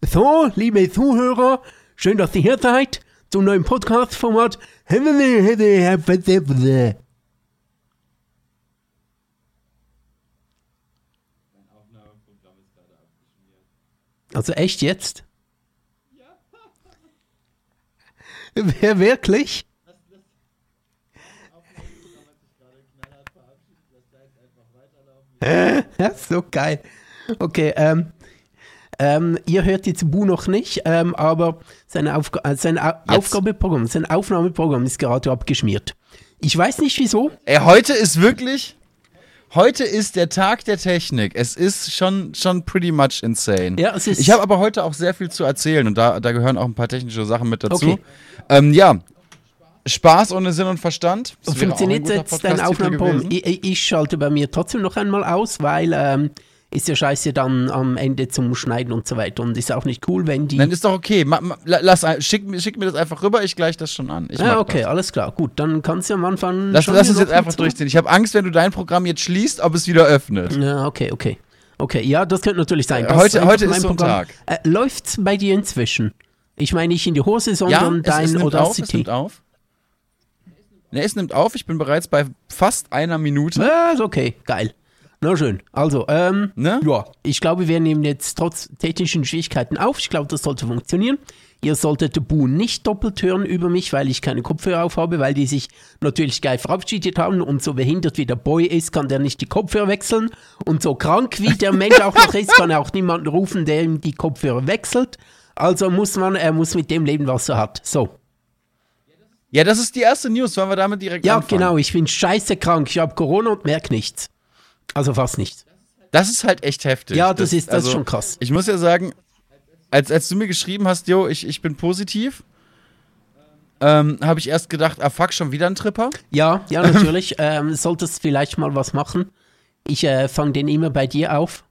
So, liebe Zuhörer, schön, dass ihr hier seid zum neuen Podcast-Format. Also echt jetzt? Wer wirklich? Äh, ja, so geil. Okay, ähm, ähm, ihr hört jetzt Bu noch nicht, ähm, aber sein, Aufga äh, sein Au Aufgabeprogramm, sein Aufnahmeprogramm ist gerade abgeschmiert. Ich weiß nicht wieso. Ey, heute ist wirklich. Heute ist der Tag der Technik. Es ist schon, schon pretty much insane. Ja, es ist ich habe aber heute auch sehr viel zu erzählen und da, da gehören auch ein paar technische Sachen mit dazu. Okay. Ähm, ja, Spaß ohne Sinn und Verstand. Das Funktioniert jetzt dein Aufnahmeprogramm? ich, ich schalte bei mir trotzdem noch einmal aus, weil ähm, ist ja scheiße dann am Ende zum Schneiden und so weiter. Und ist auch nicht cool, wenn die. Nein, ist doch okay. Ma, ma, la- lass, schick, mir- schick mir das einfach rüber, ich gleich das schon an. Ich ja, Ah, okay, Das. alles klar. Gut, dann kannst du am Anfang. Lass, lass uns jetzt einfach durchziehen. Ich habe Angst, wenn du dein Programm jetzt schließt, ob es wieder öffnet. Ja, okay, okay. Okay, ja, das könnte natürlich sein. Äh, dass heute- einfach heute ist so ein Tag. Äh, läuft's bei dir inzwischen? Ich meine nicht in die Hose, Ja, sondern es, dein es nimmt auf, es nimmt auf. Ne, es nimmt auf. Ich bin bereits bei fast einer Minute. Ja, ist okay, geil. Na schön. Also, ähm, Ne? ja, ich glaube, wir nehmen jetzt trotz technischen Schwierigkeiten auf. Ich glaube, das sollte funktionieren. Ihr solltet Bu nicht doppelt hören über mich, weil ich keine Kopfhörer auf habe, weil die sich natürlich geil verabschiedet haben und so behindert wie der Boy ist, kann der nicht die Kopfhörer wechseln und so krank wie der Mensch auch noch ist, kann er auch niemanden rufen, der ihm die Kopfhörer wechselt. Also muss man, er muss mit dem leben, was er hat. So. Ja, das ist die erste News. Wollen wir damit direkt Ja, anfangen? genau, ich bin scheiße krank. Ich habe Corona und merk nichts. Also fast nichts. Das ist halt echt heftig. Ja, das ist- das ist schon krass. Ich muss ja sagen, als, als du mir geschrieben hast, jo, ich, ich bin positiv, ähm, habe ich erst gedacht, ah fuck, schon wieder ein Tripper? Ja, ja, natürlich. ähm, solltest vielleicht mal was machen. Ich äh, fange den immer bei dir auf.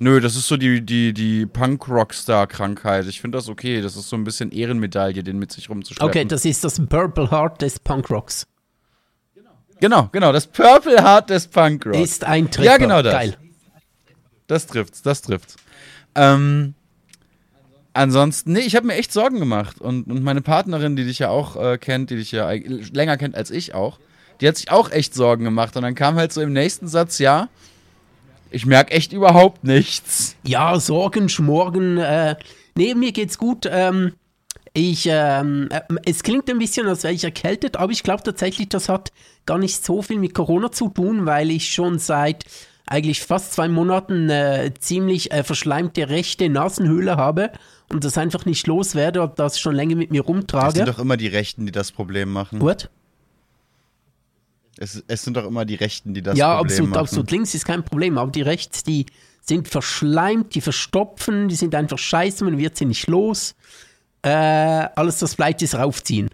Nö, das ist so die, die, die Punk-Rockstar-Krankheit. Ich finde das okay. Das ist so ein bisschen Ehrenmedaille, den mit sich rumzuschleppen. Okay, das ist das Purple Heart des Punkrocks. Genau, genau. Das Purple Heart des Punk-Rock. Ist ein Tripper. Ja, genau das. Geil. Das trifft's, das trifft's. Ähm, ansonsten, nee, ich habe mir echt Sorgen gemacht. Und, und meine Partnerin, die dich ja auch äh, kennt, die dich ja eig- länger kennt als ich auch, die hat sich auch echt Sorgen gemacht. Und dann kam halt so im nächsten Satz, ja, ich merke echt überhaupt nichts. Ja, Sorgen, Schmorgen. Äh, nee, mir geht's gut. Ähm, ich, ähm, äh, es klingt ein bisschen, als wäre ich erkältet, aber ich glaube tatsächlich, das hat gar nicht so viel mit Corona zu tun, weil ich schon seit eigentlich fast zwei Monaten äh, ziemlich äh, verschleimte rechte Nasenhöhle habe und das einfach nicht loswerde und das schon länger mit mir Es sind rumtrage. doch immer die Rechten, die das Problem machen. Gut? Es, es sind doch immer die Rechten, die das Ja, Problem absolut, machen. absolut. Links ist kein Problem, aber die rechts, die sind verschleimt, die verstopfen, die sind einfach scheiße, man wird sie nicht los. Äh, alles das bleibt ist raufziehen.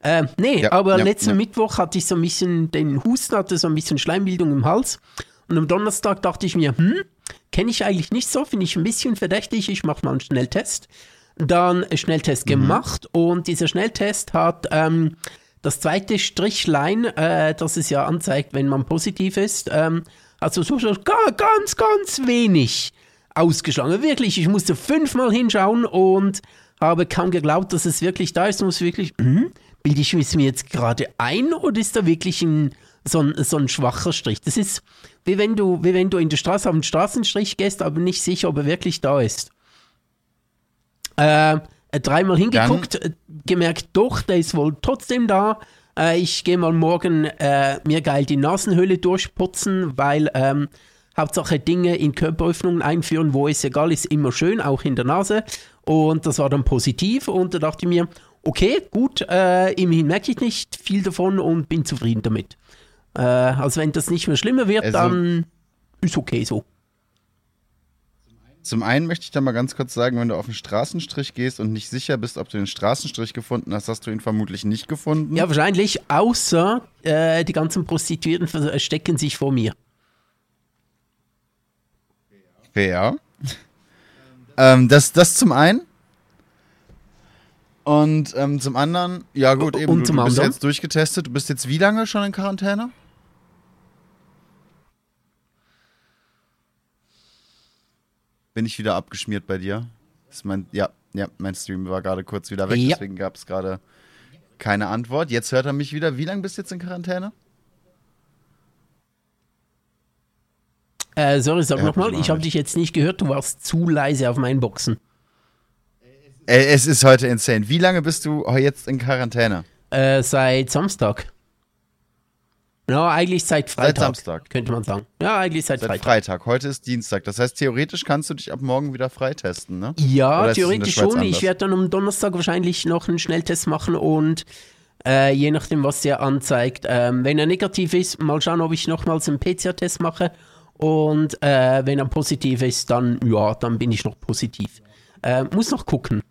Äh, nee, Ja, aber ja, letzten ja. Mittwoch hatte ich so ein bisschen den Husten, hatte so ein bisschen Schleimbildung im Hals. Und am Donnerstag dachte ich mir, hm, kenne ich eigentlich nicht so, finde ich ein bisschen verdächtig, ich mache mal einen Schnelltest. Dann Schnelltest gemacht und dieser Schnelltest hat ähm, das zweite Strichlein, äh, das es ja anzeigt, wenn man positiv ist, ähm, also so, so ga- ganz, ganz wenig ausgeschlagen. Wirklich, ich musste fünfmal hinschauen und habe kaum geglaubt, dass es wirklich da ist. Und muss wirklich, hm, bilde ich es mir jetzt gerade ein oder ist da wirklich ein, so, ein, so ein schwacher Strich? Das ist wie wenn du, wie wenn du in der Straße auf einen Straßenstrich gehst, aber nicht sicher, ob er wirklich da ist. Äh, dreimal hingeguckt, äh, gemerkt, doch, der ist wohl trotzdem da. Äh, ich gehe mal morgen äh, mir geil die Nasenhöhle durchputzen, weil ähm, Hauptsache Dinge in Körperöffnungen einführen, wo es egal ist, immer schön, auch in der Nase. Und das war dann positiv und da dachte ich mir, okay, gut, äh, immerhin merke ich nicht viel davon und bin zufrieden damit. Äh, also wenn das nicht mehr schlimmer wird, Also- dann ist okay so. Zum einen möchte ich da mal ganz kurz sagen, wenn du auf einen Straßenstrich gehst und nicht sicher bist, ob du den Straßenstrich gefunden hast, hast du ihn vermutlich nicht gefunden. Ja, wahrscheinlich, außer äh, die ganzen Prostituierten verstecken sich vor mir. Fair. ähm, das, das zum einen. Und ähm, zum anderen, ja gut, eben, Und du, du bist jetzt durchgetestet. Du bist jetzt wie lange schon in Quarantäne? Bin ich wieder abgeschmiert bei dir? Ist mein, ja, ja, mein Stream war gerade kurz wieder weg, Ja. deswegen gab es gerade keine Antwort. Jetzt hört er mich wieder. Wie lange bist du jetzt in Quarantäne? Äh, sorry, sag Ja, nochmal, ich habe dich jetzt nicht gehört, du warst zu leise auf meinen Boxen. Es ist heute insane. Wie lange bist du jetzt in Quarantäne? Äh, seit Samstag. Ja, eigentlich seit Freitag. Samstag. Könnte man sagen. Ja, eigentlich seit, Seit Freitag. Freitag. Heute ist Dienstag. Das heißt, theoretisch kannst du dich ab morgen wieder freitesten, ne? Ja, Oder theoretisch schon. anders? Ich werde dann am Donnerstag wahrscheinlich noch einen Schnelltest machen und äh, je nachdem, was der anzeigt, ähm, wenn er negativ ist, mal schauen, ob ich nochmals einen PCR-Test mache. Und äh, wenn er positiv ist, dann ja, dann bin ich noch positiv. Äh, muss noch gucken.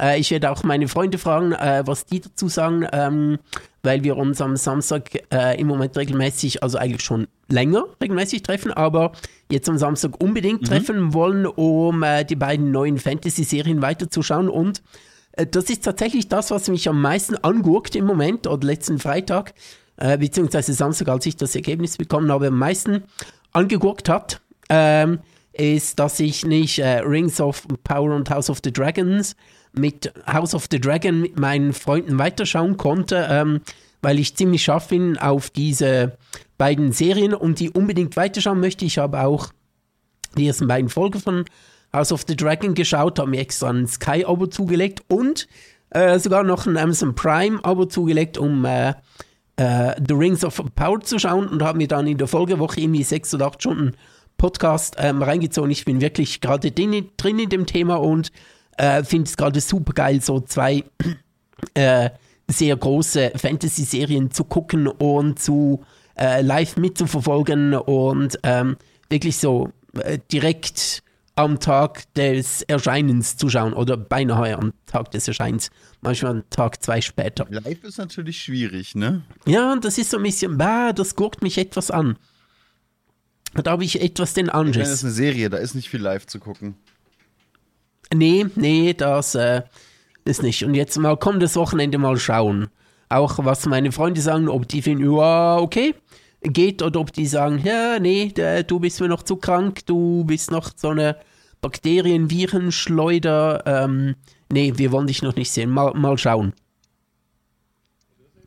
Äh, ich werde auch meine Freunde fragen, äh, was die dazu sagen, ähm, weil wir uns am Samstag äh, im Moment regelmäßig, also eigentlich schon länger regelmäßig treffen, aber jetzt am Samstag unbedingt treffen wollen, um äh, die beiden neuen Fantasy-Serien weiterzuschauen. Und das ist tatsächlich das, was mich am meisten anguckt im Moment, oder letzten Freitag, beziehungsweise Samstag, als ich das Ergebnis bekommen habe, am meisten angeguckt hat. Ähm, ist, dass ich nicht äh, Rings of Power und House of the Dragons mit House of the Dragon mit meinen Freunden weiterschauen konnte, ähm, weil ich ziemlich scharf bin auf diese beiden Serien und die unbedingt weiterschauen möchte. Ich habe auch die ersten beiden Folgen von House of the Dragon geschaut, habe mir extra ein Sky-Abo zugelegt und äh, sogar noch ein Amazon Prime-Abo zugelegt, um äh, äh, The Rings of Power zu schauen und habe mir dann in der Folgewoche irgendwie sechs oder acht Stunden Podcast ähm, reingezogen. Ich bin wirklich gerade drin, drin in dem Thema und äh, finde es gerade super geil, so zwei äh, sehr große Fantasy-Serien zu gucken und zu äh, live mitzuverfolgen und ähm, wirklich so äh, direkt am Tag des Erscheinens zu schauen oder beinahe am Tag des Erscheinens, manchmal einen Tag, zwei später. Live ist natürlich schwierig, ne? Ja, und das ist so ein bisschen, bah, das guckt mich etwas an. Da habe ich etwas den meine, das ist eine Serie, da ist nicht viel live zu gucken. Nee, nee, das äh, ist nicht. Und jetzt mal kommendes Wochenende mal schauen. Auch was meine Freunde sagen, ob die finden, ja, okay, geht, oder ob die sagen, ja, nee, du bist mir noch zu krank, du bist noch so eine Bakterien, Viren, Schleuder. Ähm, nee, wir wollen dich noch nicht sehen. Mal, mal schauen.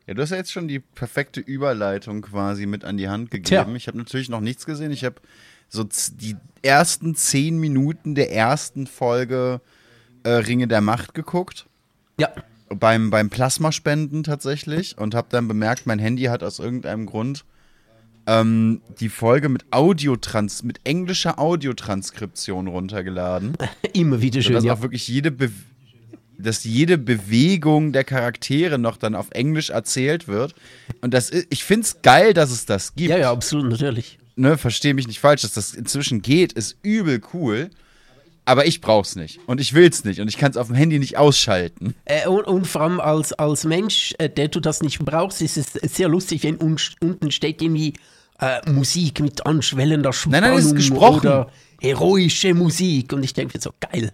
Ja, du hast ja jetzt schon die perfekte Überleitung quasi mit an die Hand Tja. gegeben. Ich habe natürlich noch nichts gesehen. Ich habe so die ersten zehn Minuten der ersten Folge äh, Ringe der Macht geguckt. Ja, Beim, beim Plasmaspenden tatsächlich. Und habe dann bemerkt, mein Handy hat aus irgendeinem Grund ähm, die Folge mit Audiotrans mit englischer Audiotranskription runtergeladen. immer wieder schön. dass Ja. auch wirklich jede Be dass jede Bewegung der Charaktere noch dann auf Englisch erzählt wird. Und das ist, ich finde es geil, dass es das gibt. ja, ja, absolut, natürlich. Ne, verstehe mich nicht falsch, dass das inzwischen geht, ist übel cool. Aber ich brauch's nicht. Und ich will's nicht. Und ich kann es auf dem Handy nicht ausschalten. Äh, und, und vor allem als, als Mensch, äh, der du das nicht brauchst, ist es sehr lustig, wenn un unten steht irgendwie äh, Musik mit anschwellender Spannung nein, es ist gesprochen. oder heroische Musik. Und ich denke mir so, geil.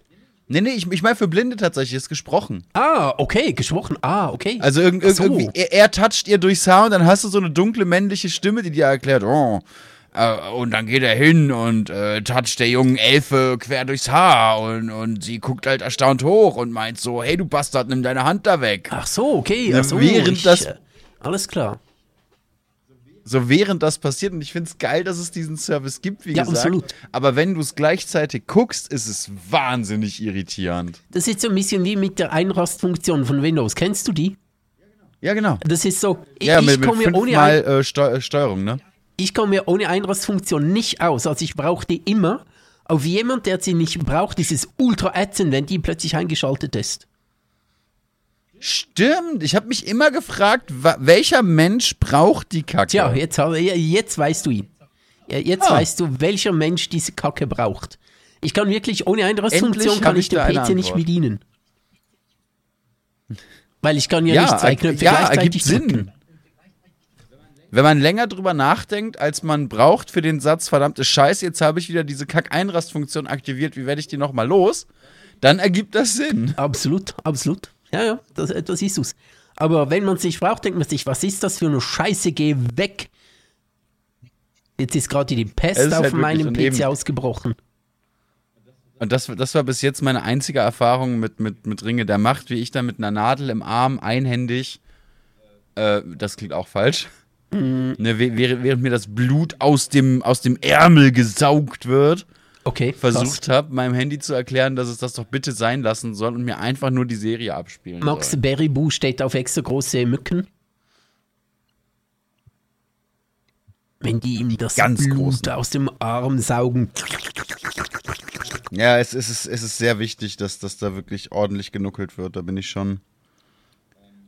Nee, nee, ich, ich meine für Blinde tatsächlich, ist gesprochen. Ah, okay, gesprochen. Ah, okay. Also irg Ach so. irgendwie, er, er toucht ihr durch Sound, dann hast du so eine dunkle männliche Stimme, die dir erklärt, oh, äh, und dann geht er hin und äh, toucht der jungen Elfe quer durchs Haar und, und sie guckt halt erstaunt hoch und meint so, hey du Bastard, nimm deine Hand da weg. Ach so, okay. Na, Ach so, während ich, das- äh, alles klar. So während das passiert und ich finde es geil, dass es diesen Service gibt, wie Ja, gesagt. absolut. Aber wenn du es gleichzeitig guckst, ist es wahnsinnig irritierend. Das ist so ein bisschen wie mit der Einrastfunktion von Windows. Kennst du die? Ja, genau. Das ist so, ich, Ja, ich mit, mit komme mir ohne fünfmal äh, Steu äh, Steuerung, ne? ich komme ohne Einrastfunktion nicht aus. Also ich brauche die immer. Auf jemand, der sie nicht braucht, ist es ultra ätzend, wenn die plötzlich eingeschaltet ist. Stimmt, ich habe mich immer gefragt, welcher Mensch braucht die Kacke? Tja, jetzt, jetzt weißt du ihn. Jetzt Ah. weißt du, welcher Mensch diese Kacke braucht. Ich kann wirklich ohne Einrastfunktion kann ich den PC nicht bedienen. Weil ich kann ja, ja, nicht zwei Knöpfe ja gleichzeitig ergibt Sinn. drücken. Wenn man länger drüber nachdenkt, als man braucht für den Satz, verdammte Scheiße, jetzt habe ich wieder diese Kack-Einrastfunktion aktiviert, wie werde ich die nochmal los? Dann ergibt das Sinn. Absolut, absolut. Ja, ja, das, das ist es. Aber wenn man sich braucht, denkt man sich, was ist das für eine Scheiße, geh weg. Jetzt ist gerade die Es Pest auf halt meinem PC ausgebrochen. Und das, das war bis jetzt meine einzige Erfahrung mit, mit, mit Ringe der Macht, wie ich da mit einer Nadel im Arm einhändig, äh, das klingt auch falsch, Mhm. ne, während, während mir das Blut aus dem, aus dem Ärmel gesaugt wird, Okay. versucht habe, meinem Handy zu erklären, dass es das doch bitte sein lassen soll und mir einfach nur die Serie abspielen Max soll. Berrybu steht auf extra große Mücken. Wenn die ihm das Ganz Blut großen. aus dem Arm saugen. Ja, es, es, ist, es ist sehr wichtig, dass, dass da wirklich ordentlich genuckelt wird. Da bin ich schon.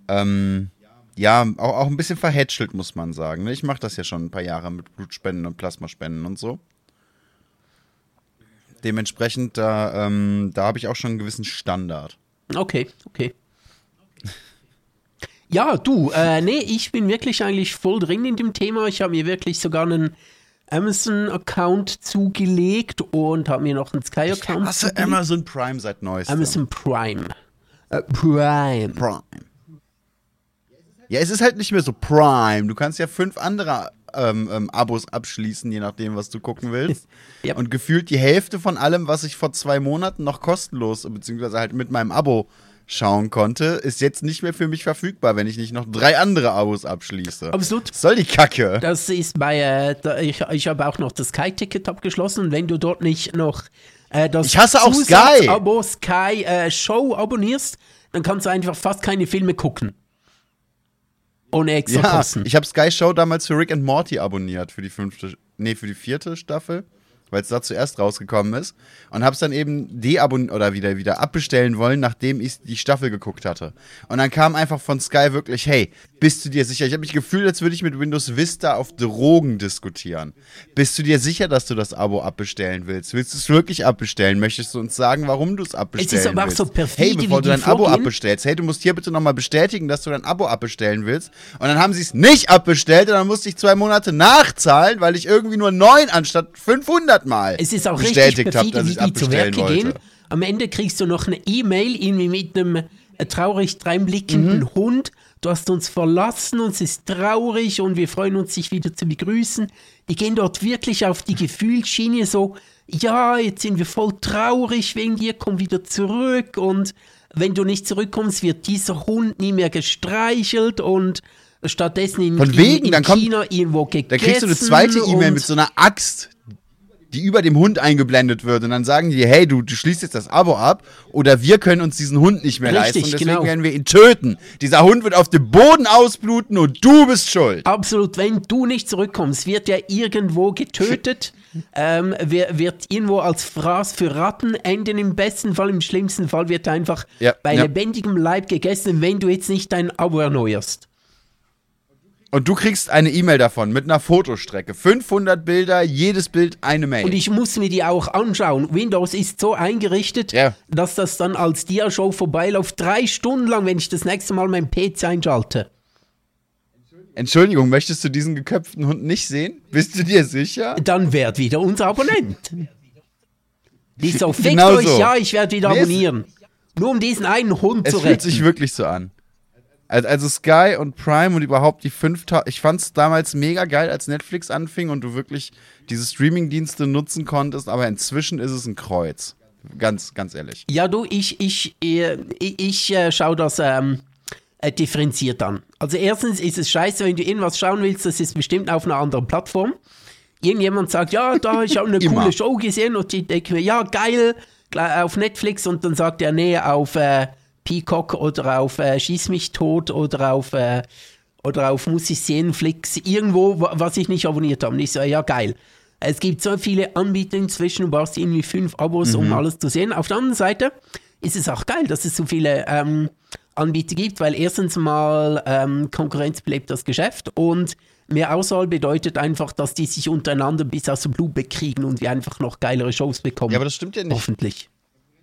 Ähm, ja, auch, auch ein bisschen verhätschelt, muss man sagen. ne? Ich mache das ja schon ein paar Jahre mit Blutspenden und Plasmaspenden und so. Dementsprechend, da, ähm, da habe ich auch schon einen gewissen Standard. Okay, okay. Ja, du, äh, nee, ich bin wirklich eigentlich voll drin in dem Thema. Ich habe mir wirklich sogar einen Amazon-Account zugelegt und habe mir noch einen Sky-Account Hasse zugelegt. Amazon Prime seit neuestem. Amazon Prime. Äh, Prime. Prime. Ja, es ist halt nicht mehr so Prime. Du kannst ja fünf andere ähm, ähm, Abos abschließen, je nachdem, was du gucken willst. Ja. Und gefühlt die Hälfte von allem, was ich vor zwei Monaten noch kostenlos, beziehungsweise halt mit meinem Abo schauen konnte, ist jetzt nicht mehr für mich verfügbar, wenn ich nicht noch drei andere Abos abschließe. Absolut. Was soll die Kacke? Das ist bei, äh, ich, ich habe auch noch das Sky-Ticket abgeschlossen wenn du dort nicht noch äh, das Ich hasse auch Zusatzabo Sky äh, Show abonnierst, dann kannst du einfach fast keine Filme gucken. Ohne extra Ja, Kosten. ich habe Sky Show damals für Rick and Morty abonniert für die fünfte, nee, für die vierte Staffel, weil es da zuerst rausgekommen ist und habe es dann eben deabonniert oder wieder wieder abbestellen wollen, nachdem ich die Staffel geguckt hatte. Und dann kam einfach von Sky wirklich, hey, bist du dir sicher? Ich habe mich gefühlt, als würde ich mit Windows Vista auf Drogen diskutieren. Bist du dir sicher, dass du das Abo abbestellen willst? Willst du es wirklich abbestellen? Möchtest du uns sagen, warum du es abbestellen aber auch willst? so perfide, hey, bevor du dein Abo vorgehen. abbestellst, hey, du musst hier bitte nochmal bestätigen, dass du dein Abo abbestellen willst. Und dann haben sie es nicht abbestellt und dann musste ich zwei Monate nachzahlen, weil ich irgendwie nur neun anstatt 500 Mal es ist auch richtig bestätigt habe, dass wie ich es die zu abbestellen wollte. gehen. Am Ende kriegst du noch eine E-Mail irgendwie mit einem äh, traurig dreinblickenden Mhm. Hund. Du hast uns verlassen, uns ist traurig und wir freuen uns, dich wieder zu begrüßen. Die gehen dort wirklich auf die Gefühlsschiene so, ja, jetzt sind wir voll traurig wegen dir, komm wieder zurück und wenn du nicht zurückkommst, wird dieser Hund nie mehr gestreichelt und stattdessen in, Von in, wegen, in dann kommt- China irgendwo gegessen. Da kriegst du eine zweite E-Mail mit so einer Axt, die über dem Hund eingeblendet wird. Und dann sagen die, hey, du, du schließt jetzt das Abo ab oder wir können uns diesen Hund nicht mehr Richtig, leisten und deswegen genau. werden wir ihn töten. Dieser Hund wird auf dem Boden ausbluten und du bist schuld. Absolut, wenn du nicht zurückkommst, wird er irgendwo getötet, ähm, wird irgendwo als Fraß für Ratten enden im besten Fall, im schlimmsten Fall wird er einfach Ja, bei ja. lebendigem Leib gegessen, wenn du jetzt nicht dein Abo erneuerst. Und du kriegst eine E-Mail davon mit einer Fotostrecke. 500 Bilder, jedes Bild eine Mail. Und ich muss mir die auch anschauen. Windows ist so eingerichtet, Ja. dass das dann als Dia-Show vorbeiläuft, drei Stunden lang, wenn ich das nächste Mal meinen PC einschalte. Entschuldigung, möchtest du diesen geköpften Hund nicht sehen? Bist du dir sicher? Dann werd wieder unser Abonnent. Die so, fickt Genau euch, so. ja, ich werde wieder Nee, es- abonnieren. Nur um diesen einen Hund Es zu fühlt retten. sich wirklich so an. Al- Also Sky und Prime und überhaupt die 5000. Ich fand es damals mega geil, als Netflix anfing und du wirklich diese Streaming-Dienste nutzen konntest, aber inzwischen ist es ein Kreuz. Ganz, ganz ehrlich. Ja, du, ich, ich, ich, ich äh, schaue das ähm, äh, differenziert an. Also erstens ist es scheiße, wenn du irgendwas schauen willst, das ist bestimmt auf einer anderen Plattform. Irgendjemand sagt, ja, da, ich habe eine coole Show gesehen und ich denke mir, ja, geil, auf Netflix und dann sagt er, nee, auf äh, Peacock oder auf äh, Schieß mich tot oder auf, äh, oder auf Muss ich sehen, Flix, irgendwo, wa- was ich nicht abonniert habe. Und ich so, ja, geil. Es gibt so viele Anbieter inzwischen, du brauchst irgendwie fünf Abos, um alles zu sehen. Auf der anderen Seite ist es auch geil, dass es so viele ähm, Anbieter gibt, weil erstens mal ähm, Konkurrenz belebt das Geschäft und mehr Auswahl bedeutet einfach, dass die sich untereinander bis aus dem Blut bekriegen und wir einfach noch geilere Shows bekommen. Ja, aber das stimmt ja nicht. Hoffentlich.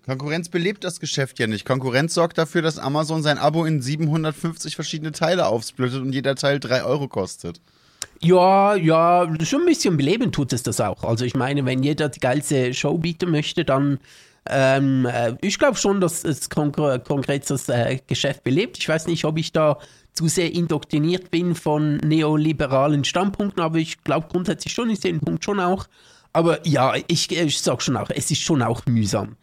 Konkurrenz belebt das Geschäft ja nicht. Konkurrenz sorgt dafür, dass Amazon sein Abo in 750 verschiedene Teile aufsplittet und jeder Teil 3 Euro kostet. Ja, ja, schon ein bisschen beleben tut es das auch. Also ich meine, wenn jeder die geilste Show bieten möchte, dann ähm, äh, ich glaube schon, dass es konkret das äh, Geschäft belebt. Ich weiß nicht, ob ich da zu sehr indoktriniert bin von neoliberalen Standpunkten, aber ich glaube grundsätzlich schon, ich sehe den Punkt schon auch. aber ja, ich, ich sag schon auch, es ist schon auch mühsam.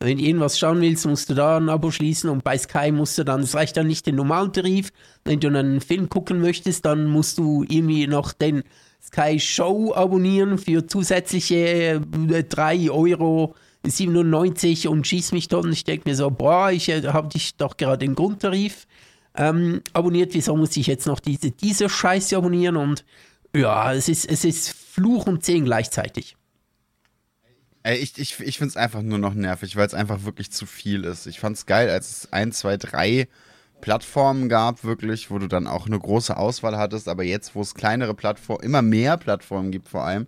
Wenn du irgendwas schauen willst, musst du da ein Abo schließen und bei Sky musst du dann, es reicht dann nicht den normalen Tarif. Wenn du einen Film gucken möchtest, dann musst du irgendwie noch den Sky Show abonnieren für zusätzliche 3 Euro 97 und schieß mich dort und ich denke mir so, boah, ich äh, habe dich doch gerade den Grundtarif ähm, abonniert, wieso muss ich jetzt noch diese, diese Scheiße abonnieren und ja, es ist, es ist Fluch und Segen gleichzeitig. Ey, ich, ich, ich finde es einfach nur noch nervig, weil es einfach wirklich zu viel ist. Ich fand es geil, als es 1, 2, 3 Plattformen gab, wirklich, wo du dann auch eine große Auswahl hattest, aber jetzt, wo es kleinere Plattformen, immer mehr Plattformen gibt vor allem,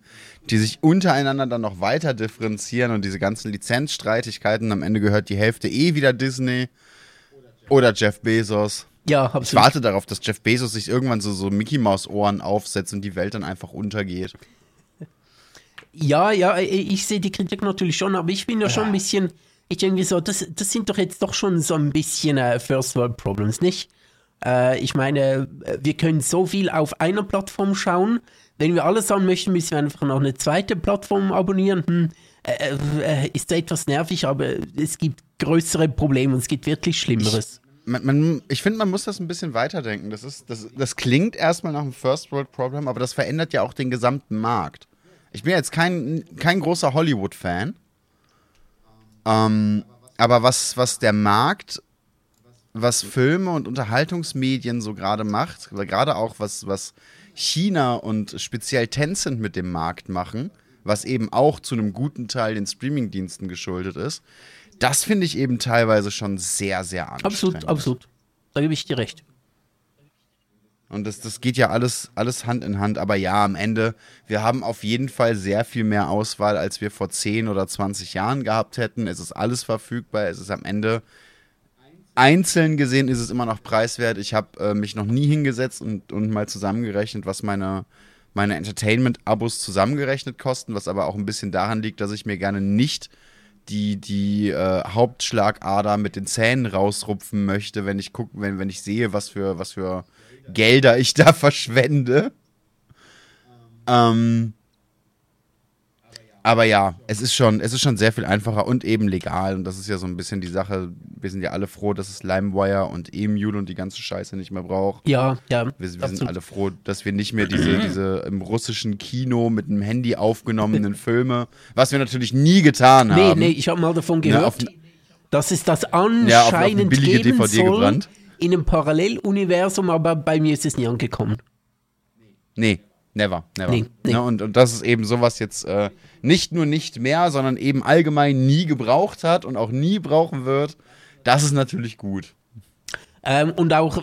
die sich untereinander dann noch weiter differenzieren und diese ganzen Lizenzstreitigkeiten, am Ende gehört die Hälfte eh wieder Disney oder Jeff Bezos. Ja, absolut. Ich warte darauf, dass Jeff Bezos sich irgendwann so, so Mickey Maus Ohren aufsetzt und die Welt dann einfach untergeht. Ja, ja, ich sehe die Kritik natürlich schon, aber ich bin ja schon ein bisschen, ich denke so, das, das sind doch jetzt doch schon so ein bisschen äh, First World Problems, nicht? Äh, ich meine, wir können so viel auf einer Plattform schauen. Wenn wir alles haben möchten, müssen wir einfach noch eine zweite Plattform abonnieren. Hm, äh, äh ist da etwas nervig, aber es gibt größere Probleme und es gibt wirklich Schlimmeres. Man, man, ich finde, man muss das ein bisschen weiterdenken. Das, ist, das, das klingt erstmal nach einem First World Problem, aber das verändert ja auch den gesamten Markt. Ich bin jetzt kein, kein großer Hollywood-Fan. Ähm, aber was, was der Markt, was Filme und Unterhaltungsmedien so gerade macht, gerade auch was, was China und speziell Tencent mit dem Markt machen, was eben auch zu einem guten Teil den Streamingdiensten geschuldet ist, das finde ich eben teilweise schon sehr, sehr anstrengend. Absolut, absolut. Da gebe ich dir recht. Und das, das geht ja alles, alles Hand in Hand. Aber ja, am Ende, wir haben auf jeden Fall sehr viel mehr Auswahl, als wir vor 10 oder 20 Jahren gehabt hätten. Es ist alles verfügbar. Es ist am Ende einzeln gesehen, ist es immer noch preiswert. Ich habe äh, mich noch nie hingesetzt und, und mal zusammengerechnet, was meine, meine Entertainment-Abos zusammengerechnet kosten, was aber auch ein bisschen daran liegt, dass ich mir gerne nicht die, die äh, Hauptschlagader mit den Zähnen rausrupfen möchte, wenn ich gucke, wenn, wenn ich sehe, was für, was für Gelder ich da verschwende. Ähm, aber ja, es ist schon, es ist schon sehr viel einfacher und eben legal. Und das ist ja so ein bisschen die Sache. Wir sind ja alle froh, dass es LimeWire und Emule und die ganze Scheiße nicht mehr braucht. Ja, ja. Wir, wir sind alle froh, dass wir nicht mehr diese, diese im russischen Kino mit einem Handy aufgenommenen Filme, was wir natürlich nie getan haben. Nee, nee, ich habe mal davon gehört, ja, auf, dass es das anscheinend ja, auf, auf billige geben DVD soll. gebrannt in einem Paralleluniversum, aber bei mir ist es nie angekommen. Nee, never, never. Nee, nee. Ja, und, und das ist eben sowas jetzt äh, nicht nur nicht mehr, sondern eben allgemein nie gebraucht hat und auch nie brauchen wird. Das ist natürlich gut. Ähm, und auch,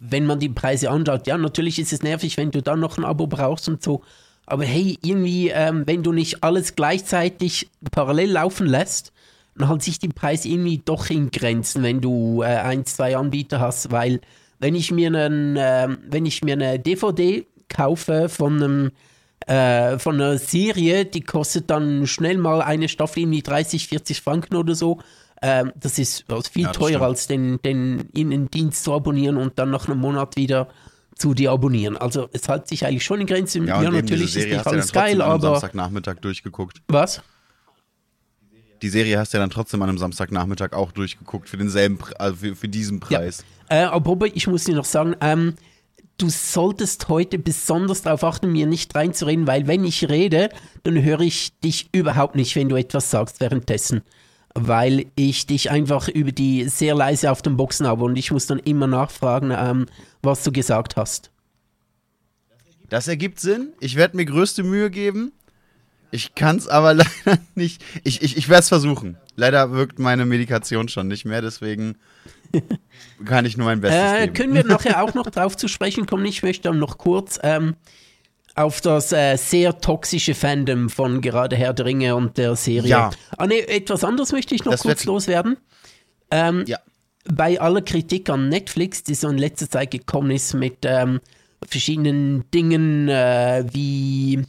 wenn man die Preise anschaut, ja, natürlich ist es nervig, wenn du dann noch ein Abo brauchst und so. Aber hey, irgendwie, ähm, wenn du nicht alles gleichzeitig parallel laufen lässt, dann hält sich die Preise irgendwie doch in Grenzen, wenn du äh, ein, zwei Anbieter hast, weil wenn ich mir einen, äh, wenn ich mir eine DVD kaufe von einem äh, von einer Serie, die kostet dann schnell mal eine Staffel irgendwie 30, 40 Franken oder so. Ähm, das ist viel ja, teurer, stimmt. als den, den Innendienst zu abonnieren und dann nach einem Monat wieder zu deabonnieren. Also es hält sich eigentlich schon in Grenzen. Ja, ja natürlich ist nicht alles geil, aber. Samstagnachmittag durchgeguckt. Was? Die Serie hast du ja dann trotzdem an einem Samstagnachmittag auch durchgeguckt für denselben, also für, für diesen Preis. Ja. Äh, aber ich muss dir noch sagen, ähm, du solltest heute besonders darauf achten, mir nicht reinzureden, weil wenn ich rede, dann höre ich dich überhaupt nicht, wenn du etwas sagst währenddessen. Weil ich dich einfach über die sehr leise auf den Boxen habe und ich muss dann immer nachfragen, ähm, was du gesagt hast. Das ergibt Sinn. Ich werde mir größte Mühe geben. Ich kann es aber leider nicht. Ich, ich, ich werde es versuchen. Leider wirkt meine Medikation schon nicht mehr, deswegen kann ich nur mein Bestes äh, geben. Können wir nachher auch noch drauf zu sprechen kommen? Ich möchte dann noch kurz ähm, auf das äh, sehr toxische Fandom von gerade Herr der Ringe und der Serie. Ja. Ah, nee, etwas anderes möchte ich noch das kurz loswerden. Ähm, ja. Bei aller Kritik an Netflix, die so in letzter Zeit gekommen ist mit ähm, verschiedenen Dingen äh, wie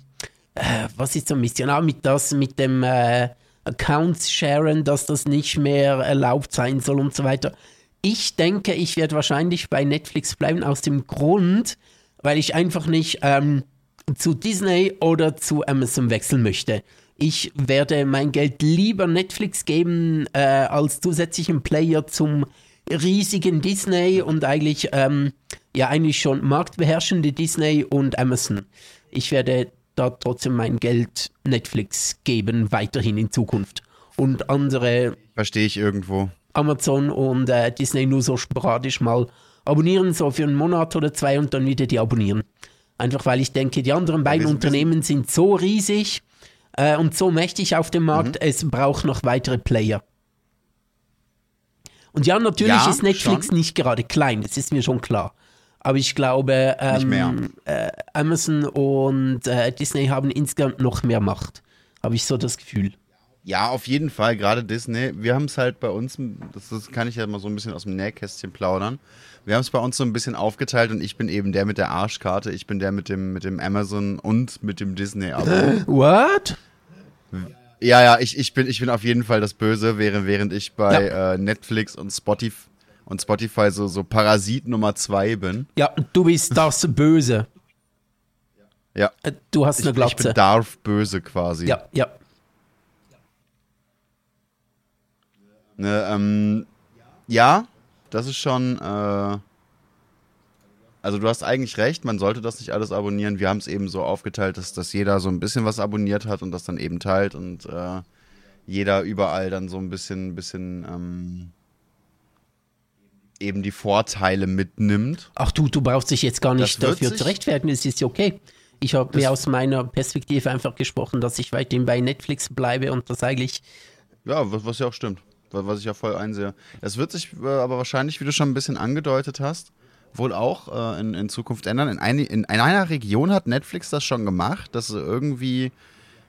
äh, was ist so ein bisschen, auch mit das, mit dem äh, Accounts sharen, dass das nicht mehr erlaubt sein soll und so weiter. Ich denke, ich werde wahrscheinlich bei Netflix bleiben aus dem Grund, weil ich einfach nicht ähm, zu Disney oder zu Amazon wechseln möchte. Ich werde mein Geld lieber Netflix geben äh, als zusätzlichen Player zum riesigen Disney und eigentlich ähm, ja eigentlich schon marktbeherrschende Disney und Amazon. Ich werde da trotzdem mein Geld Netflix geben, weiterhin in Zukunft. Und andere Verstehe ich irgendwo. Amazon und äh, Disney nur so sporadisch mal abonnieren, so für einen Monat oder zwei und dann wieder die abonnieren. Einfach weil ich denke, die anderen beiden Unternehmen sind so riesig äh, und so mächtig auf dem Markt, Mhm. es braucht noch weitere Player. Und ja, natürlich Ja, ist Netflix schon. nicht gerade klein, das ist mir schon klar. Aber ich glaube, ähm, äh, Amazon und äh, Disney haben insgesamt noch mehr Macht. Habe ich so das Gefühl. Ja, auf jeden Fall, gerade Disney. Wir haben es halt bei uns, das, das kann ich ja mal so ein bisschen aus dem Nähkästchen plaudern. Wir haben es bei uns so ein bisschen aufgeteilt und ich bin eben der mit der Arschkarte, ich bin der mit dem, mit dem Amazon und mit dem Disney-Abo. What? ja, ja, ich, ich, bin, ich bin auf jeden Fall das Böse, während, während ich bei äh, Netflix und Spotify, und Spotify so, so Parasit Nummer zwei bin. Ja, du bist das Böse. Ja, Äh, Du hast ich, eine ich bin Glatze. Darth Böse quasi. Ja, ja. Ne, ähm, ja, das ist schon. Äh, also du hast eigentlich recht, man sollte das nicht alles abonnieren. Wir haben es eben so aufgeteilt, dass, dass jeder so ein bisschen was abonniert hat und das dann eben teilt und äh, jeder überall dann so ein bisschen, bisschen ähm, eben die Vorteile mitnimmt. Ach du, du brauchst dich jetzt gar nicht dafür zu rechtfertigen, es ist ja okay. Ich habe mir aus meiner Perspektive einfach gesprochen, dass ich weiterhin bei Netflix bleibe und das eigentlich, Ja, was, was ja auch stimmt. Was, ich ja voll einsehe. Es wird sich äh, aber wahrscheinlich, wie du schon ein bisschen angedeutet hast, wohl auch äh, in, in Zukunft ändern. In, eine, in, in einer Region hat Netflix das schon gemacht, dass sie irgendwie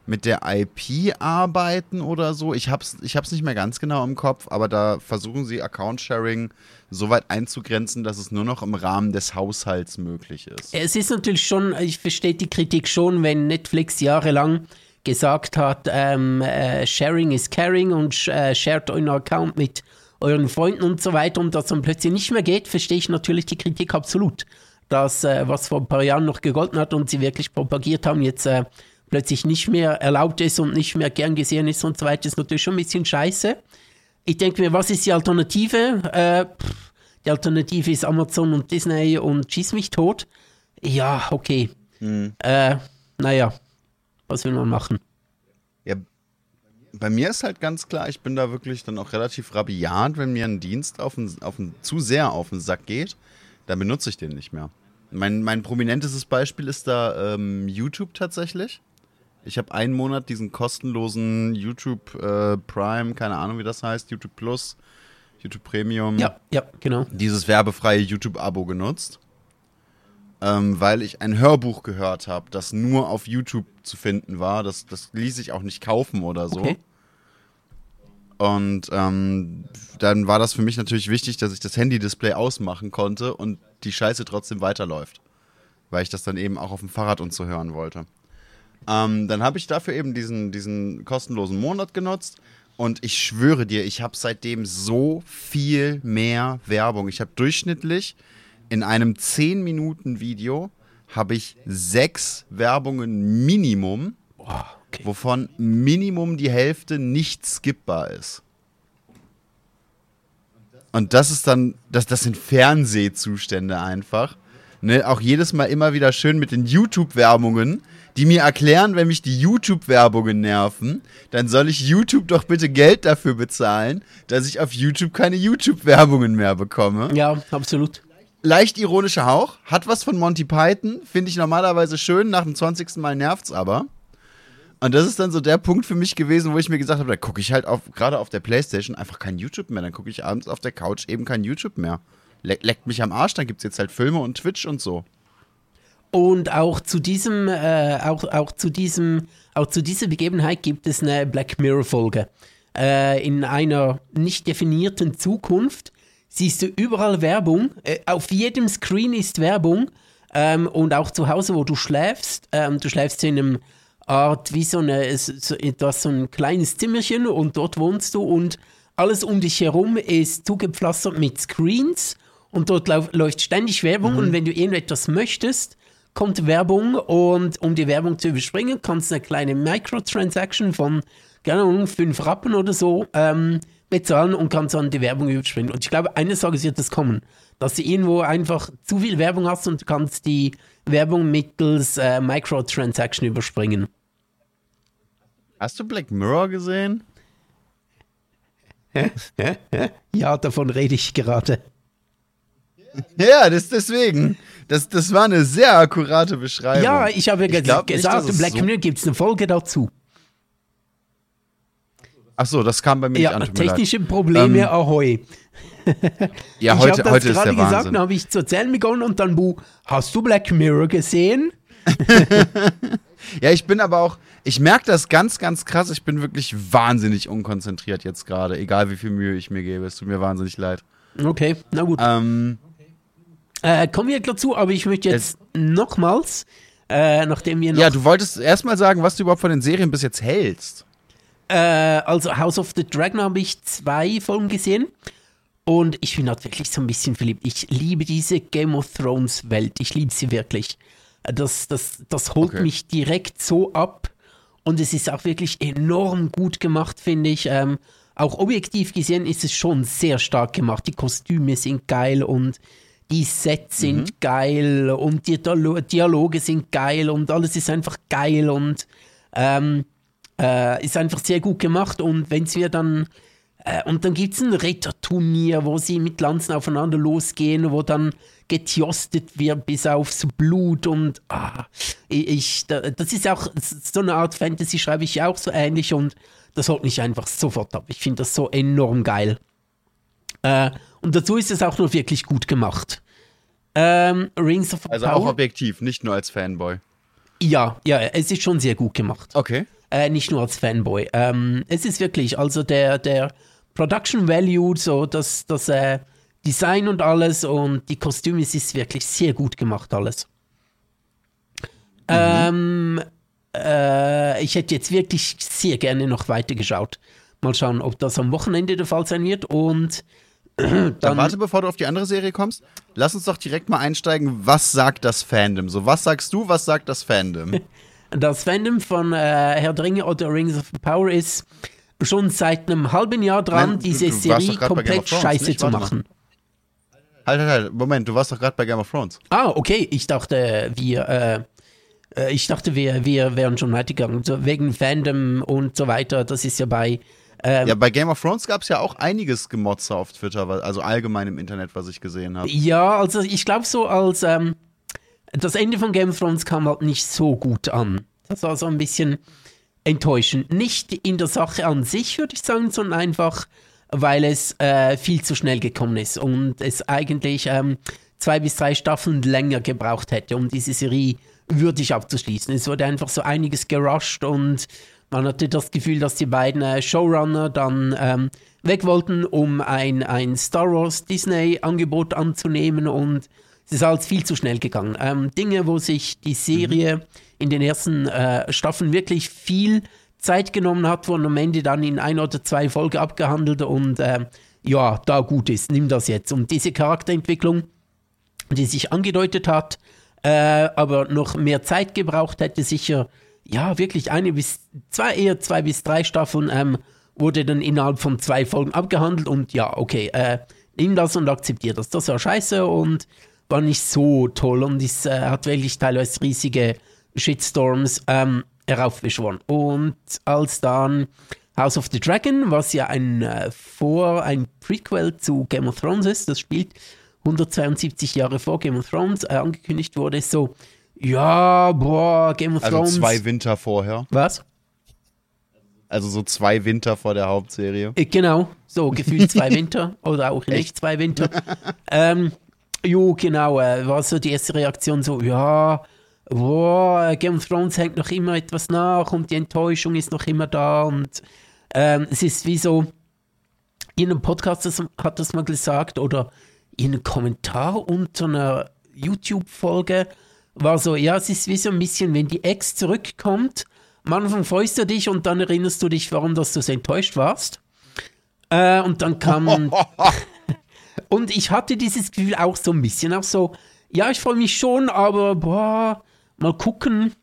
mit der IP arbeiten oder so. Ich hab's, ich hab's nicht mehr ganz genau im Kopf, aber da versuchen sie Account-Sharing so weit einzugrenzen, dass es nur noch im Rahmen des Haushalts möglich ist. es ist natürlich schon, ich verstehe die Kritik schon, wenn Netflix jahrelang gesagt hat, ähm, äh, Sharing is caring und äh, shared euren Account mit euren Freunden und so weiter und das dann plötzlich nicht mehr geht, verstehe ich natürlich die Kritik absolut. Das, äh, was vor ein paar Jahren noch gegolten hat und sie wirklich propagiert haben, jetzt äh, plötzlich nicht mehr erlaubt ist und nicht mehr gern gesehen ist und so weiter, ist natürlich schon ein bisschen scheiße. Ich denke mir, was ist die Alternative? Äh, pff, die Alternative ist Amazon und Disney und schieß mich tot. Ja, okay. Äh, naja, was will man machen? Ja, bei mir ist halt ganz klar, ich bin da wirklich dann auch relativ rabiat, wenn mir ein Dienst auf den, auf den, zu sehr auf den Sack geht, dann benutze ich den nicht mehr. Mein, mein prominentestes Beispiel ist da ähm, YouTube tatsächlich. Ich habe einen Monat diesen kostenlosen YouTube äh, Prime, keine Ahnung wie das heißt, YouTube Plus, YouTube Premium, Ja, ja, genau. dieses werbefreie YouTube-Abo genutzt. Ähm, weil ich ein Hörbuch gehört habe, das nur auf YouTube zu finden war. Das, das ließ ich auch nicht kaufen oder so. Okay. Und ähm, dann war das für mich natürlich wichtig, dass ich das Handy-Display ausmachen konnte und die Scheiße trotzdem weiterläuft. Weil ich das dann eben auch auf dem Fahrrad und so hören wollte. Ähm, dann habe ich dafür eben diesen, diesen kostenlosen Monat genutzt. Und ich schwöre dir, ich habe seitdem so viel mehr Werbung. Ich habe durchschnittlich in einem 10-Minuten-Video habe ich sechs Werbungen Minimum, okay. wovon Minimum die Hälfte nicht skippbar ist. Und das ist dann, das, das sind Fernsehzustände einfach. Ne, auch jedes Mal immer wieder schön mit den YouTube-Werbungen, die mir erklären, wenn mich die YouTube-Werbungen nerven, dann soll ich YouTube doch bitte Geld dafür bezahlen, dass ich auf YouTube keine YouTube-Werbungen mehr bekomme Ja, absolut. leicht ironischer Hauch, hat was von Monty Python, finde ich normalerweise schön, nach dem 20. Mal nervt's aber. Und das ist dann so der Punkt für mich gewesen, wo ich mir gesagt habe, da gucke ich halt auf, gerade auf der Playstation einfach kein YouTube mehr. Dann gucke ich abends auf der Couch eben kein YouTube mehr. Le leckt mich am Arsch, dann gibt's jetzt halt Filme und Twitch und so. Und auch zu diesem, äh, auch, auch zu diesem, auch zu dieser Begebenheit gibt es eine Black Mirror Folge. Äh, in einer nicht definierten Zukunft siehst du überall Werbung. Äh, auf jedem Screen ist Werbung. Ähm, und auch zu Hause, wo du schläfst. Ähm, du schläfst in einem Art wie so eine, so, du hast so ein kleines Zimmerchen und dort wohnst du und alles um dich herum ist zugepflastert mit Screens und dort läuft ständig Werbung und wenn du irgendetwas möchtest, kommt Werbung und um die Werbung zu überspringen, kannst du eine kleine Microtransaction von, keine Ahnung, 5 Rappen oder so ähm, bezahlen und kannst dann die Werbung überspringen. Und ich glaube, eines Tages wird das kommen, dass du irgendwo einfach zu viel Werbung hast und du kannst die Werbung mittels äh, Microtransaction überspringen. Hast du Black Mirror gesehen? ja, davon rede ich gerade. Ja, das deswegen. Das, das war eine sehr akkurate Beschreibung. Ja, ich habe ja gesagt, nicht, gesagt Black so- Mirror gibt es eine Folge dazu. Ach so, das kam bei mir Ja, nicht an. technische Probleme, Ähm, ahoi. Ja, ich heute, heute ist gerade der gesagt, Wahnsinn. dann habe ich zu erzählen begonnen und dann, Bu, hast du Black Mirror gesehen? Ja, ich bin aber auch, ich merke das ganz, ganz krass. Ich bin wirklich wahnsinnig unkonzentriert jetzt gerade, egal wie viel Mühe ich mir gebe. Es tut mir wahnsinnig leid. Okay, na gut. Ähm, Äh, kommen wir dazu, aber ich möchte jetzt nochmals, äh, nachdem wir noch, ja, du wolltest erstmal sagen, was du überhaupt von den Serien bis jetzt hältst. äh, also House of the Dragon habe ich zwei Folgen gesehen und ich bin halt wirklich so ein bisschen verliebt. Ich liebe diese Game of Thrones Welt, ich liebe sie wirklich. Das, das, das holt Okay. mich direkt so ab und es ist auch wirklich enorm gut gemacht, finde ich. Ähm, auch objektiv gesehen ist es schon sehr stark gemacht. Die Kostüme sind geil und die Sets sind geil und die Dialo- Dialoge sind geil und alles ist einfach geil und ähm, äh, ist einfach sehr gut gemacht und wenn wir dann äh, und dann gibt es ein Ritterturnier, wo sie mit Lanzen aufeinander losgehen, wo dann getjostet wird bis aufs Blut und ah, ich, ich- da- das ist auch so eine Art Fantasy, schreibe ich auch so ähnlich und das holt mich einfach sofort ab. Ich finde das so enorm geil. Äh, und dazu ist es auch noch wirklich gut gemacht. Ähm, Rings of Also Power. auch objektiv, nicht nur als Fanboy. ja, ja, es ist schon sehr gut gemacht. Okay. Äh, nicht nur als Fanboy. Ähm, es ist wirklich, also der, der Production Value, so das, das äh, Design und alles und die Kostüme, es ist wirklich sehr gut gemacht alles. Ähm, äh, ich hätte jetzt wirklich sehr gerne noch weitergeschaut. Mal schauen, ob das am Wochenende der Fall sein wird und Dann, Dann- warte, bevor du auf die andere Serie kommst. Lass uns doch direkt mal einsteigen. Was sagt das Fandom? So, was sagst du, was sagt das Fandom? Das Fandom von äh, Herr der Ringe oder Rings of Power ist schon seit einem halben Jahr dran, Nein, diese du Serie komplett Thrones, scheiße nicht? zu Warte mal. machen. halt, halt, halt. Moment, du warst doch gerade bei Game of Thrones. Ah, okay. Ich dachte, wir, äh, äh, ich dachte, wir, wir wären schon weitergegangen. So, wegen Fandom und so weiter. Das ist ja bei. Ähm, Ja, bei Game of Thrones gab es ja auch einiges Gemotze auf Twitter, also allgemein im Internet, was ich gesehen habe. ja, also ich glaube so als ähm, das Ende von Game of Thrones kam halt nicht so gut an. Das war so ein bisschen enttäuschend. Nicht in der Sache an sich, würde ich sagen, sondern einfach, weil es äh, viel zu schnell gekommen ist und es eigentlich ähm, zwei bis drei Staffeln länger gebraucht hätte, um diese Serie würdig abzuschließen. Es wurde einfach so einiges gerusht und man hatte das Gefühl, dass die beiden äh, Showrunner dann ähm, weg wollten, um ein, ein Star Wars Disney-Angebot anzunehmen und es ist alles viel zu schnell gegangen. Ähm, Dinge, wo sich die Serie in den ersten äh, Staffeln wirklich viel Zeit genommen hat, wurden am Ende dann in ein oder zwei Folgen abgehandelt und ähm, ja, da gut ist, nimm das jetzt. Und diese Charakterentwicklung, die sich angedeutet hat, äh, aber noch mehr Zeit gebraucht hätte, sicher, ja, wirklich eine bis zwei, eher zwei bis drei Staffeln, ähm, wurde dann innerhalb von zwei Folgen abgehandelt und ja, okay, äh, nimm das und akzeptier das. Das war scheiße und war nicht so toll und es äh, hat wirklich teilweise riesige Shitstorms ähm, heraufbeschworen. Und als dann House of the Dragon, was ja ein äh, Vor-, ein Prequel zu Game of Thrones ist, das spielt 172 Jahre vor Game of Thrones, äh, angekündigt wurde, so, ja, boah, Game of Also Thrones. zwei Winter vorher. Was? Also so zwei Winter vor der Hauptserie. Äh, Genau, so gefühlt zwei Winter oder auch nicht zwei Winter. ähm, jo, genau, äh, war so die erste Reaktion so, ja, boah, Game of Thrones hängt noch immer etwas nach und die Enttäuschung ist noch immer da und ähm, es ist wie so, in einem Podcast das, hat das mal gesagt oder in einem Kommentar unter einer YouTube-Folge war so, ja, es ist wie so ein bisschen, wenn die Ex zurückkommt, am Anfang freust du dich und dann erinnerst du dich, warum dass du so enttäuscht warst. Äh, und dann kam. und ich hatte dieses Gefühl auch so ein bisschen, auch so ja, ich freue mich schon, aber boah, mal gucken.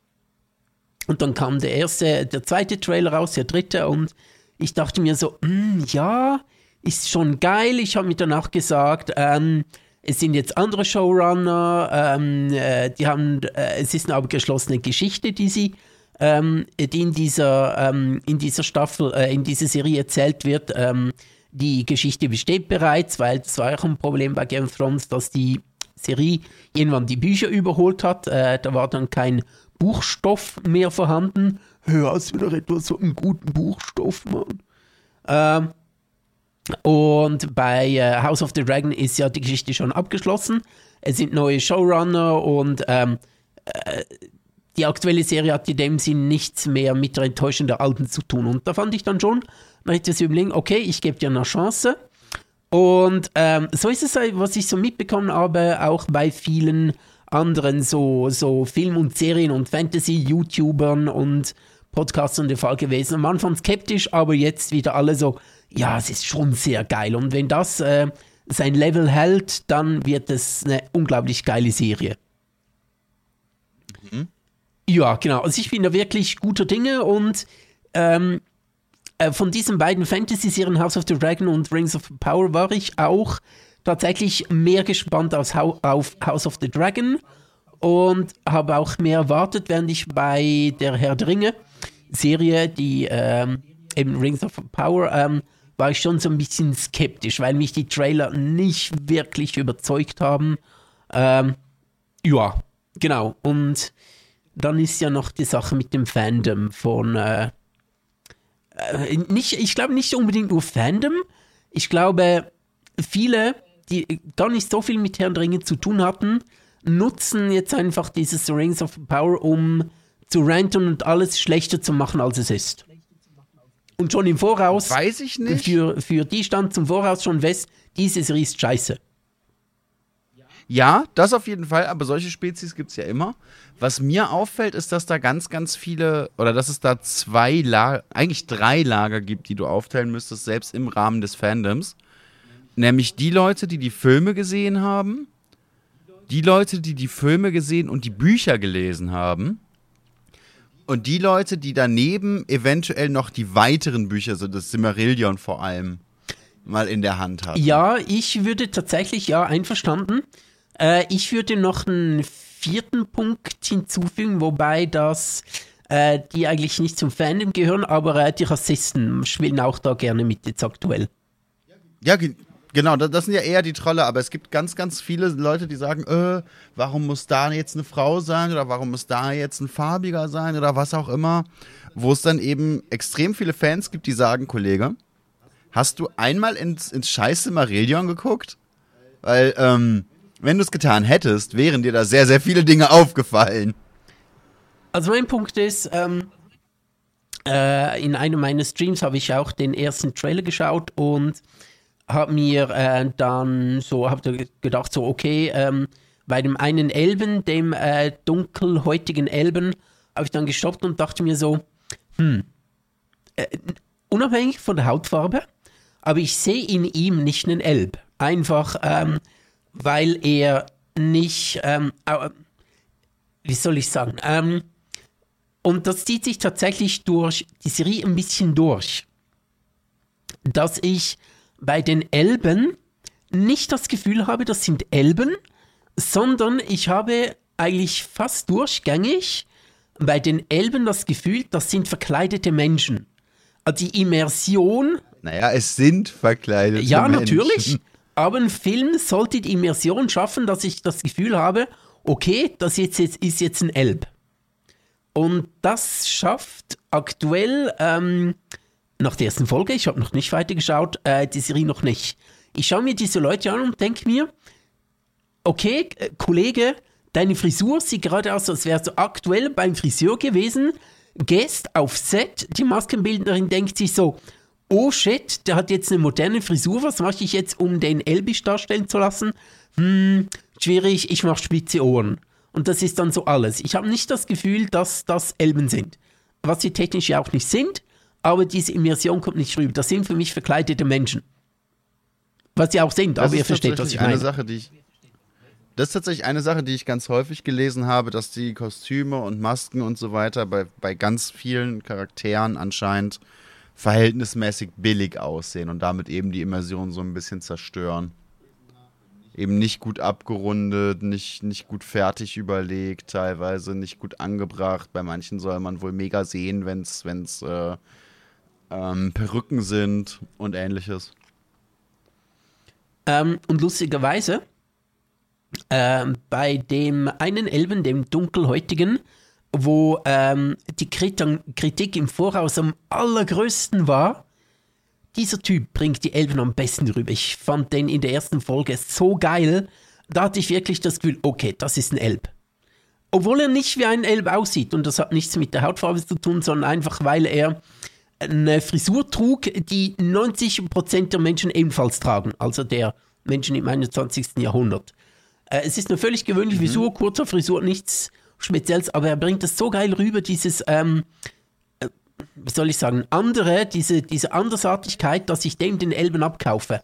Und dann kam der erste, der zweite Trailer raus, der dritte, und ich dachte mir so, mm, ja, ist schon geil. Ich habe mir danach gesagt, ähm, es sind jetzt andere Showrunner, ähm, äh, die haben, äh, es ist eine abgeschlossene Geschichte, die sie, ähm, die in dieser, ähm, in dieser Staffel, äh, in dieser Serie erzählt wird. Ähm, die Geschichte besteht bereits, weil das war auch ein Problem bei Game of Thrones, dass die Serie irgendwann die Bücher überholt hat. Äh, da war dann kein Buchstoff mehr vorhanden. Hör, hast du doch etwas so einen guten Buchstoff, Mann. Und bei äh, House of the Dragon ist ja die Geschichte schon abgeschlossen. Es sind neue Showrunner und ähm, äh, die aktuelle Serie hat in dem Sinn nichts mehr mit der Enttäuschung der alten zu tun. Und da fand ich dann schon, hätte ich überlegen, okay, ich gebe dir eine Chance. Und ähm, so ist es, was ich so mitbekommen habe, auch bei vielen anderen so, so Film- und Serien- und Fantasy-YouTubern und Podcastern der Fall gewesen. Am Anfang skeptisch, aber jetzt wieder alle so, ja, es ist schon sehr geil. Und wenn das äh, sein Level hält, dann wird es eine unglaublich geile Serie. Mhm. Ja, genau. Also ich bin da wirklich guter Dinge und ähm, äh, von diesen beiden Fantasy-Serien House of the Dragon und Rings of Power war ich auch tatsächlich mehr gespannt als auf House of the Dragon und habe auch mehr erwartet, während ich bei der Herr der Ringe Serie, die ähm, eben Rings of Power, ähm, war ich schon so ein bisschen skeptisch, weil mich die Trailer nicht wirklich überzeugt haben. Ähm, ja, genau. Und dann ist ja noch die Sache mit dem Fandom von. Äh, äh, nicht, ich glaube nicht unbedingt nur Fandom. Ich glaube, viele, die gar nicht so viel mit Herrn der Ringe zu tun hatten, nutzen jetzt einfach dieses Rings of Power, um zu ranten und alles schlechter zu machen, als es ist. Und schon im Voraus. Weiß ich nicht. Für, für die stand zum Voraus schon fest, diese Serie ist scheiße. Ja, das auf jeden Fall, aber solche Spezies gibt es ja immer. Was mir auffällt, ist, dass da ganz, ganz viele, oder dass es da zwei Lager, eigentlich drei Lager gibt, die du aufteilen müsstest, selbst im Rahmen des Fandoms. Nämlich die Leute, die die Filme gesehen haben, die Leute, die die Filme gesehen und die Bücher gelesen haben und die Leute, die daneben eventuell noch die weiteren Bücher, so das Simmerillion vor allem, mal in der Hand haben. Ja, ich würde tatsächlich, ja, einverstanden. Äh, ich würde noch einen vierten Punkt hinzufügen, wobei das äh, die eigentlich nicht zum Fandom gehören, aber äh, die Rassisten spielen auch da gerne mit jetzt aktuell. Ja, Genau, das sind ja eher die Trolle, aber es gibt ganz, ganz viele Leute, die sagen, äh, warum muss da jetzt eine Frau sein oder warum muss da jetzt ein farbiger sein oder was auch immer, wo es dann eben extrem viele Fans gibt, die sagen, Kollege, hast du einmal ins, ins scheiße Marillion geguckt? Weil, ähm, wenn du es getan hättest, wären dir da sehr, sehr viele Dinge aufgefallen. Also mein Punkt ist, ähm, äh, in einem meiner Streams habe ich auch den ersten Trailer geschaut und habe mir äh, dann so, habe gedacht, so, okay, ähm, bei dem einen Elben, dem äh, dunkelhäutigen Elben, habe ich dann gestoppt und dachte mir so, hm, äh, unabhängig von der Hautfarbe, aber ich sehe in ihm nicht einen Elb. Einfach, ähm, weil er nicht, ähm, wie soll ich sagen, ähm, und das zieht sich tatsächlich durch die Serie ein bisschen durch, dass ich bei den Elben nicht das Gefühl habe, das sind Elben, sondern ich habe eigentlich fast durchgängig bei den Elben das Gefühl, das sind verkleidete Menschen. Also die Immersion. Naja, es sind verkleidete ja, Menschen. Ja, natürlich. Aber ein Film sollte die Immersion schaffen, dass ich das Gefühl habe, okay, das jetzt, jetzt ist jetzt ein Elb. Und das schafft aktuell ähm, nach der ersten Folge, ich habe noch nicht weitergeschaut, äh, die Serie noch nicht. Ich schaue mir diese Leute an und denke mir, okay, äh, Kollege, deine Frisur sieht gerade aus, als wärst du aktuell beim Friseur gewesen, gehst auf Set, die Maskenbildnerin denkt sich so, oh shit, der hat jetzt eine moderne Frisur, was mache ich jetzt, um den Elbisch darstellen zu lassen? Hm, schwierig, ich mache spitze Ohren. Und das ist dann so alles. Ich habe nicht das Gefühl, dass das Elben sind. Was sie technisch ja auch nicht sind, aber diese Immersion kommt nicht rüber. Das sind für mich verkleidete Menschen. Was sie auch sind, das aber ihr versteht, was ich meine. Eine Sache, die ich Das ist tatsächlich eine Sache, die ich ganz häufig gelesen habe, dass die Kostüme und Masken und so weiter bei, bei ganz vielen Charakteren anscheinend verhältnismäßig billig aussehen und damit eben die Immersion so ein bisschen zerstören. Eben nicht gut abgerundet, nicht, nicht gut fertig überlegt, teilweise nicht gut angebracht. Bei manchen soll man wohl mega sehen, wenn es äh, ähm, Perücken sind und ähnliches. Ähm, und lustigerweise, äh, bei dem einen Elben, dem Dunkelhäutigen, wo ähm, die Kritik im Voraus am allergrößten war, dieser Typ bringt die Elben am besten rüber. Ich fand den in der ersten Folge so geil. Da hatte ich wirklich das Gefühl, okay, das ist ein Elb. Obwohl er nicht wie ein Elb aussieht, und das hat nichts mit der Hautfarbe zu tun, sondern einfach, weil er eine Frisur trug, die 90% der Menschen ebenfalls tragen, also der Menschen im 21. Jahrhundert. Äh, es ist eine völlig gewöhnliche mhm. Frisur, kurzer Frisur, nichts Spezielles, aber er bringt das so geil rüber, dieses, ähm, äh, wie soll ich sagen, andere, diese, diese Andersartigkeit, dass ich dem den Elben abkaufe.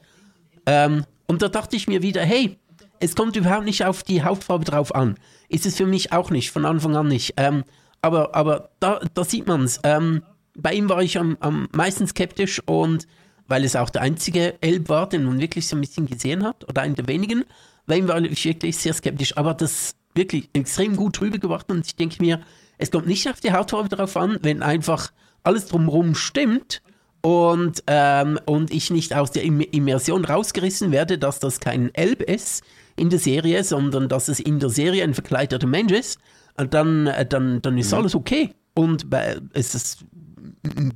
Ähm, und da dachte ich mir wieder, hey, es kommt überhaupt nicht auf die Hautfarbe drauf an. Ist es für mich auch nicht, von Anfang an nicht. Ähm, aber, aber da, da sieht man es. Ähm, bei ihm war ich am, am meisten skeptisch und weil es auch der einzige Elb war, den man wirklich so ein bisschen gesehen hat, oder einer der wenigen, bei ihm war ich wirklich sehr skeptisch. Aber das wirklich extrem gut rübergebracht und ich denke mir, es kommt nicht auf die Hautfarbe drauf an, wenn einfach alles drumherum stimmt und, ähm, und ich nicht aus der Immersion rausgerissen werde, dass das kein Elb ist in der Serie, sondern dass es in der Serie ein verkleideter Mensch ist, dann, äh, dann, dann ist mhm. alles okay. Und äh, es ist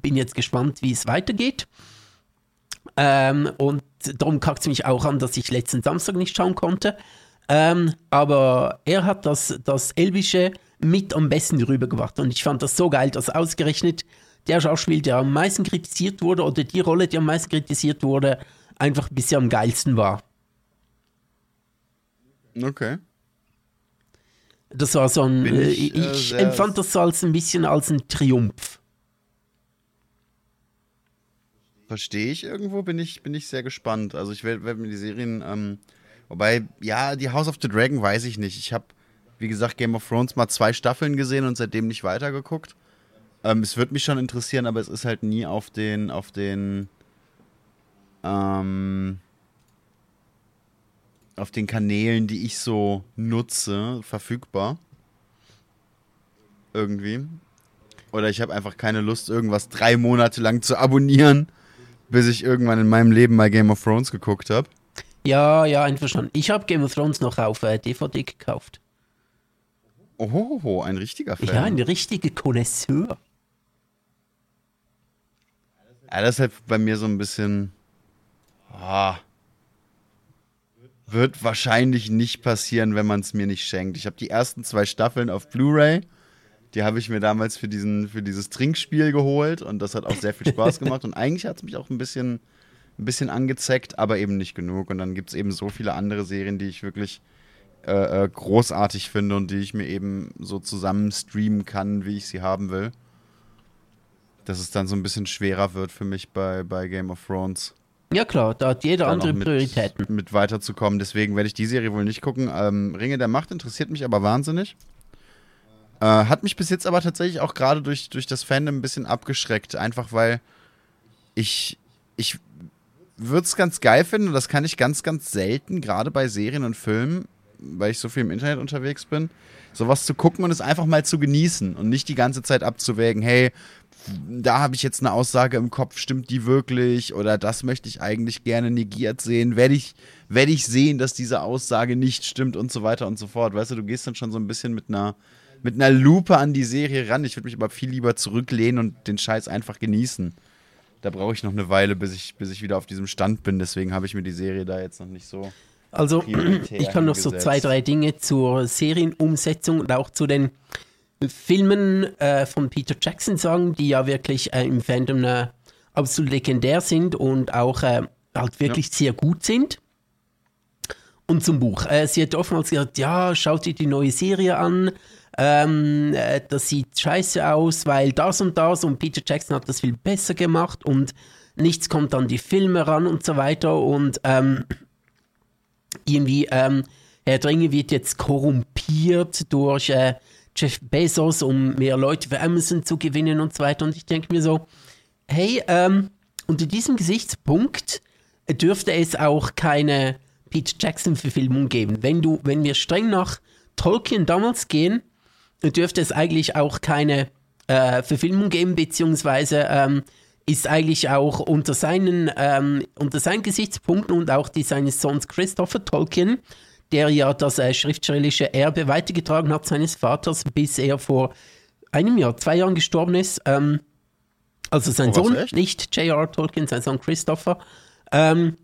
bin jetzt gespannt, wie es weitergeht. Ähm, und darum kackt es mich auch an, dass ich letzten Samstag nicht schauen konnte. Ähm, aber er hat das, das Elbische mit am besten rübergebracht. Und ich fand das so geil, dass ausgerechnet der Schauspieler, der am meisten kritisiert wurde, oder die Rolle, die am meisten kritisiert wurde, einfach bisher am geilsten war. Okay. Das war so ein. ich, äh, ich empfand das so als ein bisschen als ein Triumph. Verstehe ich irgendwo, bin ich, bin ich sehr gespannt. Also ich werde werd mir die Serien, ähm, wobei, ja, die House of the Dragon weiß ich nicht. Ich habe, wie gesagt, Game of Thrones mal zwei Staffeln gesehen und seitdem nicht weitergeguckt. Ähm, es würde mich schon interessieren, aber es ist halt nie auf den, auf den, ähm, auf den Kanälen, die ich so nutze, verfügbar. Irgendwie. Oder ich habe einfach keine Lust, irgendwas drei Monate lang zu abonnieren bis ich irgendwann in meinem Leben mal Game of Thrones geguckt habe. Ja, ja, einverstanden. Ich habe Game of Thrones noch auf äh, DVD gekauft. Oh, ein richtiger Fan. Ja, ein richtiger Connoisseur. Ja, das ist halt bei mir so ein bisschen. Oh, wird wahrscheinlich nicht passieren, wenn man es mir nicht schenkt. Ich habe die ersten zwei Staffeln auf Blu-ray die habe ich mir damals für, diesen, für dieses Trinkspiel geholt und das hat auch sehr viel Spaß gemacht. Und eigentlich hat es mich auch ein bisschen, ein bisschen angezeckt, aber eben nicht genug. Und dann gibt es eben so viele andere Serien, die ich wirklich äh, äh, großartig finde und die ich mir eben so zusammen streamen kann, wie ich sie haben will. Dass es dann so ein bisschen schwerer wird für mich bei, bei Game of Thrones. Ja klar, da hat jeder andere mit, Prioritäten. Mit weiterzukommen. Deswegen werde ich die Serie wohl nicht gucken. Ähm, Ringe der Macht interessiert mich aber wahnsinnig. Äh, hat mich bis jetzt aber tatsächlich auch gerade durch, durch das Fandom ein bisschen abgeschreckt, einfach weil ich, ich würde es ganz geil finden, und das kann ich ganz, ganz selten, gerade bei Serien und Filmen, weil ich so viel im Internet unterwegs bin, sowas zu gucken und es einfach mal zu genießen und nicht die ganze Zeit abzuwägen, hey, da habe ich jetzt eine Aussage im Kopf, stimmt die wirklich? Oder das möchte ich eigentlich gerne negiert sehen. Werde ich, werde ich sehen, dass diese Aussage nicht stimmt und so weiter und so fort. Weißt du, du gehst dann schon so ein bisschen mit einer, mit einer Lupe an die Serie ran. Ich würde mich aber viel lieber zurücklehnen und den Scheiß einfach genießen. Da brauche ich noch eine Weile, bis ich, bis ich wieder auf diesem Stand bin. Deswegen habe ich mir die Serie da jetzt noch nicht so. Also, ich kann noch so zwei, drei Dinge zur Serienumsetzung und auch zu den Filmen äh, von Peter Jackson sagen, die ja wirklich äh, im Fandom äh, absolut legendär sind und auch äh, halt wirklich ja. sehr gut sind. Und zum Buch. Äh, sie hat oftmals gesagt, ja, schaut dir die neue Serie an ähm, äh, das sieht scheiße aus, weil das und das und Peter Jackson hat das viel besser gemacht und nichts kommt an die Filme ran und so weiter und ähm, irgendwie ähm, Herr Dringe wird jetzt korrumpiert durch äh, Jeff Bezos, um mehr Leute für Amazon zu gewinnen und so weiter. Und ich denke mir so, hey, ähm, unter diesem Gesichtspunkt dürfte es auch keine Peter Jackson-Verfilmung geben. Wenn du, wenn wir streng nach Tolkien damals gehen, dürfte es eigentlich auch keine äh, Verfilmung geben, beziehungsweise ähm, ist eigentlich auch unter seinen, ähm, unter seinen Gesichtspunkten und auch die seines Sohns Christopher Tolkien, der ja das äh, schriftstellerische Erbe weitergetragen hat seines Vaters, bis er vor einem Jahr, zwei Jahren gestorben ist. Ähm, also sein Oh, Sohn, echt? nicht J.R. Tolkien, sein Sohn Christopher. Ähm,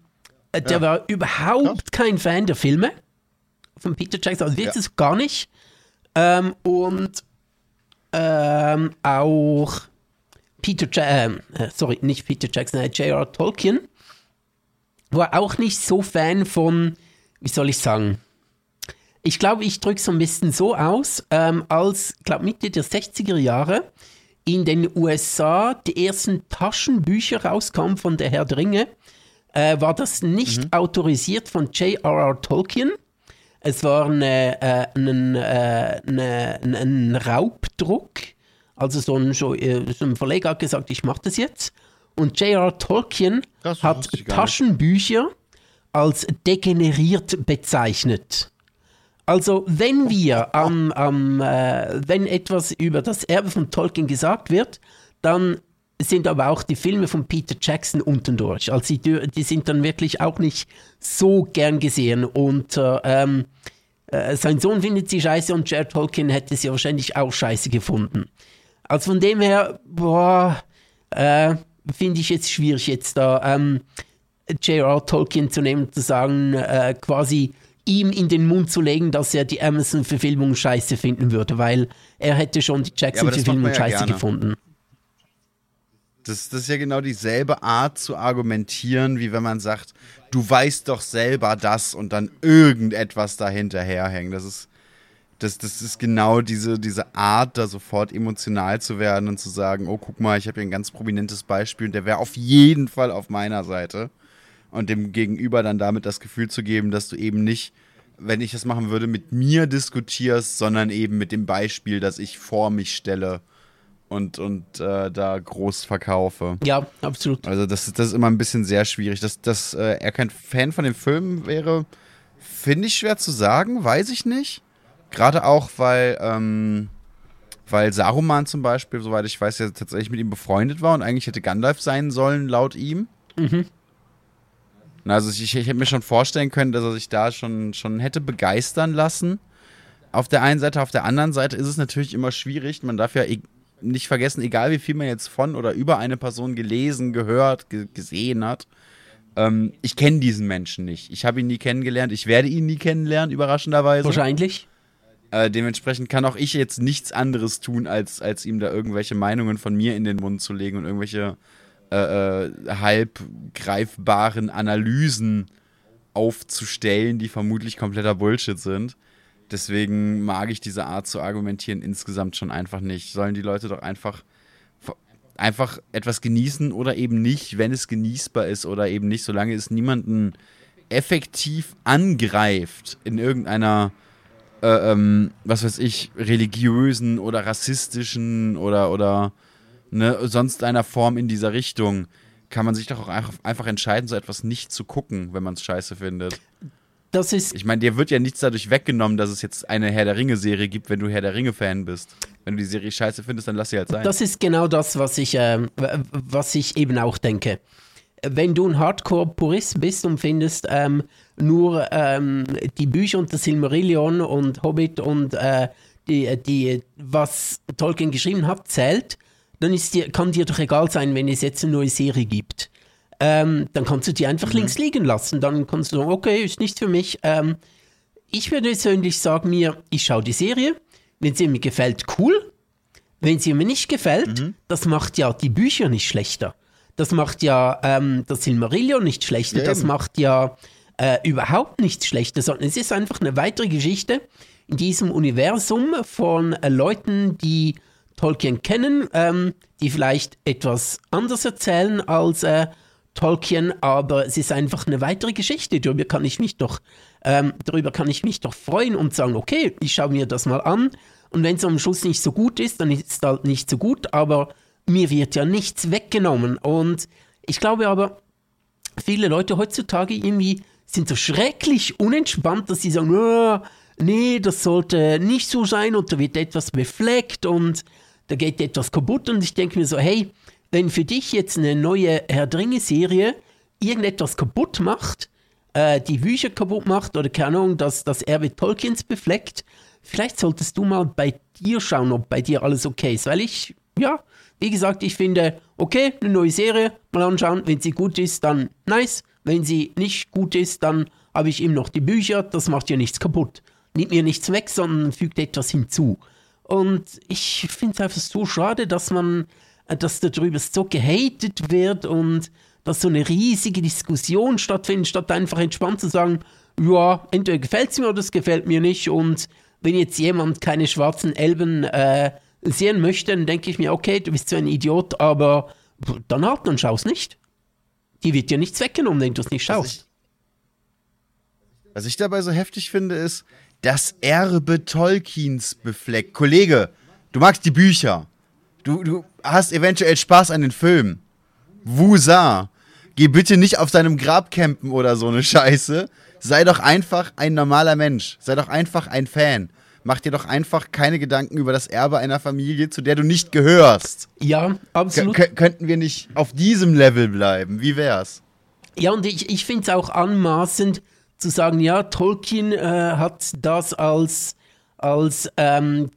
äh, der Ja. war überhaupt kein Fan der Filme von Peter Jackson, also wirklich Ja. gar nicht. Ähm, und ähm, auch Peter, ja ähm, äh, sorry, nicht Peter Jackson, äh, J.R. Tolkien war auch nicht so Fan von, wie soll ich sagen, ich glaube, ich drücke es so ein bisschen so aus, ähm, als, glaube Mitte der 60er Jahre in den USA die ersten Taschenbücher rauskamen von der Herr der Ringe, äh, war das nicht autorisiert von J.R.R. Tolkien. Es war eine, äh, ein, äh, eine, ein, ein Raubdruck. Also so ein, so, äh, so ein Verleger hat gesagt, ich mache das jetzt. Und J.R. Tolkien Das hat. Taschenbücher als degeneriert bezeichnet. Also wenn wir am, am äh, wenn etwas über das Erbe von Tolkien gesagt wird, dann sind aber auch die Filme von Peter Jackson unten durch. Also die, die sind dann wirklich auch nicht so gern gesehen und äh, ähm, äh, sein Sohn findet sie scheiße und Jared Tolkien hätte sie wahrscheinlich auch scheiße gefunden. Also von dem her, boah, äh, finde ich jetzt schwierig jetzt da ähm, J.R.R. Tolkien zu nehmen und zu sagen, äh, quasi ihm in den Mund zu legen, dass er die Amazon-Verfilmung scheiße finden würde, weil er hätte schon die Jackson-Verfilmung ja scheiße gerne. gefunden. Das, das ist ja genau dieselbe Art zu argumentieren, wie wenn man sagt, du weißt doch selber das und dann irgendetwas dahinterher hängt. Das ist, das, das ist genau diese, diese Art, da sofort emotional zu werden und zu sagen, oh, guck mal, ich habe hier ein ganz prominentes Beispiel und der wäre auf jeden Fall auf meiner Seite. Und dem Gegenüber dann damit das Gefühl zu geben, dass du eben nicht, wenn ich das machen würde, mit mir diskutierst, sondern eben mit dem Beispiel, das ich vor mich stelle und, und äh, da groß verkaufe. Ja, absolut. Also das, ist- das ist immer ein bisschen sehr schwierig. Dass, dass äh, er kein Fan von dem Film wäre, finde ich schwer zu sagen, weiß ich nicht. Gerade auch, weil, ähm, weil Saruman zum Beispiel, soweit ich weiß, ja tatsächlich mit ihm befreundet war und eigentlich hätte Gandalf sein sollen, laut ihm. Na, Also ich, ich hätte mir schon vorstellen können, dass er sich da schon, schon hätte begeistern lassen. Auf der einen Seite, auf der anderen Seite ist es natürlich immer schwierig. Man darf ja e nicht vergessen, egal wie viel man jetzt von oder über eine Person gelesen, gehört, ge gesehen hat. Ähm, ich kenne diesen Menschen nicht. Ich habe ihn nie kennengelernt. Ich werde ihn nie kennenlernen, überraschenderweise. Wahrscheinlich. Äh, dementsprechend kann auch ich jetzt nichts anderes tun, als, als ihm da irgendwelche Meinungen von mir in den Mund zu legen und irgendwelche äh, äh, halb greifbaren Analysen aufzustellen, die vermutlich kompletter Bullshit sind. Deswegen mag ich diese Art zu argumentieren insgesamt schon einfach nicht. Sollen die Leute doch einfach, einfach etwas genießen oder eben nicht, wenn es genießbar ist oder eben nicht, solange es niemanden effektiv angreift in irgendeiner äh, ähm, was weiß ich, religiösen oder rassistischen oder, oder ne, sonst einer Form in dieser Richtung, kann man sich doch auch einfach, einfach entscheiden, so etwas nicht zu gucken, wenn man es scheiße findet. Das ist Ich meine, dir wird ja nichts dadurch weggenommen, dass es jetzt eine Herr der Ringe-Serie gibt, wenn du Herr der Ringe-Fan bist. Wenn du die Serie scheiße findest, dann lass sie halt sein. Das ist genau das, was ich, w- was ich eben auch denke. Wenn du ein Hardcore-Purist bist und findest ähm, nur ähm, die Bücher und das Silmarillion und Hobbit und äh, die, die, was Tolkien geschrieben hat, zählt, dann ist dir, kann dir doch egal sein, wenn es jetzt eine neue Serie gibt. Ähm, dann kannst du die einfach links liegen lassen. Dann kannst du sagen, okay, ist nicht für mich. Ähm, ich würde persönlich sagen mir, ich schaue die Serie. Wenn sie mir gefällt, cool. Wenn sie mir nicht gefällt, das macht ja die Bücher nicht schlechter. Das macht ja ähm, das Silmarillion nicht schlechter. Ja, das macht ja äh, überhaupt nichts schlechter, sondern es ist einfach eine weitere Geschichte in diesem Universum von äh, Leuten, die Tolkien kennen, ähm, die vielleicht etwas anders erzählen als äh, Tolkien, aber es ist einfach eine weitere Geschichte. Darüber kann ich mich doch, ähm, darüber kann ich mich doch freuen und sagen, okay, ich schaue mir das mal an. Und wenn es am Schluss nicht so gut ist, dann ist es halt nicht so gut, aber mir wird ja nichts weggenommen. Und ich glaube aber, viele Leute heutzutage irgendwie sind so schrecklich unentspannt, dass sie sagen, oh, nee, das sollte nicht so sein und da wird etwas befleckt und da geht etwas kaputt. Und ich denke mir so, hey, wenn für dich jetzt eine neue Herr Dringe-Serie irgendetwas kaputt macht, äh, die Bücher kaputt macht oder keine Ahnung, dass das Erbe Tolkiens befleckt, vielleicht solltest du mal bei dir schauen, ob bei dir alles okay ist. Weil ich, ja, wie gesagt, ich finde, okay, eine neue Serie, mal anschauen. Wenn sie gut ist, dann nice. Wenn sie nicht gut ist, dann habe ich eben noch die Bücher. Das macht ja nichts kaputt. Nimmt mir nichts weg, sondern fügt etwas hinzu. Und ich finde es einfach so schade, dass man, dass darüber so gehatet wird und dass so eine riesige Diskussion stattfindet, statt einfach entspannt zu sagen, ja, entweder gefällt es mir oder es gefällt mir nicht. Und wenn jetzt jemand keine schwarzen Elben äh, sehen möchte, dann denke ich mir, okay, du bist so ein Idiot, aber dann halt, dann schau es nicht. Die wird dir nichts weggenommen, wenn du es nicht schaust. Was ich, was ich dabei so heftig finde, ist, das Erbe Tolkiens befleckt. Kollege, du magst die Bücher. Du, du hast eventuell Spaß an den Filmen. Wusa. Geh bitte nicht auf deinem Grab campen oder so eine Scheiße. Sei doch einfach ein normaler Mensch. Sei doch einfach ein Fan. Mach dir doch einfach keine Gedanken über das Erbe einer Familie, zu der du nicht gehörst. Ja, absolut. K könnten wir nicht auf diesem Level bleiben? Wie wär's? Ja, und ich, ich finde es auch anmaßend zu sagen, ja, Tolkien äh, hat das als, als ähm,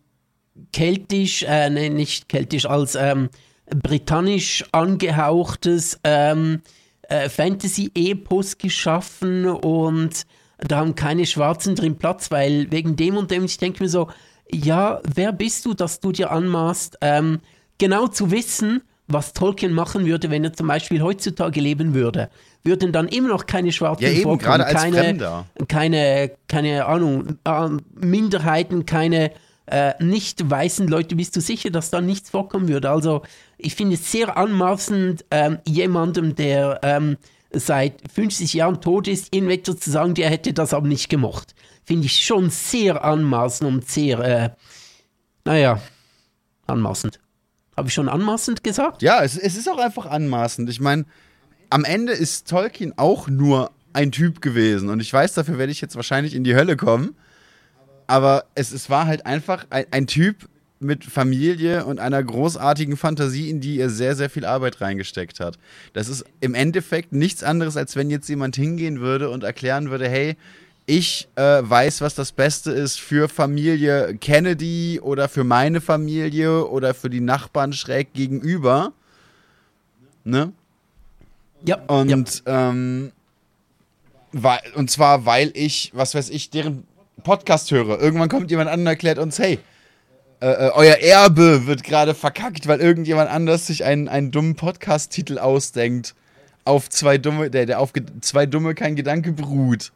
keltisch, äh, nee, nicht keltisch, als ähm, britannisch angehauchtes ähm, äh, Fantasy-Epos geschaffen und da haben keine Schwarzen drin Platz, weil wegen dem und dem, ich denke mir so, ja, wer bist du, dass du dir anmaßt, ähm, genau zu wissen, was Tolkien machen würde, wenn er zum Beispiel heutzutage leben würde. Würden dann immer noch keine Schwarzen ja, eben, vorkommen, gerade als keine, Fremder. keine, keine Ahnung, äh, Minderheiten, keine äh, nicht weißen Leute, bist du sicher, dass da nichts vorkommen würde? Also ich finde es sehr anmaßend, ähm, jemandem, der ähm, seit 50 Jahren tot ist, ihm etwas zu sagen, der hätte das aber nicht gemocht. Finde ich schon sehr anmaßend und sehr, äh, naja, anmaßend. Habe ich schon anmaßend gesagt? Ja, es, es ist auch einfach anmaßend. Ich meine, am Ende ist Tolkien auch nur ein Typ gewesen. Und ich weiß, dafür werde ich jetzt wahrscheinlich in die Hölle kommen. Aber es, es war halt einfach ein, ein Typ, mit Familie und einer großartigen Fantasie, in die er sehr, sehr viel Arbeit reingesteckt hat. Das ist im Endeffekt nichts anderes, als wenn jetzt jemand hingehen würde und erklären würde, hey, ich äh, weiß, was das Beste ist für Familie Kennedy oder für meine Familie oder für die Nachbarn schräg gegenüber. Ne? Ja. Und, ja. Ähm, weil, und zwar, weil ich, was weiß ich, deren Podcast höre. Irgendwann kommt jemand an und erklärt uns, hey, äh, äh, euer Erbe wird gerade verkackt, weil irgendjemand anders sich einen, einen dummen Podcast-Titel ausdenkt. Auf zwei dumme, der, der auf zwei dumme kein Gedanke beruht.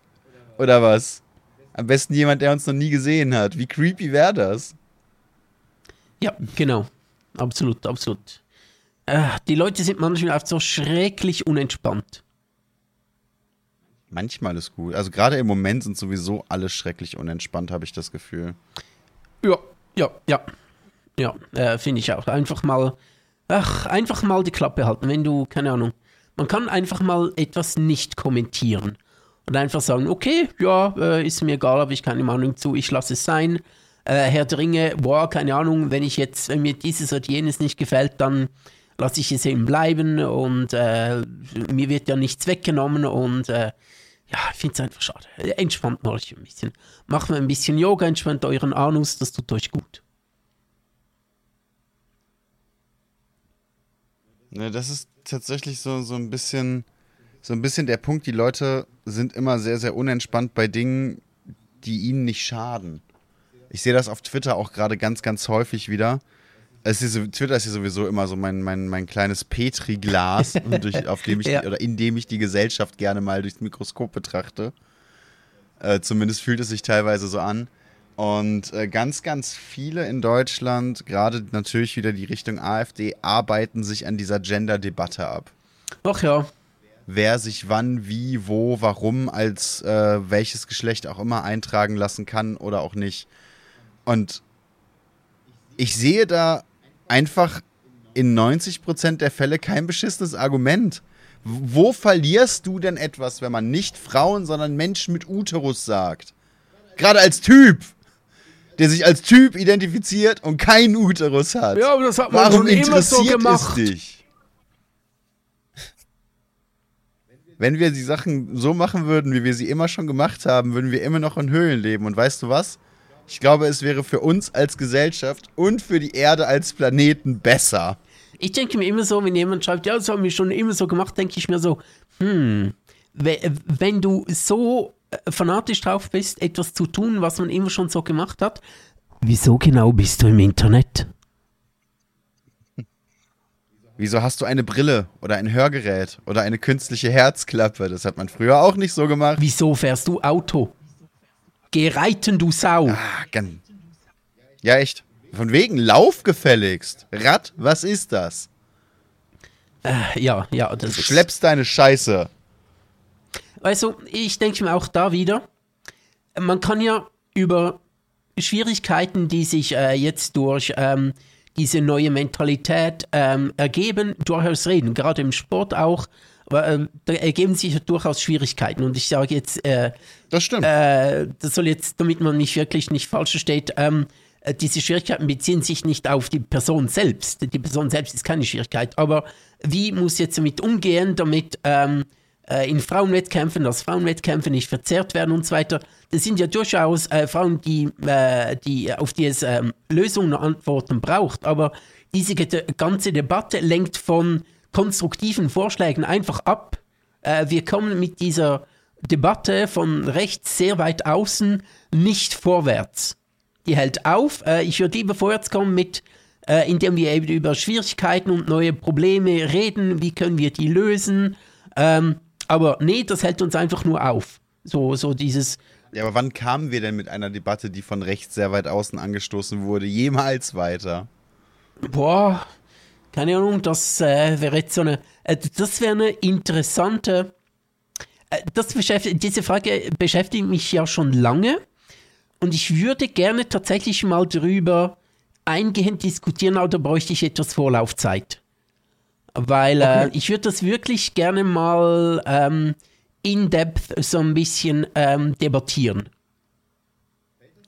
Oder was? Am besten jemand, der uns noch nie gesehen hat. Wie creepy wäre das? Ja, genau. Absolut, absolut. Äh, die Leute sind manchmal oft so schrecklich unentspannt. Manchmal ist gut. Also gerade im Moment sind sowieso alle schrecklich unentspannt, habe ich das Gefühl. Ja, ja, ja. Ja, äh, finde ich auch. Einfach mal, ach, einfach mal die Klappe halten, wenn du, keine Ahnung. Man kann einfach mal etwas nicht kommentieren. Und einfach sagen, okay, ja, äh, ist mir egal, habe ich keine Meinung zu, ich lasse es sein. Äh, Herr Dringe, boah, keine Ahnung, wenn ich jetzt, wenn mir dieses oder jenes nicht gefällt, dann lasse ich es eben bleiben und äh, mir wird ja nichts weggenommen und äh, ja, ich finde es einfach schade. Entspannt mal euch ein bisschen. Macht mal ein bisschen Yoga, entspannt euren Anus, das tut euch gut. Ja, das ist tatsächlich so, so ein bisschen so ein bisschen der Punkt, die Leute sind immer sehr, sehr unentspannt bei Dingen, die ihnen nicht schaden. Ich sehe das auf Twitter auch gerade ganz, ganz häufig wieder. Es ist, Twitter ist ja sowieso immer so mein, mein, mein kleines Petri-Glas, auf dem ich ja. oder in dem ich die Gesellschaft gerne mal durchs Mikroskop betrachte. Äh, zumindest fühlt es sich teilweise so an. Und äh, ganz, ganz viele in Deutschland, gerade natürlich wieder die Richtung AfD, arbeiten sich an dieser Gender-Debatte ab. Ach ja. wer sich wann, wie, wo, warum als äh, welches Geschlecht auch immer eintragen lassen kann oder auch nicht. Und ich sehe da einfach in 90% der Fälle kein beschissenes Argument. Wo verlierst du denn etwas, wenn man nicht Frauen, sondern Menschen mit Uterus sagt? Gerade als Typ, der sich als Typ identifiziert und keinen Uterus hat. Ja, aber das hat man Warum schon immer so interessiert gemacht. es dich? Wenn wir die Sachen so machen würden, wie wir sie immer schon gemacht haben, würden wir immer noch in Höhlen leben. Und weißt du was? Ich glaube, es wäre für uns als Gesellschaft und für die Erde als Planeten besser. Ich denke mir immer so, wenn jemand schreibt, ja, das haben wir schon immer so gemacht, denke ich mir so, hm, we- wenn du so äh, fanatisch drauf bist, etwas zu tun, was man immer schon so gemacht hat, wieso genau bist du im Internet? Wieso hast du eine Brille oder ein Hörgerät oder eine künstliche Herzklappe? Das hat man früher auch nicht so gemacht. Wieso fährst du Auto? Geh reiten, du Sau. Ah, ja, echt. Von wegen Lauf gefälligst. Rad, was ist das? Äh, ja, ja, Du das ist... schleppst deine Scheiße. Also, ich denke mir auch da wieder, man kann ja über Schwierigkeiten, die sich äh, jetzt durch ähm, diese neue Mentalität ähm, ergeben, durchaus reden. Gerade im Sport auch. Ähm, da ergeben sich ja durchaus Schwierigkeiten. Und ich sage jetzt, äh, Das stimmt. äh, das soll jetzt, damit man mich wirklich nicht falsch versteht, ähm, äh, diese Schwierigkeiten beziehen sich nicht auf die Person selbst. Die Person selbst ist keine Schwierigkeit. Aber wie muss jetzt damit umgehen, damit ähm, äh, in Frauenwettkämpfen, dass Frauenwettkämpfe nicht verzerrt werden und so weiter. Das sind ja durchaus äh, Frauen, die, äh, die, auf die es ähm, Lösungen und Antworten braucht. Aber diese ganze Debatte lenkt von konstruktiven Vorschlägen einfach ab. Äh, wir kommen mit dieser Debatte von rechts sehr weit außen nicht vorwärts. Die hält auf. Äh, ich würde lieber vorwärts kommen mit, äh, indem wir eben über Schwierigkeiten und neue Probleme reden. Wie können wir die lösen? Ähm, aber nee, das hält uns einfach nur auf. So, so dieses, Ja, aber wann kamen wir denn mit einer Debatte, die von rechts sehr weit außen angestoßen wurde, jemals weiter? boah, keine Ahnung, das äh, wäre jetzt so eine, äh, das wäre eine interessante, äh, das beschäftigt, diese Frage beschäftigt mich ja schon lange und ich würde gerne tatsächlich mal drüber eingehend diskutieren, aber da bräuchte ich etwas Vorlaufzeit. Weil äh, ich würde das wirklich gerne mal ähm, in depth so ein bisschen ähm, debattieren.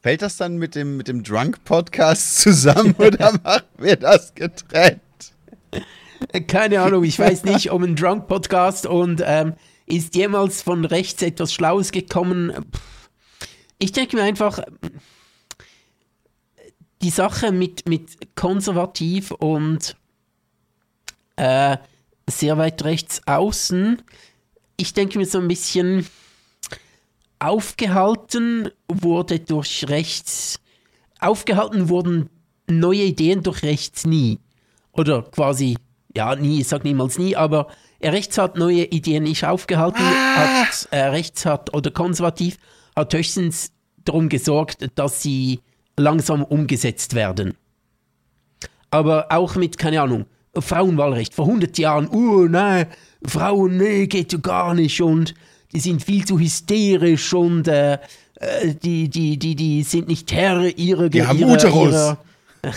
Fällt das dann mit dem, mit dem Drunk-Podcast zusammen oder machen wir das getrennt? Äh, Keine Ahnung, ich weiß nicht, um einen Drunk-Podcast und ähm, ist jemals von rechts etwas Schlaues gekommen. Ich denke mir einfach, die Sache mit, mit konservativ und äh, sehr weit rechts außen, ich denke mir so ein bisschen aufgehalten wurde durch rechts, aufgehalten wurden neue Ideen durch rechts nie. Oder quasi, ja, nie, ich sag niemals nie, aber rechts hat neue Ideen nicht aufgehalten, hat äh, rechts hat oder konservativ hat höchstens darum gesorgt, dass sie langsam umgesetzt werden. Aber auch mit, keine Ahnung, Frauenwahlrecht vor 100 Jahren, oh nein, Frauen, nee, geht ja gar nicht und die sind viel zu hysterisch und äh, äh, die, die, die, die sind nicht Herr ihrer Die haben ihrer, Uterus. Ihrer,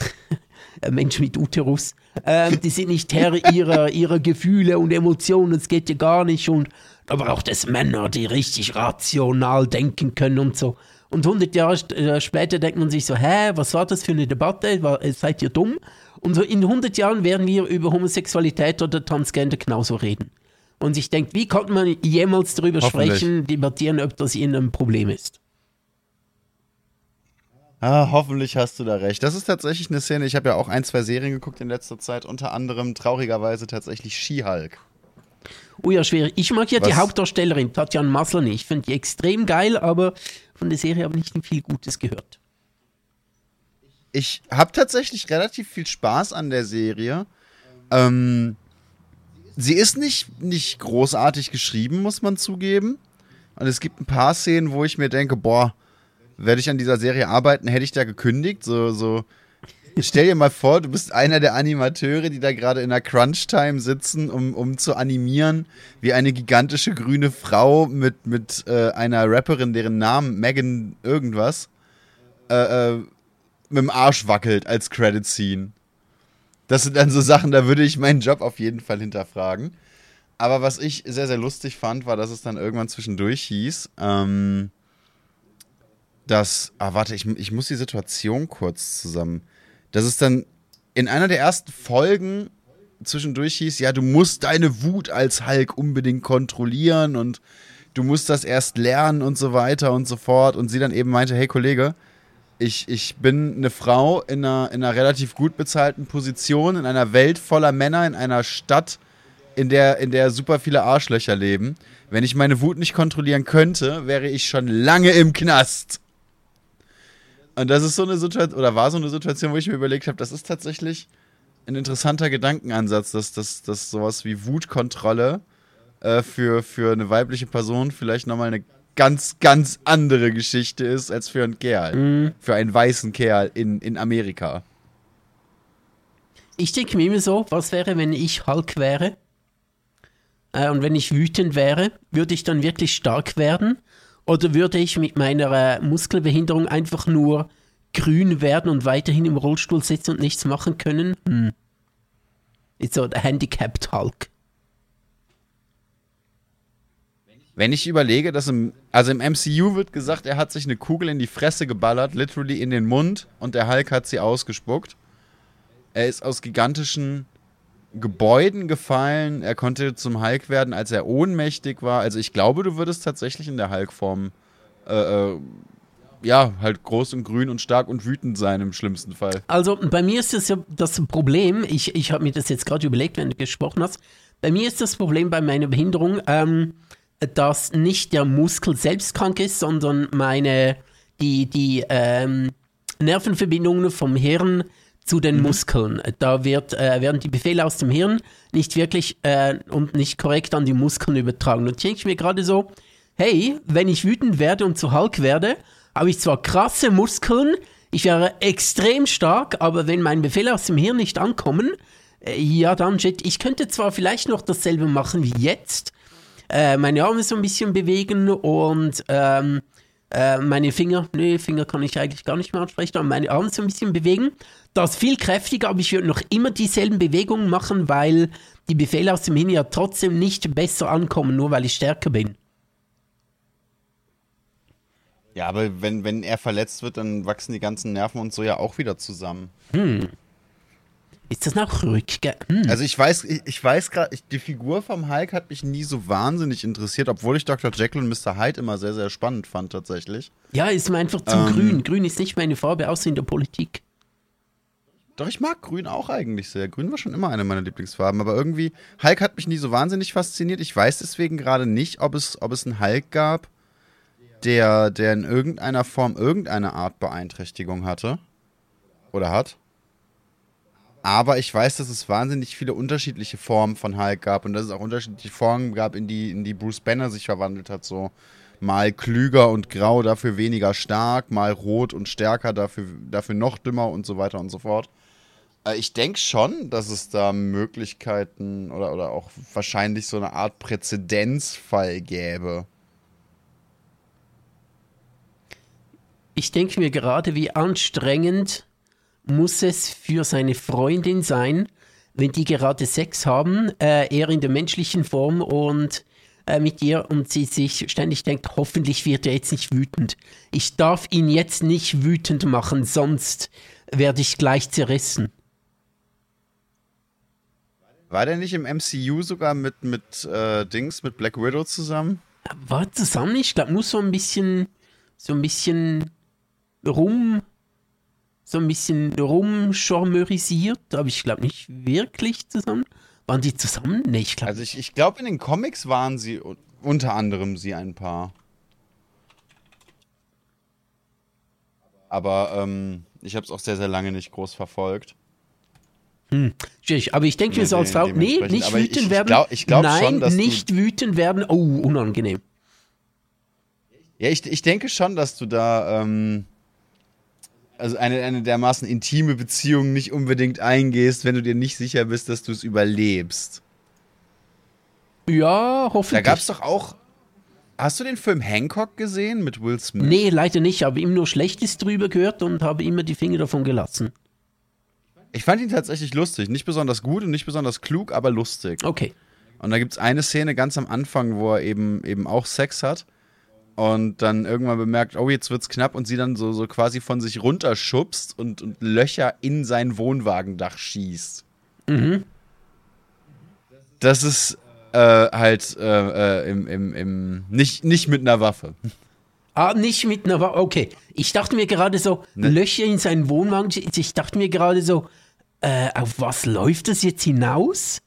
äh, Mensch mit Uterus. Ähm, die sind nicht Herr ihrer, ihrer Gefühle und Emotionen, es geht ja gar nicht. Und da braucht es Männer, die richtig rational denken können und so. Und 100 Jahre äh, später denkt man sich so, hä, was war das für eine Debatte? War, äh, seid ihr dumm? Und so in 100 Jahren werden wir über Homosexualität oder Transgender genauso reden. Und ich denke, wie konnte man jemals darüber sprechen, debattieren, ob das ihnen ein Problem ist? Ah, hoffentlich hast du da recht. Das ist tatsächlich eine Szene. Ich habe ja auch ein, zwei Serien geguckt in letzter Zeit, unter anderem traurigerweise tatsächlich She-Hulk. Oh ja, schwierig. Ich mag ja die Was? Hauptdarstellerin, Tatjana Maslany. Ich finde die extrem geil, aber von der Serie habe ich nicht viel Gutes gehört. Ich habe tatsächlich relativ viel Spaß an der Serie. Ähm, sie ist nicht, nicht großartig geschrieben, muss man zugeben. Und es gibt ein paar Szenen, wo ich mir denke, boah, werde ich an dieser Serie arbeiten, hätte ich da gekündigt. So, so stell dir mal vor, du bist einer der Animateure, die da gerade in der Crunch-Time sitzen, um, um zu animieren, wie eine gigantische grüne Frau mit, mit äh, einer Rapperin, deren Namen Megan irgendwas, äh, äh, mit dem Arsch wackelt als Credit-Scene. Das sind dann so Sachen, da würde ich meinen Job auf jeden Fall hinterfragen. Aber was ich sehr, sehr lustig fand, war, dass es dann irgendwann zwischendurch hieß, ähm, dass, ah, warte, ich, ich muss die Situation kurz zusammen. Dass es dann in einer der ersten Folgen zwischendurch hieß, ja, du musst deine Wut als Hulk unbedingt kontrollieren und du musst das erst lernen und so weiter und so fort. Und sie dann eben meinte, hey Kollege, ich, ich bin eine Frau in einer, in einer relativ gut bezahlten Position, in einer Welt voller Männer, in einer Stadt, in der, in der super viele Arschlöcher leben. Wenn ich meine Wut nicht kontrollieren könnte, wäre ich schon lange im Knast. Und das ist so eine Situation, oder war so eine Situation, wo ich mir überlegt habe, das ist tatsächlich ein interessanter Gedankenansatz, dass, dass, dass sowas wie Wutkontrolle äh, für, für eine weibliche Person vielleicht nochmal eine ganz, ganz andere Geschichte ist als für einen Kerl. Mhm. Für einen weißen Kerl in, in Amerika. Ich denke mir immer so, was wäre, wenn ich Hulk wäre? Äh, und wenn ich wütend wäre, würde ich dann wirklich stark werden? Oder würde ich mit meiner äh, Muskelbehinderung einfach nur grün werden und weiterhin im Rollstuhl sitzen und nichts machen können? Hm. Ist so der Handicapped Hulk. Wenn ich überlege, dass im, also im MCU wird gesagt, er hat sich eine Kugel in die Fresse geballert, literally in den Mund, und der Hulk hat sie ausgespuckt. Er ist aus gigantischen Gebäuden gefallen. Er konnte zum Hulk werden, als er ohnmächtig war. Also ich glaube, du würdest tatsächlich in der Hulk-Form äh, äh, ja, halt groß und grün und stark und wütend sein im schlimmsten Fall. Also bei mir ist das ja das Problem, ich, ich habe mir das jetzt gerade überlegt, wenn du gesprochen hast. Bei mir ist das Problem bei meiner Behinderung, ähm, dass nicht der Muskel selbst krank ist, sondern meine, die, die ähm, Nervenverbindungen vom Hirn zu den mhm. Muskeln. Da wird, äh, werden die Befehle aus dem Hirn nicht wirklich äh, und nicht korrekt an die Muskeln übertragen. Und denke ich mir gerade so, hey, wenn ich wütend werde und zu Hulk werde, habe ich zwar krasse Muskeln, ich wäre extrem stark, aber wenn meine Befehle aus dem Hirn nicht ankommen, äh, ja dann shit, ich könnte zwar vielleicht noch dasselbe machen wie jetzt, äh, meine Arme so ein bisschen bewegen und ähm, äh, meine Finger, nee, Finger kann ich eigentlich gar nicht mehr ansprechen, aber meine Arme so ein bisschen bewegen, das ist viel kräftiger, aber ich würde noch immer dieselben Bewegungen machen, weil die Befehle aus dem Hirn ja trotzdem nicht besser ankommen, nur weil ich stärker bin. Ja, aber wenn, wenn er verletzt wird, dann wachsen die ganzen Nerven und so ja auch wieder zusammen. Hm. Ist das noch Rückgang? Hm. Also ich weiß, ich, ich weiß gerade, die Figur vom Hulk hat mich nie so wahnsinnig interessiert, obwohl ich Dr. Jekyll und Mr. Hyde immer sehr, sehr spannend fand tatsächlich. Ja, ist mir einfach zu ähm, grün. Grün ist nicht meine Farbe, außer in der Politik. Doch, ich mag Grün auch eigentlich sehr. Grün war schon immer eine meiner Lieblingsfarben, aber irgendwie, Hulk hat mich nie so wahnsinnig fasziniert. Ich weiß deswegen gerade nicht, ob es, ob es einen Hulk gab, der, der in irgendeiner Form irgendeine Art Beeinträchtigung hatte. Oder hat. Aber ich weiß, dass es wahnsinnig viele unterschiedliche Formen von Hulk gab und dass es auch unterschiedliche Formen gab, in die, in die Bruce Banner sich verwandelt hat. So mal klüger und grau, dafür weniger stark, mal rot und stärker, dafür, dafür noch dümmer und so weiter und so fort. Äh, ich denke schon, dass es da Möglichkeiten oder, oder auch wahrscheinlich so eine Art Präzedenzfall gäbe. Ich denke mir gerade, wie anstrengend muss es für seine Freundin sein, wenn die gerade Sex haben, äh, er in der menschlichen Form und äh, mit ihr und sie sich ständig denkt, hoffentlich wird er jetzt nicht wütend. Ich darf ihn jetzt nicht wütend machen, sonst werde ich gleich zerrissen. War der nicht im MCU sogar mit, mit äh, Dings, mit Black Widow zusammen? War zusammen, ich glaube, nur so ein bisschen, so ein bisschen rum, so ein bisschen rumcharmörisiert, aber ich glaube nicht wirklich zusammen. Waren die zusammen? Nee, ich glaube. Also ich, ich glaube, in den Comics waren sie unter anderem sie ein Paar. Aber ähm, ich habe es auch sehr, sehr lange nicht groß verfolgt. Hm, schwierig. Aber ich denke mir so als Frau, nee, nicht wütend ich, werden. Glaub, ich glaube Nein, schon, dass nicht wütend werden. Oh, unangenehm. Ja, ich, ich denke schon, dass du da, ähm, also eine, eine dermaßen intime Beziehung nicht unbedingt eingehst, wenn du dir nicht sicher bist, dass du es überlebst. Ja, hoffentlich. Da gab es doch auch. Hast du den Film Hancock gesehen mit Will Smith? Nee, leider nicht. Ich habe ihm nur Schlechtes drüber gehört und habe immer die Finger davon gelassen. Ich fand ihn tatsächlich lustig. Nicht besonders gut und nicht besonders klug, aber lustig. Okay. Und da gibt es eine Szene ganz am Anfang, wo er eben, eben auch Sex hat und dann irgendwann bemerkt, oh, jetzt wird's knapp und sie dann so, so quasi von sich runterschubst und, und Löcher in sein Wohnwagendach schießt. Mhm. Das ist äh, halt äh, äh, im, im, im, nicht, nicht mit einer Waffe. Ah, nicht mit einer Waffe. Okay. Ich dachte mir gerade so, Ne. Löcher in seinen Wohnwagen. Ich dachte mir gerade so, äh, auf was läuft das jetzt hinaus?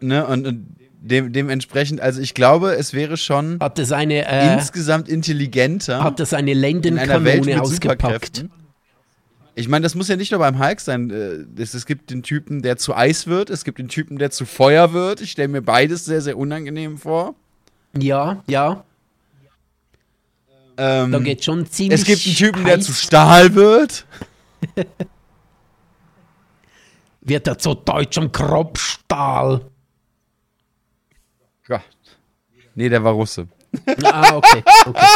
Ne? Und, und dem, dementsprechend, also ich glaube, es wäre schon Hat das eine, äh, insgesamt intelligenter hat das eine Lendenkanone ausgepackt? Ich meine, das muss ja nicht nur beim Hulk sein. Äh, Es, es gibt den Typen, der zu Eis wird, es gibt den Typen, der zu Feuer wird. Ich stelle mir beides sehr, sehr unangenehm vor. Ja, ja. Ähm, Da geht schon ziemlich. es gibt einen Typen, der heiß. zu Stahl wird. Wird er zu deutschem Kropfstahl. Ja. Nee, der war Russe. Ah, okay. okay.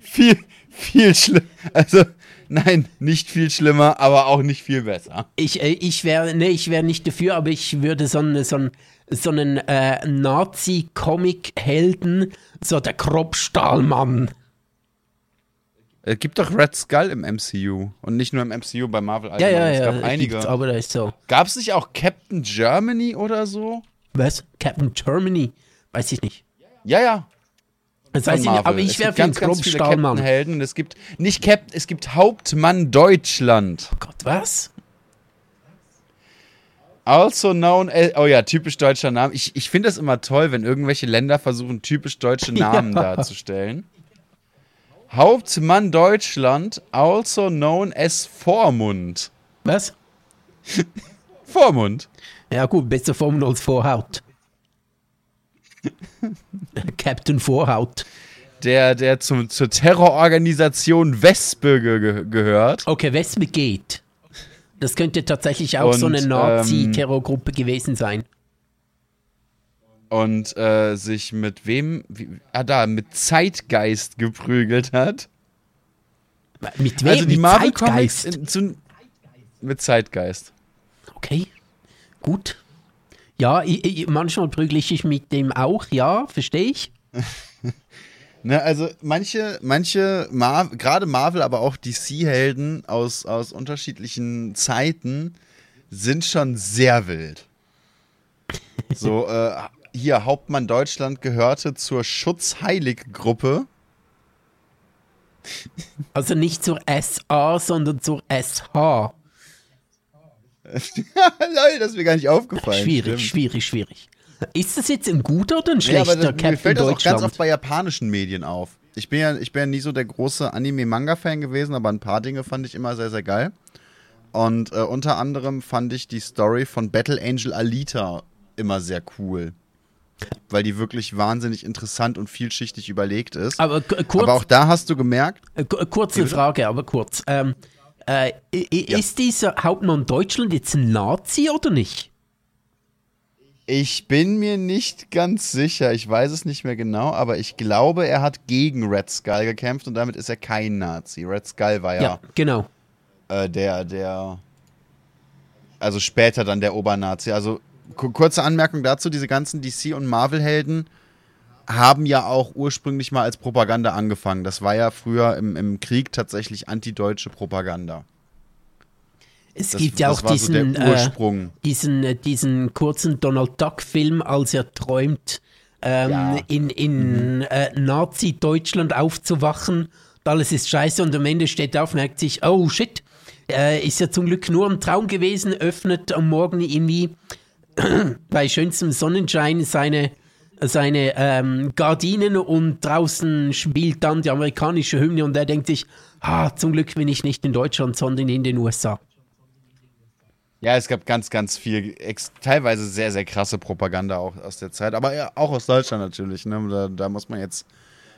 Viel, viel schlimmer. Also, nein, nicht viel schlimmer, aber auch nicht viel besser. Ich, äh, ich wäre nee, ich wär nicht dafür, aber ich würde so einen, so einen, so einen äh, Nazi-Comic-Helden, so der Kropfstahlmann. Es gibt doch Red Skull im MCU. Und nicht nur im MCU, bei Marvel Ja, ja, Es ja. gab einige. gibt's, aber da ist so. Gab es nicht auch Captain Germany oder so? Was? Captain Germany? Weiß ich nicht. Ja, ja. Das weiß ich nicht, aber ich wäre für ganz, ganz viele. Captain-Helden und es gibt nicht Cap, es gibt Hauptmann Deutschland. Gott, was? Also known as, oh ja, typisch deutscher Name. Ich, ich finde das immer toll, wenn irgendwelche Länder versuchen, typisch deutsche Namen Ja. darzustellen. Hauptmann Deutschland, also known as Vormund. Was? Vormund. Ja gut, besser Formel als Vorhaut. Captain Vorhaut. Der, der zum, zur Terrororganisation Wespe ge ge gehört. Okay, Wespe geht. Das könnte tatsächlich auch so Und, eine ähm, Nazi-Terrorgruppe gewesen sein. Und äh, sich mit wem? Wie, ah, da, mit Zeitgeist geprügelt hat. Mit wem? Also die Mit Marvel Comics Zeitgeist? in, zu, mit Zeitgeist. Okay, gut. Ja, ich, ich, manchmal prügle ich mit dem auch, ja, verstehe ich. Ne, also manche, manche, Mar gerade Marvel, aber auch DC-Helden aus, aus unterschiedlichen Zeiten sind schon sehr wild. So, äh, hier, Hauptmann Deutschland gehörte zur Schutzheilig-Gruppe. Also nicht zur SA, sondern zur SH. Lol, das ist mir gar nicht aufgefallen. Schwierig, Stimmt. schwierig, schwierig. Ist das jetzt ein guter oder ein schlechter aber das, mir fällt das auch ganz oft bei japanischen Medien auf. Ich bin ja, ich bin ja nie so der große Anime-Manga-Fan gewesen, aber ein paar Dinge fand ich immer sehr, sehr geil. Und äh, unter anderem fand ich die Story von Battle Angel Alita immer sehr cool. Weil die wirklich wahnsinnig interessant und vielschichtig überlegt ist. aber kurz, aber auch da hast du gemerkt, kurze? Frage, aber kurz. Ähm, äh, Ja. Ist dieser Hauptmann Deutschland jetzt ein Nazi oder nicht? ich bin mir nicht ganz sicher, ich weiß es nicht mehr genau, aber ich glaube, er hat gegen Red Skull gekämpft und damit ist er kein Nazi. Red Skull war Ja, ja genau. äh, der, der, also später dann der Obernazi. Also ku- kurze Anmerkung dazu, diese ganzen DC- und Marvel-Helden haben ja auch ursprünglich mal als Propaganda angefangen. Das war ja früher im, im Krieg tatsächlich antideutsche Propaganda. Es Das, gibt ja auch diesen, so äh, diesen, äh, diesen kurzen Donald Duck-Film, als er träumt, ähm, Ja. Mhm. in, in äh, Nazi-Deutschland aufzuwachen. Alles ist scheiße und am Ende steht er auf und merkt sich, oh shit, äh, ist ja zum Glück nur ein Traum gewesen, öffnet am Morgen irgendwie bei schönstem Sonnenschein seine, seine ähm, Gardinen und draußen spielt dann die amerikanische Hymne und er denkt sich, ah, zum Glück bin ich nicht in Deutschland, sondern in den USA. Ja, es gab ganz, ganz viel, teilweise sehr, sehr krasse Propaganda auch aus der Zeit, aber ja, auch aus Deutschland natürlich. Ne? Da, da muss man jetzt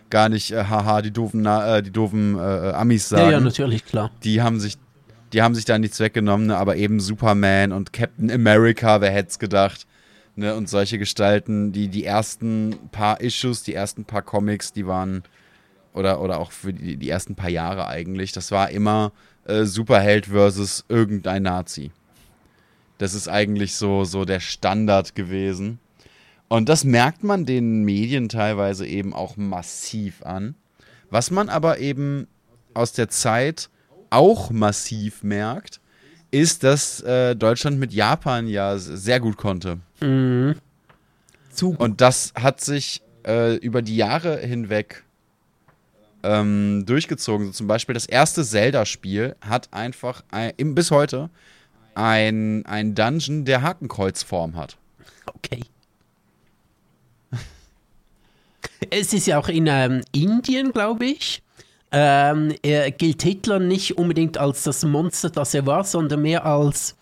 gar nicht, äh, haha, die doofen, äh, die doofen äh, Amis sagen. Ja, ja, natürlich, klar. Die haben sich, die haben sich da nichts weggenommen, ne? aber eben Superman und Captain America, wer hätte es gedacht. Ne? Und solche Gestalten, die, die ersten paar Issues, die ersten paar Comics, die waren, oder, oder auch für die, die ersten paar Jahre eigentlich, das war immer äh, Superheld versus irgendein Nazi. Das ist eigentlich so, so der Standard gewesen. Und das merkt man den Medien teilweise eben auch massiv an. Was man aber eben aus der Zeit auch massiv merkt, ist, dass äh, Deutschland mit Japan ja sehr gut konnte. Mhm. Und das hat sich äh, über die Jahre hinweg ähm, durchgezogen. So zum Beispiel das erste Zelda-Spiel hat einfach ein, bis heute ein, ein Dungeon, der Hakenkreuzform hat. Okay. es ist ja auch in ähm, Indien, glaube ich. Ähm, er gilt Hitler nicht unbedingt als das Monster, das er war, sondern mehr als,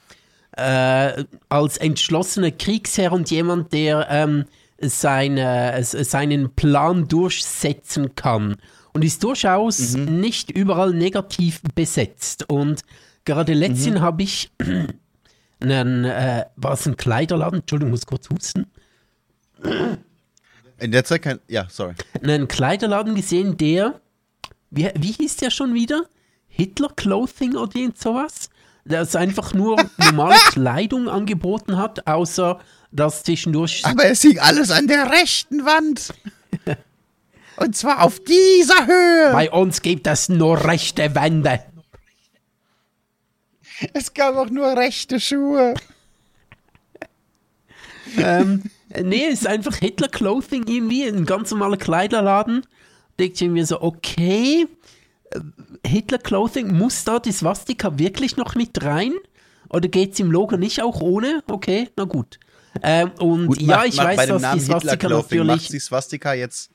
äh, als entschlossener Kriegsherr und jemand, der ähm, seine, seinen Plan durchsetzen kann und ist durchaus mhm. nicht überall negativ besetzt. Und gerade letztens mhm. habe ich einen, äh, war es ein Kleiderladen, Entschuldigung, muss kurz husten. In der Zeit kein, ja, sorry. Einen Kleiderladen gesehen, der, wie, wie hieß der schon wieder? Hitler Clothing oder irgend sowas? Der es einfach nur normale Kleidung angeboten hat, außer dass zwischendurch. Aber es hing alles an der rechten Wand. Und zwar auf dieser Höhe. Bei uns gibt es nur rechte Wände. Es gab auch nur rechte Schuhe. ähm, nee, es ist einfach Hitler Clothing irgendwie, ein ganz normaler Kleiderladen. Denkt ich mir so, okay, äh, Hitler Clothing, muss da die Swastika wirklich noch mit rein? Oder geht es im Logo nicht auch ohne? Okay, na gut. Ähm, und gut, ja, ich weiß, dass die Swastika natürlich. Macht die Swastika jetzt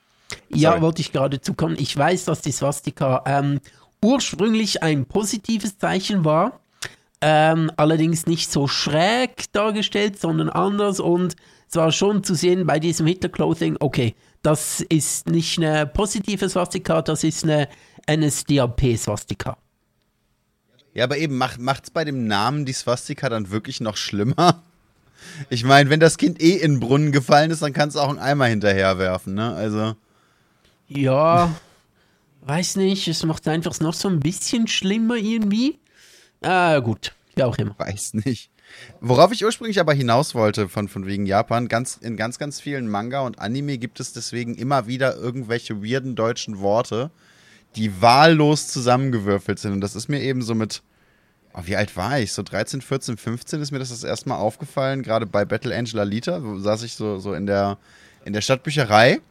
ja, Sorry. wollte ich gerade zukommen. Ich weiß, dass die Swastika ähm, ursprünglich ein positives Zeichen war, ähm, allerdings nicht so schräg dargestellt, sondern anders und es war schon zu sehen bei diesem Hitler-Clothing, okay, das ist nicht eine positive Swastika, das ist eine NSDAP-Swastika. Ja, aber eben macht es bei dem Namen die Swastika dann wirklich noch schlimmer? Ich meine, wenn das Kind eh in den Brunnen gefallen ist, dann kannst du auch einen Eimer hinterherwerfen, ne? Also. Ja, weiß nicht, es macht einfach noch so ein bisschen schlimmer irgendwie. Ah, gut, wie auch immer. Weiß nicht. Worauf ich ursprünglich aber hinaus wollte, von, von wegen Japan, ganz, in ganz, ganz vielen Manga und Anime gibt es deswegen immer wieder irgendwelche weirden deutschen Worte, die wahllos zusammengewürfelt sind. Und das ist mir eben so mit, oh, wie alt war ich? So 13, 14, 15 ist mir das das erste Mal aufgefallen, gerade bei Battle Angel Alita, saß ich so, so in der, in der Stadtbücherei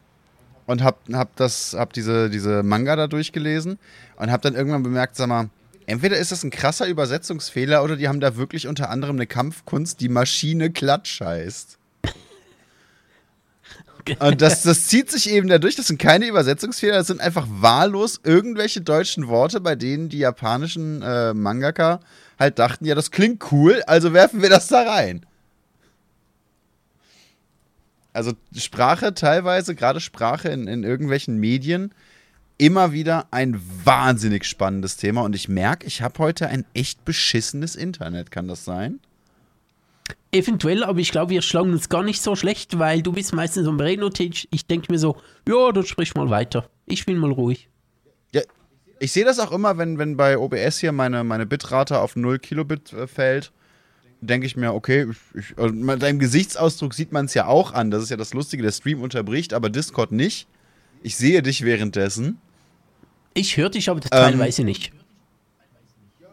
und hab, hab das, hab diese, diese Manga da durchgelesen und hab dann irgendwann bemerkt, sag mal, entweder ist das ein krasser Übersetzungsfehler oder die haben da wirklich unter anderem eine Kampfkunst, die Maschine Klatsch heißt. Und das, das zieht sich eben dadurch, das sind keine Übersetzungsfehler, das sind einfach wahllos irgendwelche deutschen Worte, bei denen die japanischen äh, Mangaka halt dachten, ja, das klingt cool, also werfen wir das da rein also Sprache teilweise, gerade Sprache in, in irgendwelchen Medien, immer wieder ein wahnsinnig spannendes Thema. Und ich merke, ich habe heute ein echt beschissenes Internet. Kann das sein? Eventuell, aber ich glaube, wir schlagen uns gar nicht so schlecht, weil du bist meistens am Rednotisch. Ich denke mir so, ja, dann sprich mal weiter. Ich bin mal ruhig. Ja, ich sehe das auch immer, wenn, wenn bei OBS hier meine, meine Bitrate auf 0 Kilobit äh, fällt denke ich mir, okay, ich, also deinem Gesichtsausdruck sieht man es ja auch an. Das ist ja das Lustige, der Stream unterbricht, aber Discord nicht. Ich sehe dich währenddessen. Ich höre dich aber teilweise ähm, nicht.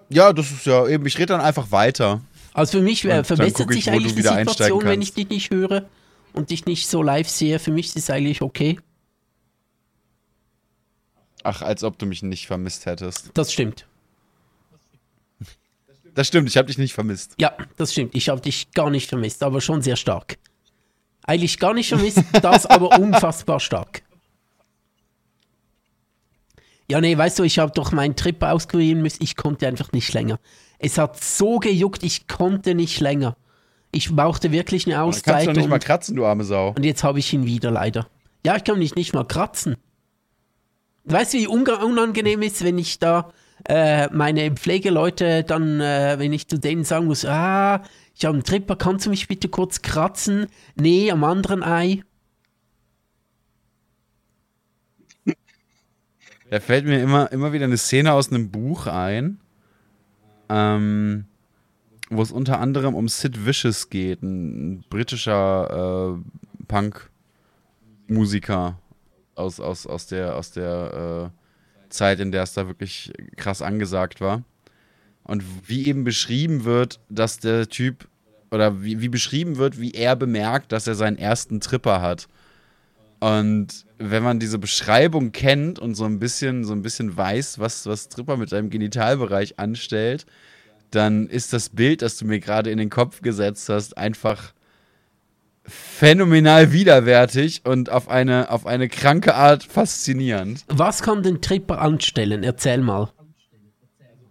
Ja, das ist ja eben, ich rede dann einfach weiter. Also für mich äh, verbessert sich eigentlich die Situation, wenn ich dich nicht höre und dich nicht so live sehe. Für mich ist es eigentlich okay. Ach, als ob du mich nicht vermisst hättest. Das stimmt. Das stimmt, ich habe dich nicht vermisst. Ja, das stimmt. Ich habe dich gar nicht vermisst, aber schon sehr stark. Eigentlich gar nicht vermisst, das aber unfassbar stark. Ja, nee, weißt du, ich habe doch meinen Trip auskurieren müssen. Ich konnte einfach nicht länger. Es hat so gejuckt, ich konnte nicht länger. Ich brauchte wirklich eine Auszeit. Kannst du nicht mal kratzen, du arme Sau. Und jetzt habe ich ihn wieder leider. Ja, ich kann mich nicht mal kratzen. weißt du, wie unangenehm ist, wenn ich da äh, meine Pflegeleute dann, äh, wenn ich zu denen sagen muss, ah, ich habe einen Tripper, kannst du mich bitte kurz kratzen? Nee, am anderen Ei. Da fällt mir immer, immer wieder eine Szene aus einem Buch ein, ähm, wo es unter anderem um Sid Vicious geht, ein britischer äh, Punk-Musiker aus, aus, aus der, aus der äh, Zeit, in der es da wirklich krass angesagt war. Und wie eben beschrieben wird, dass der Typ, oder wie, wie beschrieben wird, wie er bemerkt, dass er seinen ersten Tripper hat. Und wenn man diese Beschreibung kennt und so ein bisschen, so ein bisschen weiß, was, was Tripper mit deinem Genitalbereich anstellt, dann ist das Bild, das du mir gerade in den Kopf gesetzt hast, einfach phänomenal widerwärtig und auf eine, auf eine kranke Art faszinierend. Was kann den Tripper anstellen? Erzähl mal.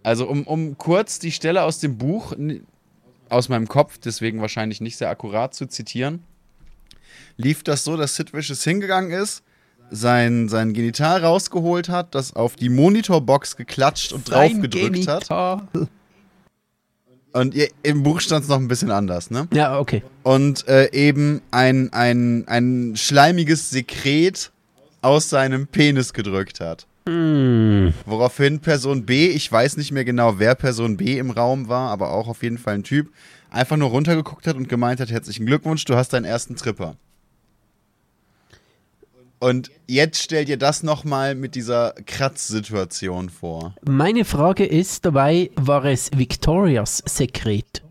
Also um, um kurz die Stelle aus dem Buch, aus meinem Kopf, deswegen wahrscheinlich nicht sehr akkurat zu zitieren, lief das so, dass Sid Vicious hingegangen ist, sein, sein Genital rausgeholt hat, das auf die Monitorbox geklatscht und Sein gedrückt hat. Genital. Und ihr- im Buch stand es noch ein bisschen anders, ne? Ja, okay. Und äh, eben ein, ein, ein schleimiges Sekret aus seinem Penis gedrückt hat. Hm. Woraufhin Person B, ich weiß nicht mehr genau, wer Person B im Raum war, aber auch auf jeden Fall ein Typ, einfach nur runtergeguckt hat und gemeint hat, herzlichen Glückwunsch, du hast deinen ersten Tripper. Und jetzt stell dir das nochmal mit dieser Kratzsituation vor. Meine Frage ist dabei, war es Victorias Sekret?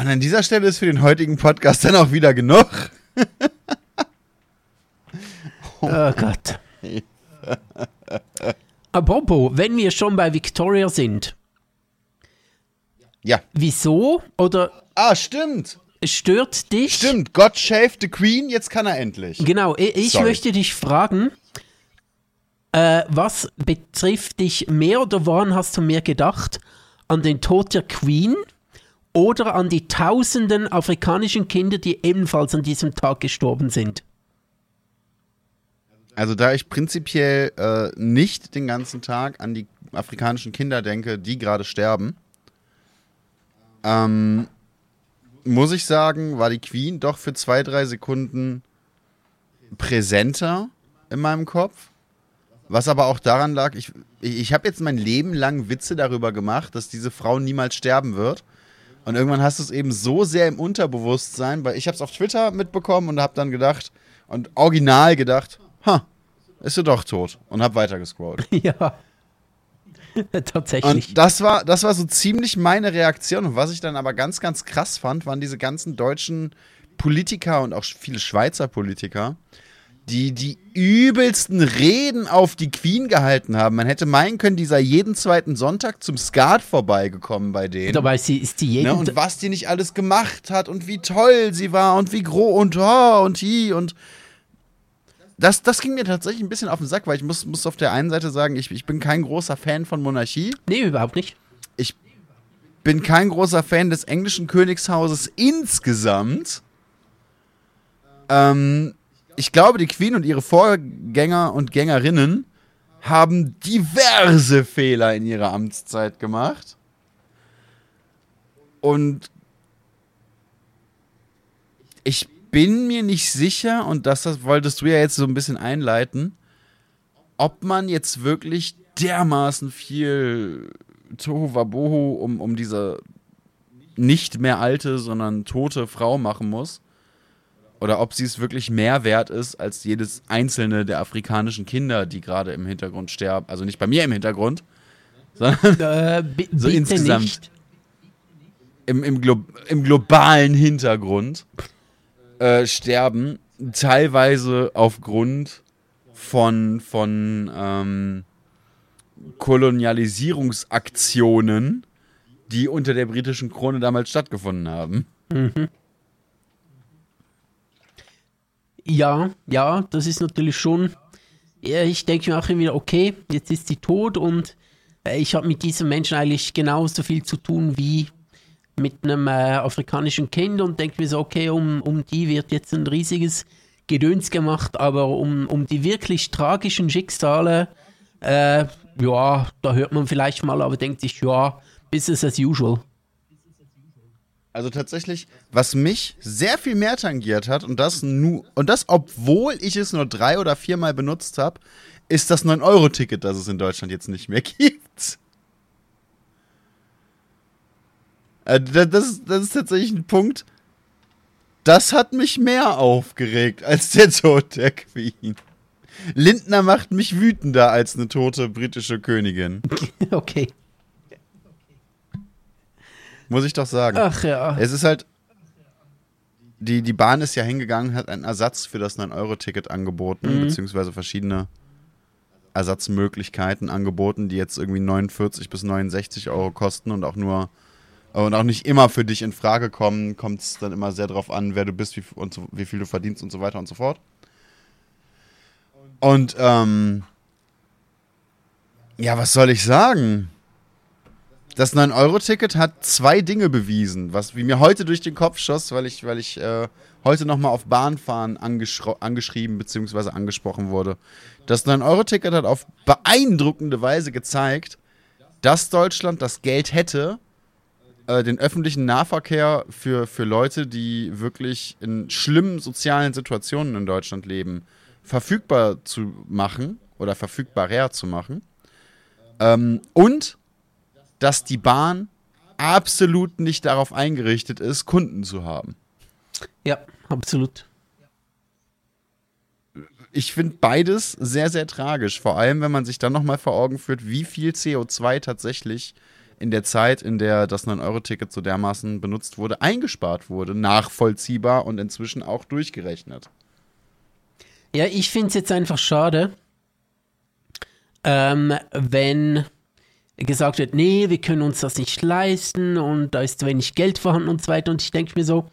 Und an dieser Stelle ist für den heutigen Podcast dann auch wieder genug. Oh Gott. Apropos, wenn wir schon bei Victoria sind, Ja. wieso oder Ah, stimmt. Stört dich? Stimmt. God shaved the Queen, jetzt kann er endlich. Genau, ich, Sorry. möchte dich fragen, äh, was betrifft dich mehr oder woran hast du mehr gedacht? An den Tod der Queen oder an die tausenden afrikanischen Kinder, die ebenfalls an diesem Tag gestorben sind? Also da ich prinzipiell äh, nicht den ganzen Tag an die afrikanischen Kinder denke, die gerade sterben, ähm, muss ich sagen, war die Queen doch für zwei, drei Sekunden präsenter in meinem Kopf. Was aber auch daran lag, ich, ich, habe jetzt mein Leben lang Witze darüber gemacht, dass diese Frau niemals sterben wird. Und irgendwann hast du es eben so sehr im Unterbewusstsein, weil ich habe es auf Twitter mitbekommen und habe dann gedacht und original gedacht, ha, ist sie doch tot und habe weitergescrollt. ja. Tatsächlich. Und das war, das war so ziemlich meine Reaktion. Und was ich dann aber ganz, ganz krass fand, waren diese ganzen deutschen Politiker und auch viele Schweizer Politiker, die die übelsten Reden auf die Queen gehalten haben. Man hätte meinen können, die sei jeden zweiten Sonntag zum Skat vorbeigekommen bei denen. Dabei sie, ist die jeden Ne, und was die nicht alles gemacht hat und wie toll sie war und wie groß und oh und hi und das, das ging mir tatsächlich ein bisschen auf den Sack, weil ich muss, muss auf der einen Seite sagen, ich, ich bin kein großer Fan von Monarchie. Nee, überhaupt nicht. Ich bin kein großer Fan des englischen Königshauses insgesamt. Ähm, ich glaube, die Queen und ihre Vorgänger und Gängerinnen haben diverse Fehler in ihrer Amtszeit gemacht. Und ich bin mir nicht sicher, und das, das wolltest du ja jetzt so ein bisschen einleiten, ob man jetzt wirklich dermaßen viel Tohuwabohu um, um diese nicht mehr alte, sondern tote Frau machen muss. Oder ob sie es wirklich mehr wert ist als jedes einzelne der afrikanischen Kinder, die gerade im Hintergrund sterben. Also nicht bei mir im Hintergrund, sondern Äh, So insgesamt. nicht. im, im, Glo im globalen Hintergrund äh, sterben. Teilweise aufgrund von, von ähm, Kolonialisierungsaktionen, die unter der britischen Krone damals stattgefunden haben. Ja, ja, das ist natürlich schon. Ich denke mir auch immer wieder, okay, jetzt ist sie tot und äh, ich habe mit diesem Menschen eigentlich genauso viel zu tun wie mit einem äh, afrikanischen Kind und denke mir so, okay, um, um die wird jetzt ein riesiges Gedöns gemacht, aber um, um die wirklich tragischen Schicksale, äh, ja, da hört man vielleicht mal, aber denkt sich, ja, business as usual. Also tatsächlich, was mich sehr viel mehr tangiert hat, und das, nu, und das obwohl ich es nur drei oder viermal benutzt habe, ist das 9-Euro-Ticket, das es in Deutschland jetzt nicht mehr gibt. Äh, das, ist, das ist tatsächlich ein Punkt, das hat mich mehr aufgeregt als der Tod der Queen. Lindner macht mich wütender als eine tote britische Königin. Okay. Muss ich doch sagen. Ach ja. Es ist halt. Die, die Bahn ist ja hingegangen, hat einen Ersatz für das 9-Euro-Ticket angeboten, Mhm. beziehungsweise verschiedene Ersatzmöglichkeiten angeboten, die jetzt irgendwie 49 bis 69 Euro kosten und auch nur und auch nicht immer für dich in Frage kommen, kommt es dann immer sehr drauf an, wer du bist wie, und so, wie viel du verdienst und so weiter und so fort. Und ähm, ja, was soll ich sagen? Das 9-Euro-Ticket hat zwei Dinge bewiesen, was wie mir heute durch den Kopf schoss, weil ich, weil ich äh, heute nochmal auf Bahnfahren angeschrieben bzw. angesprochen wurde. Das 9-Euro-Ticket hat auf beeindruckende Weise gezeigt, dass Deutschland das Geld hätte, äh, den öffentlichen Nahverkehr für, für Leute, die wirklich in schlimmen sozialen Situationen in Deutschland leben, verfügbar zu machen oder verfügbarer zu machen. Ähm, und dass die Bahn absolut nicht darauf eingerichtet ist, Kunden zu haben. Ja, absolut. Ich finde beides sehr, sehr tragisch. Vor allem, wenn man sich dann nochmal vor Augen führt, wie viel CO2 tatsächlich in der Zeit, in der das 9-Euro-Ticket so dermaßen benutzt wurde, eingespart wurde. Nachvollziehbar und inzwischen auch durchgerechnet. Ja, ich finde es jetzt einfach schade, ähm, wenn gesagt wird, nee, wir können uns das nicht leisten und da ist zu wenig Geld vorhanden und so weiter. Und ich denke mir so,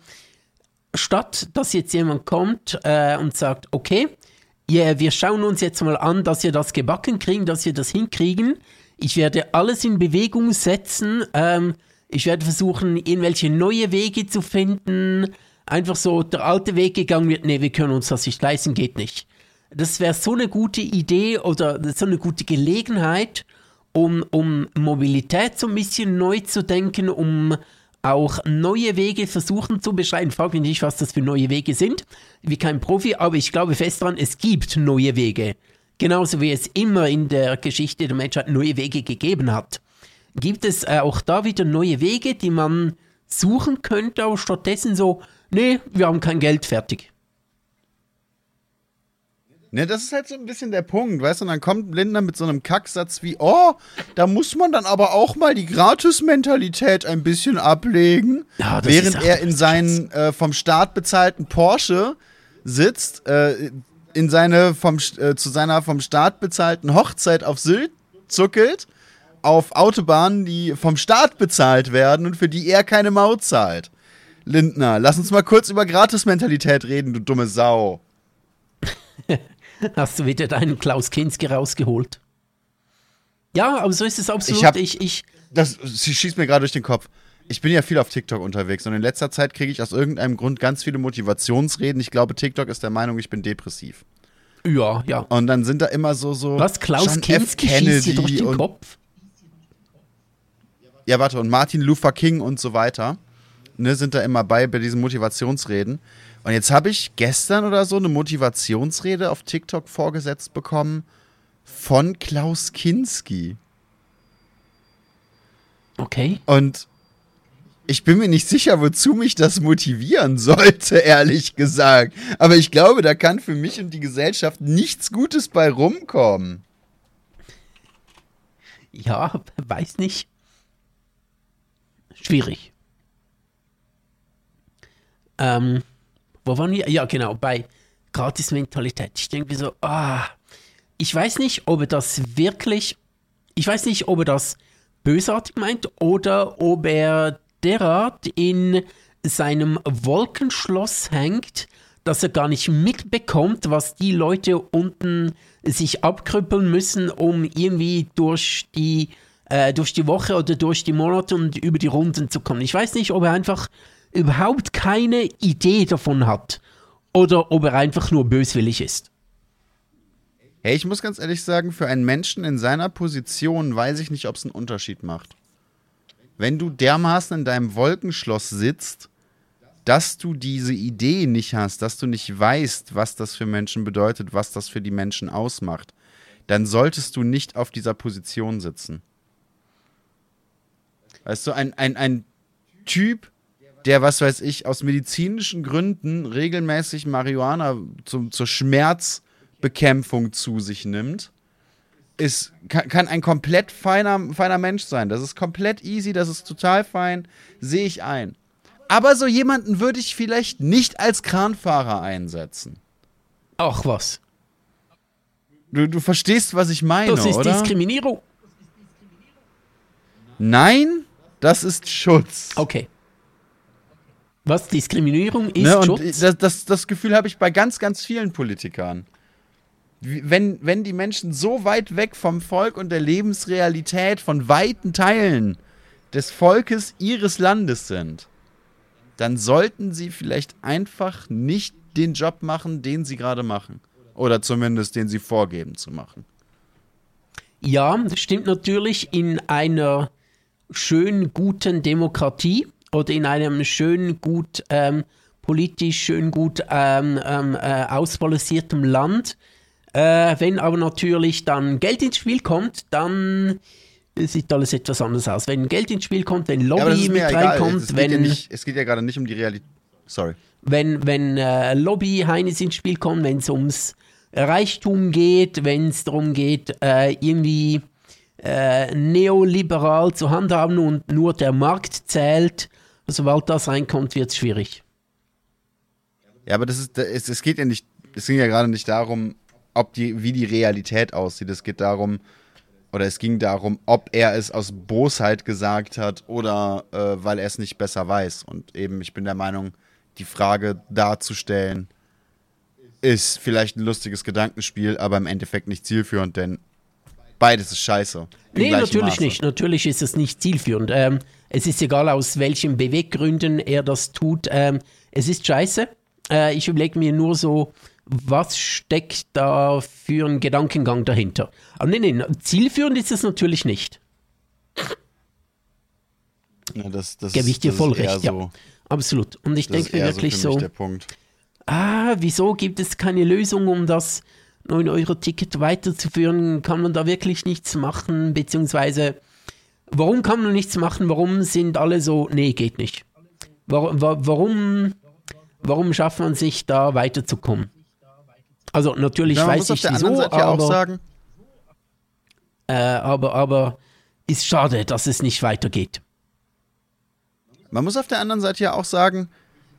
statt dass jetzt jemand kommt äh, und sagt, okay, yeah, wir schauen uns jetzt mal an, dass wir das gebacken kriegen, dass wir das hinkriegen. Ich werde alles in Bewegung setzen. Ähm, ich werde versuchen, irgendwelche neue Wege zu finden. Einfach so der alte Weg gegangen wird, nee, wir können uns das nicht leisten, geht nicht. Das wäre so eine gute Idee oder so eine gute Gelegenheit, um, um Mobilität so ein bisschen neu zu denken, um auch neue Wege versuchen zu beschreiben. Frag mich nicht, was das für neue Wege sind. Wie kein Profi, aber ich glaube fest daran, es gibt neue Wege. Genauso wie es immer in der Geschichte der Menschheit neue Wege gegeben hat. Gibt es äh, auch da wieder neue Wege, die man suchen könnte, aber stattdessen so, nee, wir haben kein Geld, fertig. Ne, das ist halt so ein bisschen der Punkt, weißt du? Und dann kommt Lindner mit so einem Kacksatz wie, oh, da muss man dann aber auch mal die Gratis-Mentalität ein bisschen ablegen, Ja, während er in seinen äh, vom Staat bezahlten Porsche sitzt, äh, in seine vom, äh, zu seiner vom Staat bezahlten Hochzeit auf Sylt zuckelt, auf Autobahnen, die vom Staat bezahlt werden und für die er keine Maut zahlt. Lindner, lass uns mal kurz über Gratis-Mentalität reden, du dumme Sau. Hast du wieder deinen Klaus Kinski rausgeholt? Ja, aber so ist es absolut. Ich hab- ich, ich, das sie schießt mir gerade durch den Kopf. Ich bin ja viel auf TikTok unterwegs und in letzter Zeit kriege ich aus irgendeinem Grund ganz viele Motivationsreden. Ich glaube, TikTok ist der Meinung, ich bin depressiv. ja, ja. Und dann sind da immer so so Was, Klaus. Kinski schießt dir durch den Kopf? Ja, warte, und Martin Luther King und so weiter, ne, sind da immer bei bei diesen Motivationsreden. Und jetzt habe ich gestern oder so eine Motivationsrede auf TikTok vorgesetzt bekommen von Klaus Kinski. Okay. Und ich bin mir nicht sicher, wozu mich das motivieren sollte, ehrlich gesagt. Aber ich glaube, da kann für mich und die Gesellschaft nichts Gutes bei rumkommen. Ja, weiß nicht. Schwierig. Ähm, wo waren wir? Ja, genau, bei Gratis-Mentalität. Ich denke mir so, ah, ich weiß nicht, ob er das wirklich, ich weiß nicht, ob er das bösartig meint oder ob er derart in seinem Wolkenschloss hängt, dass er gar nicht mitbekommt, was die Leute unten sich abkrüppeln müssen, um irgendwie durch die, äh, durch die Woche oder durch die Monate und über die Runden zu kommen. Ich weiß nicht, ob er einfach überhaupt keine Idee davon hat, oder ob er einfach nur böswillig ist. Hey, ich muss ganz ehrlich sagen, für einen Menschen in seiner Position weiß ich nicht, ob es einen Unterschied macht. Wenn du dermaßen in deinem Wolkenschloss sitzt, dass du diese Idee nicht hast, dass du nicht weißt, was das für Menschen bedeutet, was das für die Menschen ausmacht, dann solltest du nicht auf dieser Position sitzen. Weißt du, ein, ein, ein Typ, der, was weiß ich, aus medizinischen Gründen regelmäßig Marihuana zum, zur Schmerzbekämpfung zu sich nimmt, ist, kann, kann, ein komplett feiner, feiner Mensch sein. Das ist komplett easy, das ist total fein, sehe ich ein. Aber so jemanden würde ich vielleicht nicht als Kranfahrer einsetzen. Ach was. Du, du verstehst, was ich meine, Das ist oder? Diskriminierung. Nein, das ist Schutz. Okay. Was Diskriminierung ist Ne, Schutz? das, das, das Gefühl habe ich bei ganz, ganz vielen Politikern. Wenn, wenn die Menschen so weit weg vom Volk und der Lebensrealität von weiten Teilen des Volkes ihres Landes sind, dann sollten sie vielleicht einfach nicht den Job machen, den sie gerade machen. Oder zumindest den sie vorgeben zu machen. Ja, das stimmt natürlich in einer schön guten Demokratie oder in einem schön gut ähm, politisch schön gut ähm, ähm, äh, ausbalanciertem Land. Äh, wenn aber natürlich dann Geld ins Spiel kommt, dann sieht alles etwas anders aus. Wenn Geld ins Spiel kommt, wenn Ja, Lobby mir mit reinkommt, es, wenn ja nicht, es geht ja gerade nicht um die Realität. Sorry. wenn, wenn äh, Lobby Heines ins Spiel kommt, wenn es ums Reichtum geht, wenn es darum geht, äh, irgendwie äh, neoliberal zu handhaben und nur der Markt zählt, sobald das reinkommt, wird es schwierig. Ja, aber das ist, es, es geht ja nicht, es ging ja gerade nicht darum, ob die, wie die Realität aussieht. Es geht darum, oder es ging darum, ob er es aus Bosheit gesagt hat oder äh, weil er es nicht besser weiß. Und eben, ich bin der Meinung, die Frage darzustellen, ist vielleicht ein lustiges Gedankenspiel, aber im Endeffekt nicht zielführend, denn beides ist scheiße. Nee, natürlich Maße. nicht. Natürlich ist es nicht zielführend. Ähm, es ist egal, aus welchen Beweggründen er das tut. Ähm, es ist scheiße. Äh, ich überlege mir nur so, was steckt da für ein Gedankengang dahinter. Aber nee, nee, zielführend ist es natürlich nicht. Ja, das, das, Gebe ich dir voll recht, ja. So, Absolut. Und ich denke mir wirklich so, so, ah, wieso gibt es keine Lösung, um das 9-Euro-Ticket weiterzuführen? Kann man da wirklich nichts machen? Beziehungsweise, warum kann man nichts machen? Warum sind alle so, nee, geht nicht? Warum, wa- warum, warum schafft man sich da weiterzukommen? Also natürlich Ja, weiß ich wieso, Seite ja auch aber, sagen, äh, aber, aber ist schade, dass es nicht weitergeht. Man muss auf der anderen Seite ja auch sagen,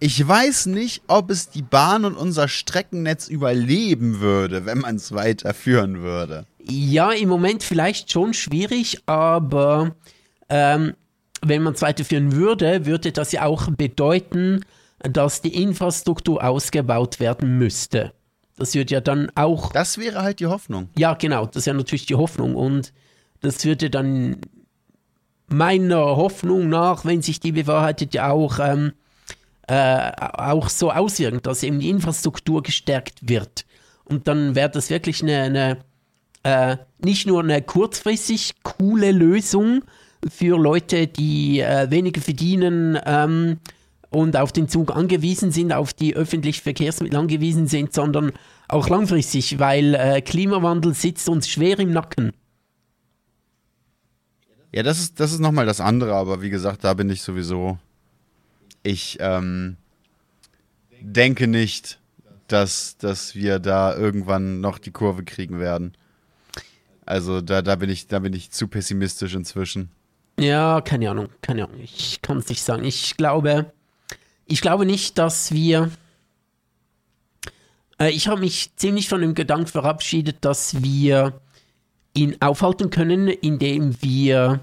ich weiß nicht, ob es die Bahn und unser Streckennetz überleben würde, wenn man es weiterführen würde. Ja, im Moment vielleicht schon schwierig, aber ähm, wenn man es weiterführen würde, würde das ja auch bedeuten, dass die Infrastruktur ausgebaut werden müsste. Das würde ja dann auch, Das wäre halt die Hoffnung. ja genau, das ist ja natürlich die Hoffnung und das würde dann meiner Hoffnung nach, wenn sich die bewahrheitet, ja auch, ähm, äh, auch so auswirken, dass eben die Infrastruktur gestärkt wird. Und dann wäre das wirklich eine, eine äh, nicht nur eine kurzfristig coole Lösung für Leute, die äh, weniger verdienen ähm, und auf den Zug angewiesen sind, auf die öffentlichen Verkehrsmittel angewiesen sind, sondern auch langfristig, weil äh, Klimawandel sitzt uns schwer im Nacken. Ja, das ist, das ist nochmal das andere, aber wie gesagt, da bin ich sowieso. Ich ähm, denke nicht, dass, dass wir da irgendwann noch die Kurve kriegen werden. Also da, da, bin ich, da bin ich zu pessimistisch inzwischen. Ja, keine Ahnung, keine Ahnung. Ich kann es nicht sagen. Ich glaube, ich glaube nicht, dass wir. Äh, ich habe mich ziemlich von dem Gedanken verabschiedet, dass wir ihn aufhalten können, indem wir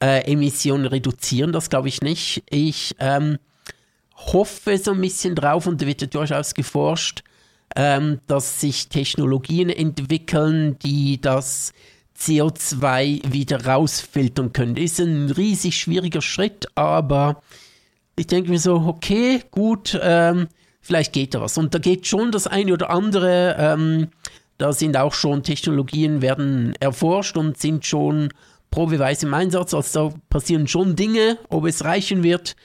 äh, Emissionen reduzieren. Das glaube ich nicht. Ich ähm, hoffe so ein bisschen drauf und da wird ja durchaus geforscht, ähm, dass sich Technologien entwickeln, die das CO2 wieder rausfiltern können. Das ist ein riesig schwieriger Schritt, aber ich denke mir so, okay, gut, ähm, vielleicht geht da was. Und da geht schon das eine oder andere, ähm, da sind auch schon Technologien, werden erforscht und sind schon probeweise im Einsatz. Also da passieren schon Dinge, ob es reichen wird,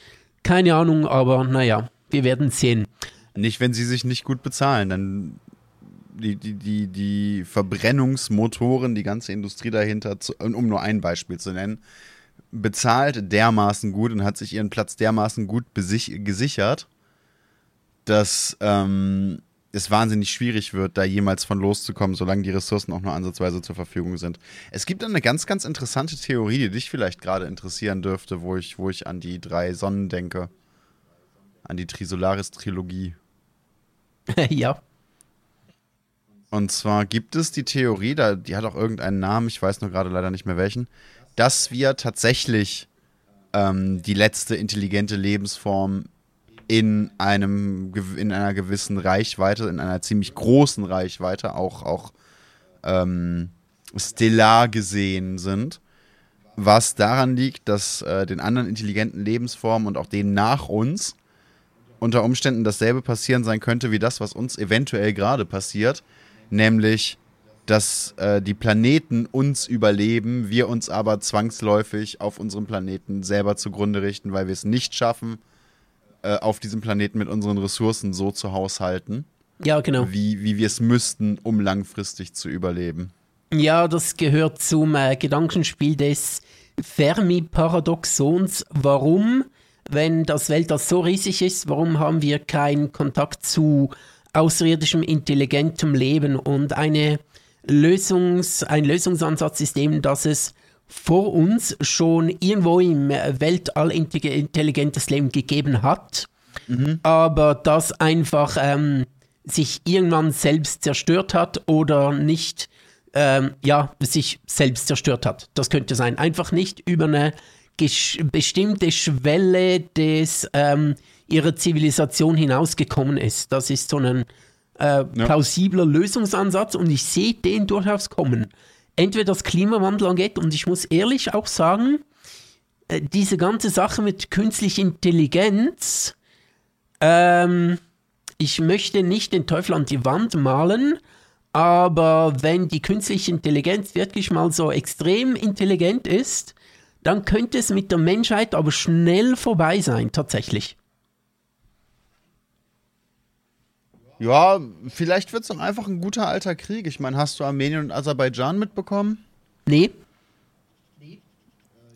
keine Ahnung, aber naja, wir werden sehen. Nicht, wenn sie sich nicht gut bezahlen, dann die, die, die, die Verbrennungsmotoren, die ganze Industrie dahinter, um nur ein Beispiel zu nennen, bezahlt dermaßen gut und hat sich ihren Platz dermaßen gut gesichert, dass ähm, es wahnsinnig schwierig wird, da jemals von loszukommen, solange die Ressourcen auch nur ansatzweise zur Verfügung sind. Es gibt eine ganz, ganz interessante Theorie, die dich vielleicht gerade interessieren dürfte, wo ich, wo ich an die drei Sonnen denke. An die Trisolaris-Trilogie. ja. Und zwar gibt es die Theorie, da, die hat auch irgendeinen Namen, ich weiß nur gerade leider nicht mehr welchen, dass wir tatsächlich ähm, die letzte intelligente Lebensform in einem in einer gewissen Reichweite, in einer ziemlich großen Reichweite, auch, auch ähm, stellar gesehen sind. Was daran liegt, dass äh, den anderen intelligenten Lebensformen und auch denen nach uns unter Umständen dasselbe passieren sein könnte wie das, was uns eventuell gerade passiert, nämlich dass äh, die Planeten uns überleben, wir uns aber zwangsläufig auf unserem Planeten selber zugrunde richten, weil wir es nicht schaffen, äh, auf diesem Planeten mit unseren Ressourcen so zu haushalten. Ja, genau. Wie, wie wir es müssten, um langfristig zu überleben. Ja, das gehört zum äh, Gedankenspiel des Fermi-Paradoxons. Warum, wenn das Weltall so riesig ist, warum haben wir keinen Kontakt zu außerirdischem intelligentem Leben? Und eine Lösungs-, ein Lösungsansatz ist eben, dass es vor uns schon irgendwo im Weltall intelligentes Leben gegeben hat, mhm. aber das einfach ähm, sich irgendwann selbst zerstört hat oder nicht, ähm, ja, sich selbst zerstört hat. Das könnte sein. Einfach nicht über eine bestimmte Schwelle des ähm, ihrer Zivilisation hinausgekommen ist. Das ist so ein äh, plausibler ja. Lösungsansatz und ich sehe den durchaus kommen entweder das Klimawandel angeht und ich muss ehrlich auch sagen, äh, diese ganze Sache mit künstlicher Intelligenz, ähm, ich möchte nicht den Teufel an die Wand malen, aber wenn die künstliche Intelligenz wirklich mal so extrem intelligent ist, dann könnte es mit der Menschheit aber schnell vorbei sein, tatsächlich. Ja, vielleicht wird es doch einfach ein guter alter Krieg. Ich meine, hast du Armenien und Aserbaidschan mitbekommen? Nee.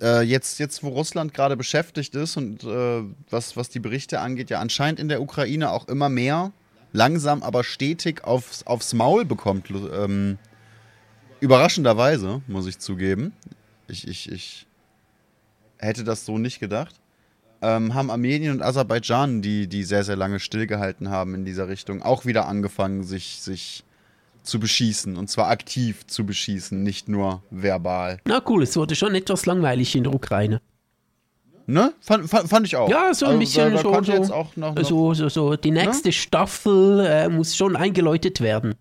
Äh, jetzt, jetzt, wo Russland gerade beschäftigt ist und äh, was, was die Berichte angeht, ja anscheinend in der Ukraine auch immer mehr, langsam aber stetig aufs, aufs Maul bekommt. Ähm, überraschenderweise, muss ich zugeben. Ich, ich, ich hätte das so nicht gedacht ähm, haben Armenien und Aserbaidschan, die, die sehr, sehr lange stillgehalten haben in dieser Richtung, auch wieder angefangen, sich, sich zu beschießen. Und zwar aktiv zu beschießen, nicht nur verbal. Na cool, es wurde schon etwas langweilig in der Ukraine. Ne? Fand, fand, fand ich auch. Ja, so ein also, bisschen da, da so, so, noch, noch so, so, so, Die ne? nächste ne? Staffel äh, muss schon eingeläutet werden.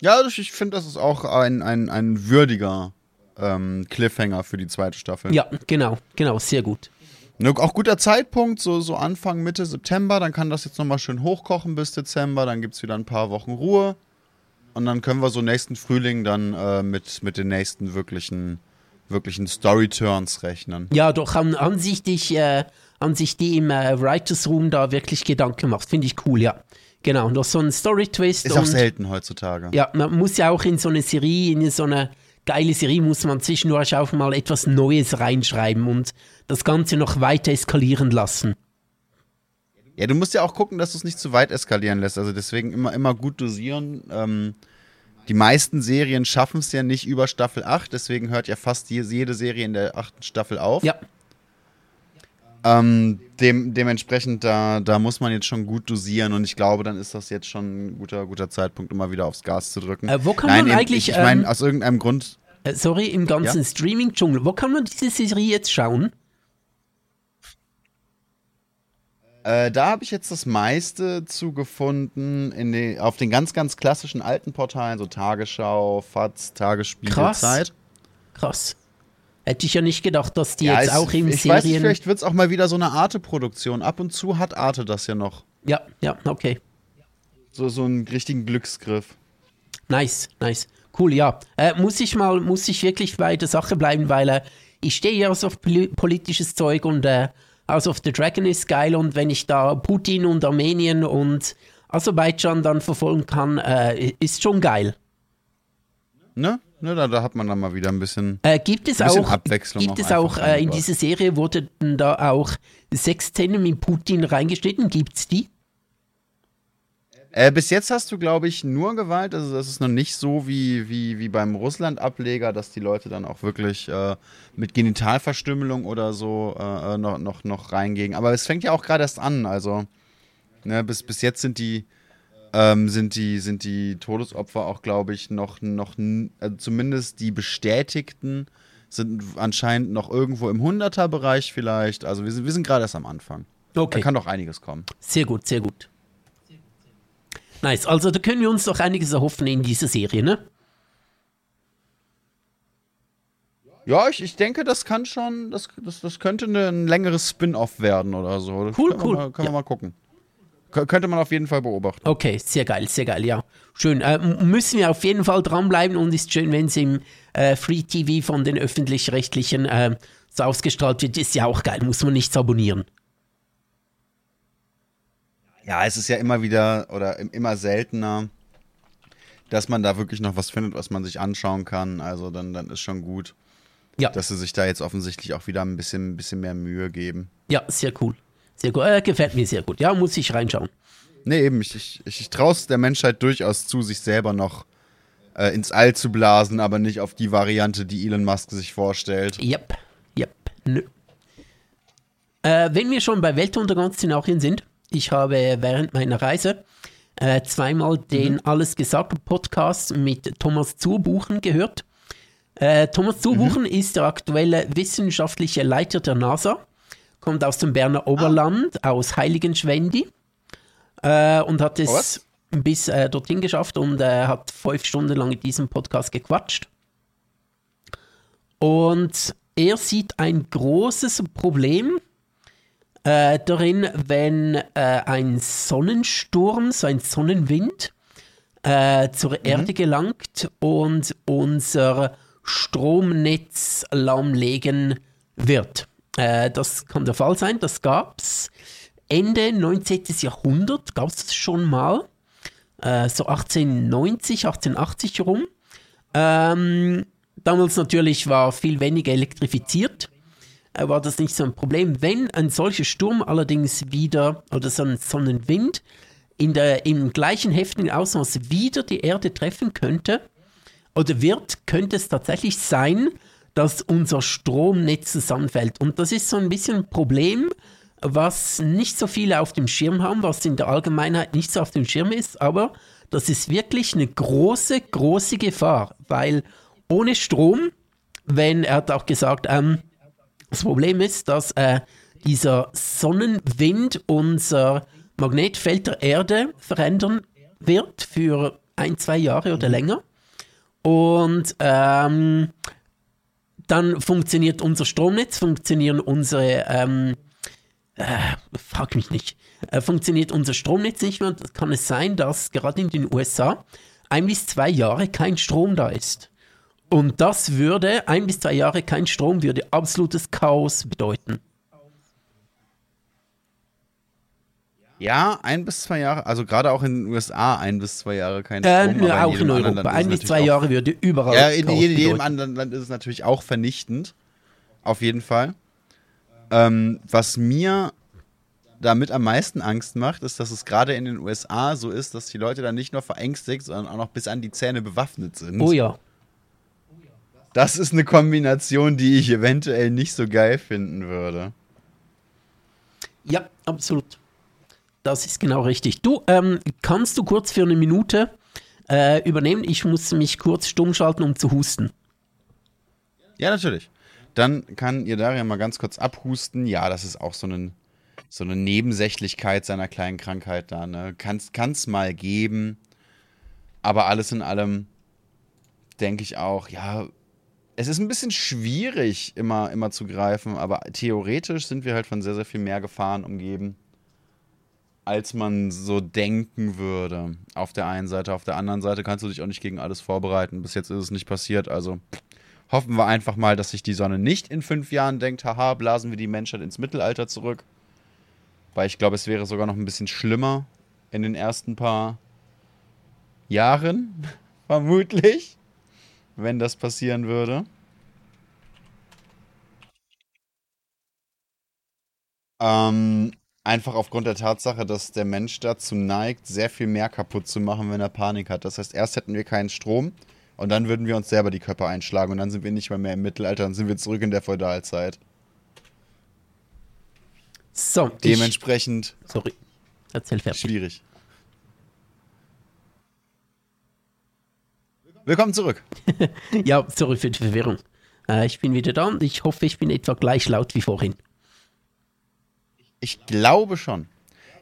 Ja, ich finde, das ist auch ein, ein, ein würdiger ähm, Cliffhanger für die zweite Staffel. Ja, genau, genau, sehr gut. Ne, auch guter Zeitpunkt, so, so Anfang, Mitte September, dann kann das jetzt nochmal schön hochkochen bis Dezember, dann gibt es wieder ein paar Wochen Ruhe. Und dann können wir so nächsten Frühling dann äh, mit, mit den nächsten wirklichen, wirklichen Story-Turns rechnen. Ja, doch, an, an sich dich, äh, an sich die im äh, Writers Room da wirklich Gedanken macht, finde ich cool, ja. Genau, noch so ein Story-Twist. Ist auch selten heutzutage. Ja, man muss ja auch in so eine Serie, in so eine geile Serie muss man zwischendurch auch mal etwas Neues reinschreiben und das Ganze noch weiter eskalieren lassen. Ja, du musst ja auch gucken, dass du es nicht zu weit eskalieren lässt. Also deswegen immer, immer gut dosieren. Ähm, die meisten Serien schaffen es ja nicht über Staffel 8, deswegen hört ja fast jede Serie in der achten Staffel auf. Ja. Ähm, dem, dementsprechend, da, da muss man jetzt schon gut dosieren und ich glaube, dann ist das jetzt schon ein guter, guter Zeitpunkt, um mal wieder aufs Gas zu drücken. Äh, wo kann Nein, man eigentlich. Ich, meine, ähm, aus irgendeinem Grund. Äh, sorry, im ganzen ja? Streaming-Dschungel, wo kann man diese Serie jetzt schauen? Äh, da habe ich jetzt das meiste zu gefunden in den, auf den ganz, ganz klassischen alten Portalen, so Tagesschau, FATS, Tagesspiel, Krass. Zeit. Krass. Hätte ich ja nicht gedacht, dass die ja, jetzt es, auch im ich Serien... Weiß nicht, vielleicht wird es auch mal wieder so eine Arte-Produktion. Ab und zu hat Arte das ja noch. Ja, ja, okay. So, so einen richtigen Glücksgriff. Nice, nice. Cool, ja. Äh, muss ich mal, muss ich wirklich bei der Sache bleiben, weil äh, ich stehe ja so auf poli politisches Zeug und äh, House of the Dragon ist geil und wenn ich da Putin und Armenien und Aserbaidschan dann verfolgen kann, äh, ist schon geil. Ne? Ne da, da, hat man dann mal wieder ein bisschen, äh, gibt es bisschen auch, Abwechslung. Gibt es auch äh, in diese Serie, wurde da auch sechs Szenen mit Putin reingeschnitten? Gibt es die? Äh, bis jetzt hast du, glaube ich, nur Gewalt. Also das ist noch nicht so wie, wie, wie beim Russland-Ableger, dass die Leute dann auch wirklich äh, mit Genitalverstümmelung oder so äh, äh noch, noch, noch reingehen. Aber es fängt ja auch gerade erst an. Also ne, bis, bis jetzt sind die, ähm, sind die, sind die Todesopfer auch, glaube ich, noch, noch also zumindest die bestätigten sind anscheinend noch irgendwo im 100er-Bereich vielleicht. Also wir sind, wir sind gerade erst am Anfang. Okay. Da kann doch einiges kommen. Sehr gut, sehr gut. Nice. Also da können wir uns doch einiges erhoffen in dieser Serie, ne? Ja, ich, ich denke, das kann schon, das, das, das könnte ein längeres Spin-off werden oder so. Das cool, können cool. Wir mal, können ja. wir mal gucken. Könnte man auf jeden Fall beobachten. Okay, sehr geil, sehr geil, ja. Schön. Äh, müssen wir auf jeden Fall dranbleiben und ist schön, wenn es im äh, Free TV von den öffentlich-rechtlichen äh, so ausgestrahlt wird. Ist ja auch geil, muss man nichts abonnieren. Ja, es ist ja immer wieder oder immer seltener, dass man da wirklich noch was findet, was man sich anschauen kann. Also dann, dann ist schon gut, ja. dass sie sich da jetzt offensichtlich auch wieder ein bisschen, ein bisschen mehr Mühe geben. Ja, sehr cool. Sehr gut. Äh, gefällt mir sehr gut. Ja, muss ich reinschauen. Nee, eben. Ich, ich, ich traue es der Menschheit durchaus zu, sich selber noch äh, ins All zu blasen, aber nicht auf die Variante, die Elon Musk sich vorstellt. Yep, yep, nö. Äh, wenn wir schon bei Weltuntergangsszenarien sind, ich habe während meiner Reise äh, zweimal den mhm. Alles gesagt Podcast mit Thomas Zurbuchen gehört. Äh, Thomas Zurbuchen mhm. ist der aktuelle wissenschaftliche Leiter der NASA, kommt aus dem Berner Oberland, ah. aus Heiligenschwendi äh, und hat es Was? bis äh, dorthin geschafft und äh, hat fünf Stunden lang in diesem Podcast gequatscht. Und er sieht ein großes Problem äh, darin, wenn äh, ein Sonnensturm, so ein Sonnenwind äh, zur mhm. Erde gelangt und unser Stromnetz lahmlegen wird. Äh, das kann der Fall sein, das gab es Ende 19. Jahrhundert, gab es das schon mal, äh, so 1890, 1880 rum. Ähm, damals natürlich war viel weniger elektrifiziert war das nicht so ein Problem. Wenn ein solcher Sturm allerdings wieder, oder so ein Sonnenwind, in der, im gleichen heftigen Ausmaß wieder die Erde treffen könnte, oder wird, könnte es tatsächlich sein, dass unser Stromnetz zusammenfällt. Und das ist so ein bisschen ein Problem, was nicht so viele auf dem Schirm haben, was in der Allgemeinheit nicht so auf dem Schirm ist, aber das ist wirklich eine große, große Gefahr, weil ohne Strom, wenn, er hat auch gesagt, ähm, das Problem ist, dass äh, dieser Sonnenwind unser Magnetfeld der Erde verändern wird für ein, zwei Jahre oder länger. Und ähm, dann funktioniert unser Stromnetz, funktionieren unsere, ähm, äh, frag mich nicht, äh, funktioniert unser Stromnetz nicht mehr. Kann es sein, dass gerade in den USA ein bis zwei Jahre kein Strom da ist. Und das würde, ein bis zwei Jahre kein Strom, würde absolutes Chaos bedeuten. Ja, ein bis zwei Jahre, also gerade auch in den USA ein bis zwei Jahre kein Strom. Äh, auch in, in Europa. Ein bis zwei Jahre würde überall. Ja, in, in jedem anderen Land ist es natürlich auch vernichtend. Auf jeden Fall. Ähm, was mir damit am meisten Angst macht, ist, dass es gerade in den USA so ist, dass die Leute dann nicht nur verängstigt, sondern auch noch bis an die Zähne bewaffnet sind. Oh ja. Das ist eine Kombination, die ich eventuell nicht so geil finden würde. Ja, absolut. Das ist genau richtig. Du, ähm, kannst du kurz für eine Minute äh, übernehmen? Ich muss mich kurz stumm schalten, um zu husten. Ja, natürlich. Dann kann ihr Daria mal ganz kurz abhusten. Ja, das ist auch so, einen, so eine Nebensächlichkeit seiner kleinen Krankheit da. Ne? Kann es mal geben. Aber alles in allem denke ich auch, ja, es ist ein bisschen schwierig, immer, immer zu greifen, aber theoretisch sind wir halt von sehr, sehr viel mehr Gefahren umgeben. Als man so denken würde. Auf der einen Seite, auf der anderen Seite kannst du dich auch nicht gegen alles vorbereiten. Bis jetzt ist es nicht passiert, also hoffen wir einfach mal, dass sich die Sonne nicht in fünf Jahren denkt, haha, blasen wir die Menschheit ins Mittelalter zurück. Weil ich glaube, es wäre sogar noch ein bisschen schlimmer in den ersten paar Jahren, vermutlich, wenn das passieren würde. Ähm, einfach aufgrund der Tatsache, dass der Mensch dazu neigt, sehr viel mehr kaputt zu machen, wenn er Panik hat. Das heißt, erst hätten wir keinen Strom und dann würden wir uns selber die Köpfe einschlagen und dann sind wir nicht mal mehr im Mittelalter, dann sind wir zurück in der Feudalzeit. So, Dementsprechend. Ich, sorry. Erzähl fertig. Schwierig. Willkommen zurück. ja, sorry für die Verwirrung. Äh, ich bin wieder da und ich hoffe, ich bin etwa gleich laut wie vorhin. Ich glaube schon.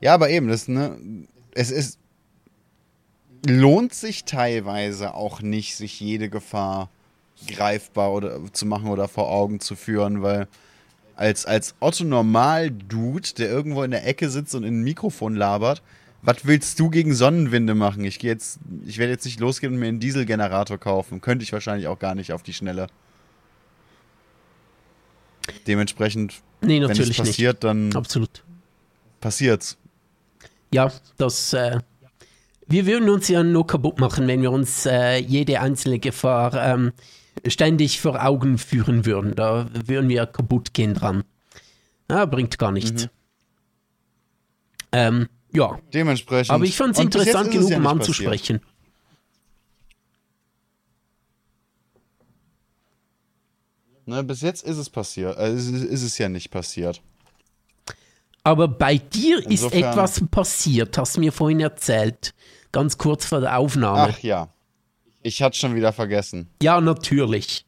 Ja, aber eben, das, ne, es ist, lohnt sich teilweise auch nicht, sich jede Gefahr greifbar oder zu machen oder vor Augen zu führen, weil als, als Otto Normal-Dude, der irgendwo in der Ecke sitzt und in ein Mikrofon labert, was willst du gegen Sonnenwinde machen? Ich ich werde jetzt nicht losgehen und mir einen Dieselgenerator kaufen. Könnte ich wahrscheinlich auch gar nicht auf die Schnelle. Dementsprechend, nee, wenn es passiert, nicht. dann Absolut. passiert's. Ja, das. Äh, wir würden uns ja nur kaputt machen, wenn wir uns äh, jede einzelne Gefahr ähm, ständig vor Augen führen würden. Da würden wir kaputt gehen dran. Ja, bringt gar nichts. Mhm. Ähm, ja. Dementsprechend. Aber ich fand es interessant genug, ja um anzusprechen. Passiert. Ne, bis jetzt ist es passiert. Äh, ist, ist, es ja nicht passiert. Aber bei dir Insofern, ist etwas passiert, hast du mir vorhin erzählt. Ganz kurz vor der Aufnahme. Ach ja. Ich hatte schon wieder vergessen. Ja, natürlich.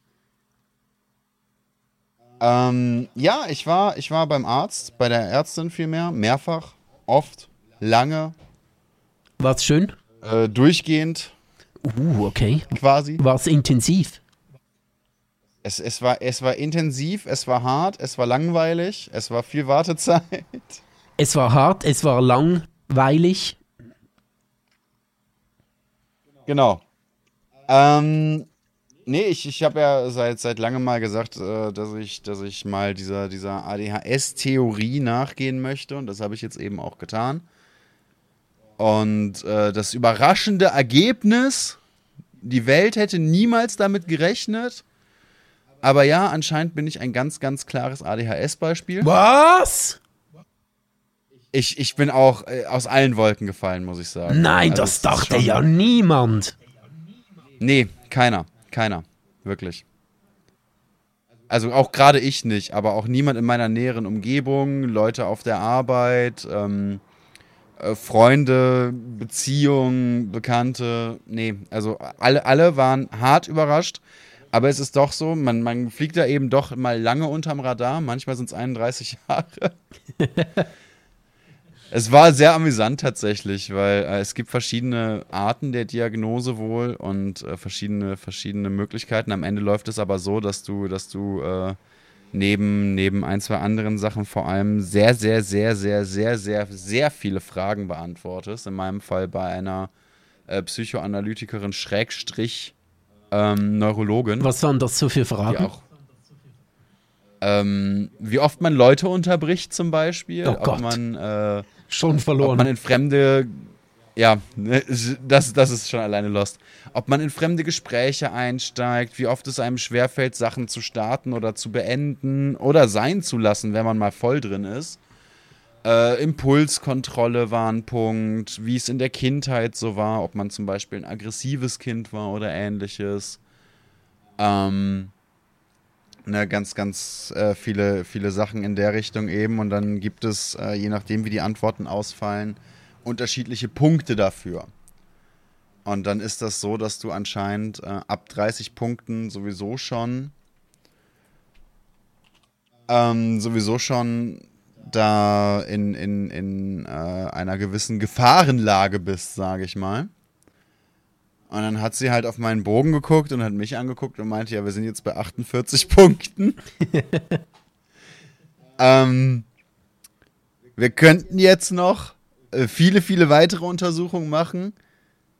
Ähm, ja, ich war, ich war beim Arzt, bei der Ärztin vielmehr, mehrfach, oft, lange. War's schön? Äh, durchgehend. Uh, okay. Quasi. War's intensiv? Es, es, war, es war intensiv, es war hart, es war langweilig, es war viel Wartezeit. Es war hart, es war langweilig. Genau. Ähm, nee, ich, ich habe ja seit, seit langem mal gesagt, äh, dass, ich, dass ich mal dieser, dieser ADHS-Theorie nachgehen möchte und das habe ich jetzt eben auch getan. Und äh, das überraschende Ergebnis, die Welt hätte niemals damit gerechnet, aber ja, anscheinend bin ich ein ganz, ganz klares ADHS-Beispiel. Was? Ich, ich bin auch äh, aus allen Wolken gefallen, muss ich sagen. Nein, also, das dachte ja niemand. Nee, keiner. Keiner. Wirklich. Also auch gerade ich nicht, aber auch niemand in meiner näheren Umgebung, Leute auf der Arbeit, ähm, äh, Freunde, Beziehungen, Bekannte. Nee, also alle, alle waren hart überrascht. Aber es ist doch so, man, man fliegt da eben doch mal lange unterm Radar. Manchmal sind es 31 Jahre. es war sehr amüsant tatsächlich, weil äh, es gibt verschiedene Arten der Diagnose wohl und äh, verschiedene, verschiedene Möglichkeiten. Am Ende läuft es aber so, dass du, dass du äh, neben, neben ein, zwei anderen Sachen vor allem sehr, sehr, sehr, sehr, sehr, sehr, sehr viele Fragen beantwortest. In meinem Fall bei einer äh, Psychoanalytikerin Schrägstrich ähm, Neurologin. Was waren das so für Fragen? Auch, ähm, wie oft man Leute unterbricht zum Beispiel. Oh Gott. Ob man, äh, schon verloren. Ob man in fremde, ja, ne, das, das ist schon alleine lost. Ob man in fremde Gespräche einsteigt, wie oft es einem schwerfällt, Sachen zu starten oder zu beenden oder sein zu lassen, wenn man mal voll drin ist. Äh, Impulskontrolle war ein Punkt, wie es in der Kindheit so war, ob man zum Beispiel ein aggressives Kind war oder ähnliches. Ähm, ne, ganz, ganz äh, viele, viele Sachen in der Richtung eben. Und dann gibt es, äh, je nachdem, wie die Antworten ausfallen, unterschiedliche Punkte dafür. Und dann ist das so, dass du anscheinend äh, ab 30 Punkten sowieso schon ähm, sowieso schon da in, in, in äh, einer gewissen Gefahrenlage bist, sage ich mal. Und dann hat sie halt auf meinen Bogen geguckt und hat mich angeguckt und meinte, ja, wir sind jetzt bei 48 Punkten. ähm, wir könnten jetzt noch äh, viele, viele weitere Untersuchungen machen.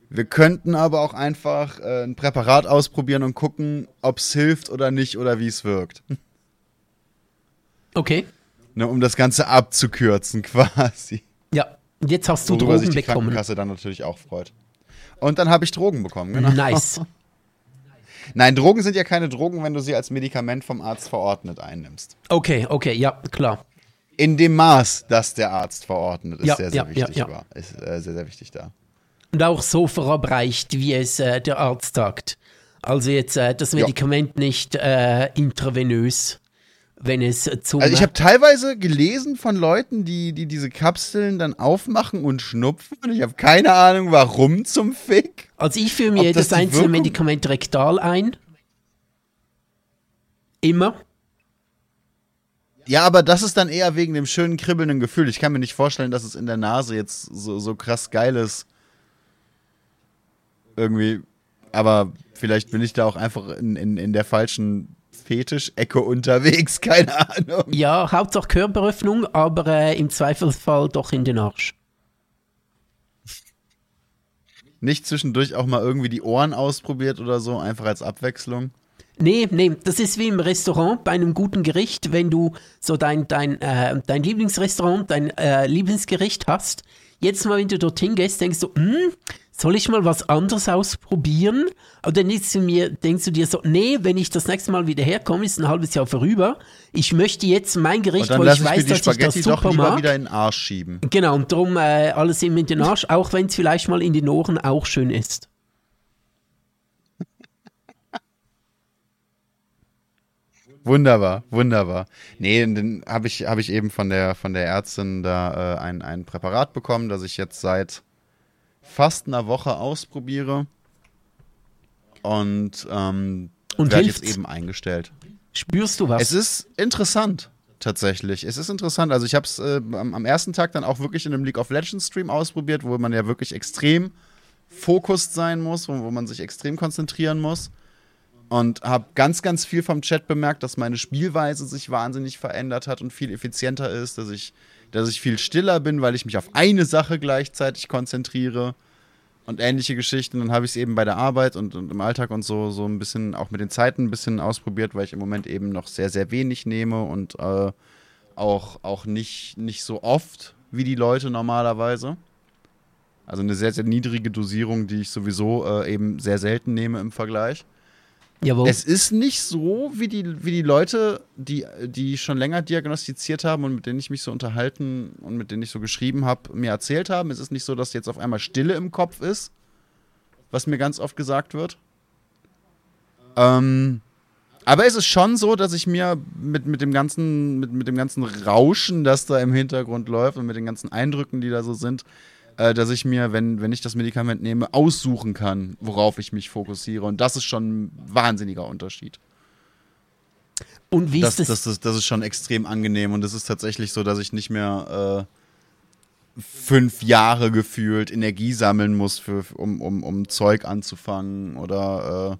Wir könnten aber auch einfach äh, ein Präparat ausprobieren und gucken, ob es hilft oder nicht oder wie es wirkt. Okay. Ne, um das Ganze abzukürzen quasi. Ja, jetzt hast du Worüber Drogen sich die bekommen. Krankenkasse dann natürlich auch freut. Und dann habe ich Drogen bekommen, genau. Nice. Nein, Drogen sind ja keine Drogen, wenn du sie als Medikament vom Arzt verordnet einnimmst. Okay, okay, ja, klar. In dem Maß, das der Arzt verordnet, ist Ja, sehr, sehr ja, ja, wichtig. ja. War. Ist äh, sehr, sehr wichtig da. Und auch so verabreicht, wie es äh, der Arzt sagt. Also jetzt äh, das Medikament nicht äh, intravenös, wenn es zum... Also ich habe teilweise gelesen von Leuten, die, die diese Kapseln dann aufmachen und schnupfen und ich habe keine Ahnung, warum zum Fick. also ich führe mir jedes einzelne Wirkung- Medikament rektal ein. Immer. Ja, aber das ist dann eher wegen dem schönen kribbelnden Gefühl. Ich kann mir nicht vorstellen, dass es in der Nase jetzt so, so krass geil ist. Irgendwie. Aber vielleicht bin ich da auch einfach in, in, in der falschen Fetisch-Ecke unterwegs. Keine Ahnung. Ja, Hauptsache Körperöffnung, aber äh, im Zweifelsfall doch in den Arsch. Nicht zwischendurch auch mal irgendwie die Ohren ausprobiert oder so, einfach als Abwechslung. Nee, nee, das ist wie im Restaurant bei einem guten Gericht, wenn du so dein, dein, äh, dein Lieblingsrestaurant, dein äh, Lieblingsgericht hast. Jetzt mal, wenn du dorthin gehst, denkst du, hm, soll ich mal was anderes ausprobieren? Aber dann denkst du, mir, denkst du dir so, nee, wenn ich das nächste Mal wieder herkomme, ist ein halbes Jahr vorüber. Ich möchte jetzt mein Und Gericht, wo ich ich, weiß, dass ich das Spaghetti doch super lieber mag. wieder in den Arsch schieben. Genau, und darum äh, alles immer in den Arsch, auch wenn es vielleicht mal in den Ohren auch schön ist. Wunderbar, wunderbar. Nee, und dann habe ich, hab ich eben von der, von der Ärztin da äh, ein, ein Präparat bekommen, das ich jetzt seit fast einer Woche ausprobiere. Und, ähm, Und werde jetzt eben eingestellt. Spürst du was? Es ist interessant, tatsächlich. Es ist interessant. Also ich habe es äh, am, am ersten Tag dann auch wirklich in einem League of Legends Stream ausprobiert, wo man ja wirklich extrem fokussiert sein muss, wo, wo man sich extrem konzentrieren muss. Und habe ganz, ganz viel vom Chat bemerkt, dass meine Spielweise sich wahnsinnig verändert hat und viel effizienter ist, dass ich, dass ich viel stiller bin, weil ich mich auf eine Sache gleichzeitig konzentriere und ähnliche Geschichten. Dann habe ich es eben bei der Arbeit und, und im Alltag und so, so ein bisschen auch mit den Zeiten ein bisschen ausprobiert, weil ich im Moment eben noch sehr, sehr wenig nehme und äh, auch, auch nicht, nicht so oft wie die Leute normalerweise. Also eine sehr, sehr niedrige Dosierung, die ich sowieso äh, eben sehr selten nehme im Vergleich. Jawohl. Es ist nicht so, wie die, wie die Leute, die, die schon länger diagnostiziert haben und mit denen ich mich so unterhalten und mit denen ich so geschrieben habe, mir erzählt haben. Es ist nicht so, dass jetzt auf einmal Stille im Kopf ist, was mir ganz oft gesagt wird. Ähm, aber es ist schon so, dass ich mir mit, mit, dem ganzen, mit, mit dem ganzen Rauschen, das da im Hintergrund läuft und mit den ganzen Eindrücken, die da so sind, äh, dass ich mir, wenn, wenn ich das Medikament nehme, aussuchen kann, worauf ich mich fokussiere. Und das ist schon ein wahnsinniger Unterschied. Und wie Das, ist das? das, ist, das ist schon extrem angenehm. Und es ist tatsächlich so, dass ich nicht mehr äh, fünf Jahre gefühlt Energie sammeln muss, für, um, um, um Zeug anzufangen oder,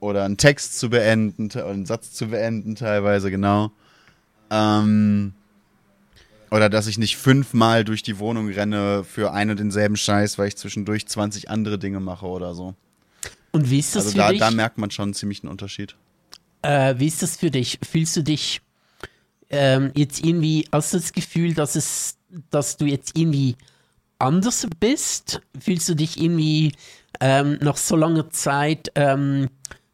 äh, oder einen Text zu beenden, einen Satz zu beenden, teilweise, genau. Ähm, oder dass ich nicht fünfmal durch die Wohnung renne für einen und denselben Scheiß, weil ich zwischendurch 20 andere Dinge mache oder so. Und wie ist das Also für da, dich? da merkt man schon einen ziemlichen Unterschied. Äh, wie ist das für dich? Fühlst du dich ähm, jetzt irgendwie, hast du das Gefühl, dass es, dass du jetzt irgendwie anders bist? Fühlst du dich irgendwie ähm, nach so langer Zeit, ähm,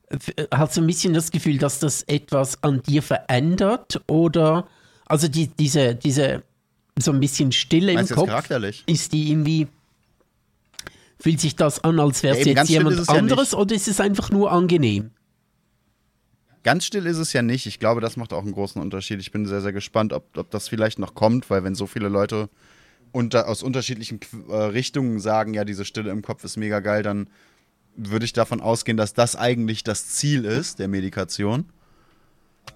f- hast du ein bisschen das Gefühl, dass das etwas an dir verändert? Oder, also die, diese, diese, so ein bisschen Stille im Meinst jetzt Kopf, ist die irgendwie, fühlt sich das an, als wärst Ja, jetzt jemand ja anderes nicht. oder ist es einfach nur angenehm? Ganz still ist es ja nicht. Ich glaube, das macht auch einen großen Unterschied. Ich bin sehr, sehr gespannt, ob, ob das vielleicht noch kommt, weil wenn so viele Leute unter, aus unterschiedlichen äh, Richtungen sagen, ja, diese Stille im Kopf ist mega geil, dann würde ich davon ausgehen, dass das eigentlich das Ziel ist der Medikation.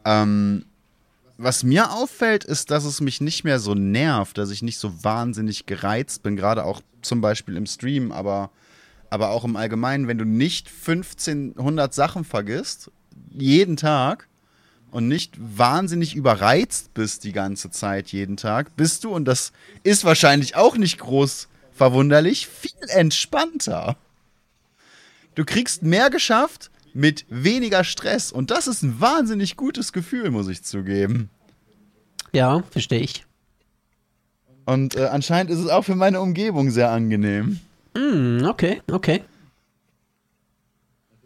Ähm, was mir auffällt, ist, dass es mich nicht mehr so nervt, dass ich nicht so wahnsinnig gereizt bin, gerade auch zum Beispiel im Stream, aber, aber auch im Allgemeinen, wenn du nicht 1500 Sachen vergisst, jeden Tag und nicht wahnsinnig überreizt bist die ganze Zeit jeden Tag, bist du, und das ist wahrscheinlich auch nicht groß verwunderlich, viel entspannter. Du kriegst mehr geschafft mit weniger Stress und das ist ein wahnsinnig gutes Gefühl, muss ich zugeben. Ja, verstehe ich. Und äh, anscheinend ist es auch für meine Umgebung sehr angenehm. Mm, okay, okay.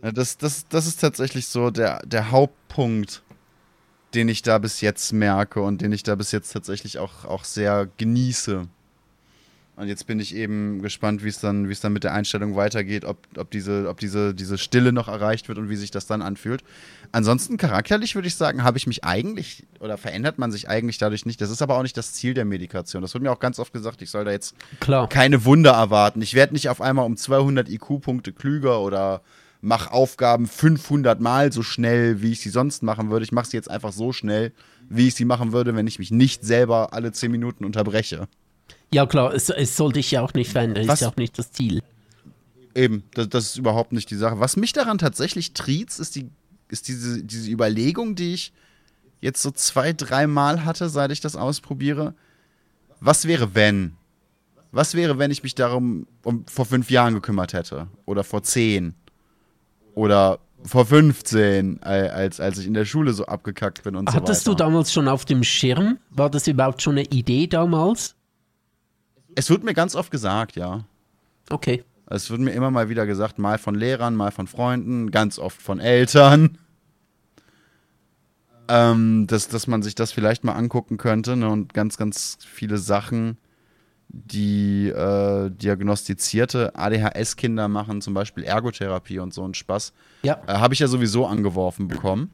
Das, das, das ist tatsächlich so der, der Hauptpunkt, den ich da bis jetzt merke und den ich da bis jetzt tatsächlich auch, auch sehr genieße. Und jetzt bin ich eben gespannt, wie es dann, wie es dann mit der Einstellung weitergeht, ob, ob, diese, ob diese, diese Stille noch erreicht wird und wie sich das dann anfühlt. Ansonsten charakterlich würde ich sagen, habe ich mich eigentlich oder verändert man sich eigentlich dadurch nicht. Das ist aber auch nicht das Ziel der Medikation. Das wird mir auch ganz oft gesagt, ich soll da jetzt Klar. keine Wunder erwarten. Ich werde nicht auf einmal um 200 IQ-Punkte klüger oder mache Aufgaben 500 Mal so schnell, wie ich sie sonst machen würde. Ich mache sie jetzt einfach so schnell, wie ich sie machen würde, wenn ich mich nicht selber alle 10 Minuten unterbreche. Ja, klar, es, es soll dich ja auch nicht verändern, Was? ist ja auch nicht das Ziel. Eben, das, das ist überhaupt nicht die Sache. Was mich daran tatsächlich triezt, ist, die, ist diese, diese Überlegung, die ich jetzt so zwei, dreimal hatte, seit ich das ausprobiere. Was wäre, wenn? Was wäre, wenn ich mich darum um, vor fünf Jahren gekümmert hätte? Oder vor zehn? Oder vor 15, äh, als, als ich in der Schule so abgekackt bin und Hattest so du weiter. damals schon auf dem Schirm? War das überhaupt schon eine Idee damals? Es wird mir ganz oft gesagt, ja. Okay. Es wird mir immer mal wieder gesagt, mal von Lehrern, mal von Freunden, ganz oft von Eltern. Ähm, dass, dass man sich das vielleicht mal angucken könnte ne? und ganz, ganz viele Sachen, die äh, diagnostizierte ADHS-Kinder machen, zum Beispiel Ergotherapie und so ein Spaß, Ja. äh, habe ich ja sowieso angeworfen bekommen.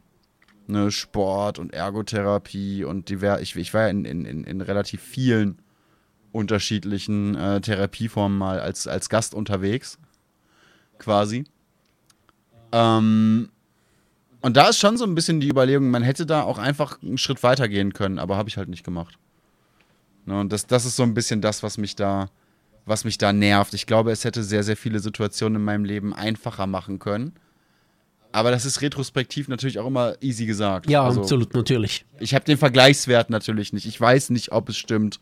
Ne, Sport und Ergotherapie und diver ich, ich war ja in, in, in relativ vielen unterschiedlichen äh, Therapieformen mal als, als Gast unterwegs. Quasi. Ähm, und da ist schon so ein bisschen die Überlegung, man hätte da auch einfach einen Schritt weiter gehen können, aber habe ich halt nicht gemacht. Ne, und das, das ist so ein bisschen das, was mich da, was mich da nervt. Ich glaube, es hätte sehr, sehr viele Situationen in meinem Leben einfacher machen können. Aber das ist retrospektiv natürlich auch immer easy gesagt. Ja, Also, absolut, natürlich. ich habe den Vergleichswert natürlich nicht. Ich weiß nicht, ob es stimmt.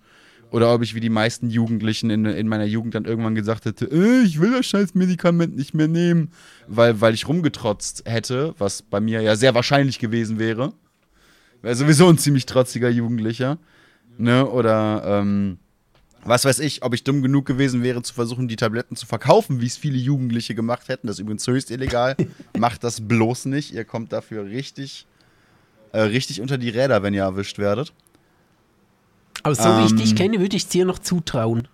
Oder ob ich wie die meisten Jugendlichen in, in meiner Jugend dann irgendwann gesagt hätte, äh, ich will das scheiß Medikament nicht mehr nehmen, weil, weil ich rumgetrotzt hätte, was bei mir ja sehr wahrscheinlich gewesen wäre. Wäre sowieso ein ziemlich trotziger Jugendlicher. Ne? Oder ähm, was weiß ich, ob ich dumm genug gewesen wäre, zu versuchen, die Tabletten zu verkaufen, wie es viele Jugendliche gemacht hätten. Das ist übrigens höchst illegal. Macht das bloß nicht. Ihr kommt dafür richtig, äh, richtig unter die Räder, wenn ihr erwischt werdet. Aber so wie ich dich Ähm. kenne, würde ich es dir noch zutrauen.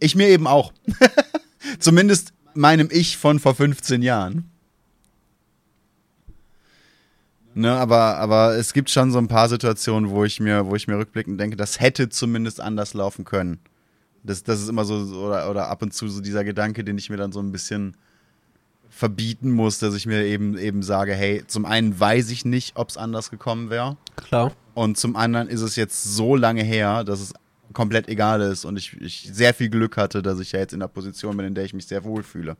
Ich mir eben auch. Zumindest meinem Ich von vor 15 Jahren. Ne, aber, aber es gibt schon so ein paar Situationen, wo ich mir, wo ich mir rückblickend denke, das hätte zumindest anders laufen können. Das, das ist immer so, so- oder, oder ab und zu so dieser Gedanke, den ich mir dann so ein bisschen verbieten muss, dass ich mir eben, eben sage, hey, zum einen weiß ich nicht, ob es anders gekommen wäre. Klar. Und zum anderen ist es jetzt so lange her, dass es komplett egal ist und ich, ich sehr viel Glück hatte, dass ich ja jetzt in der Position bin, in der ich mich sehr wohl fühle.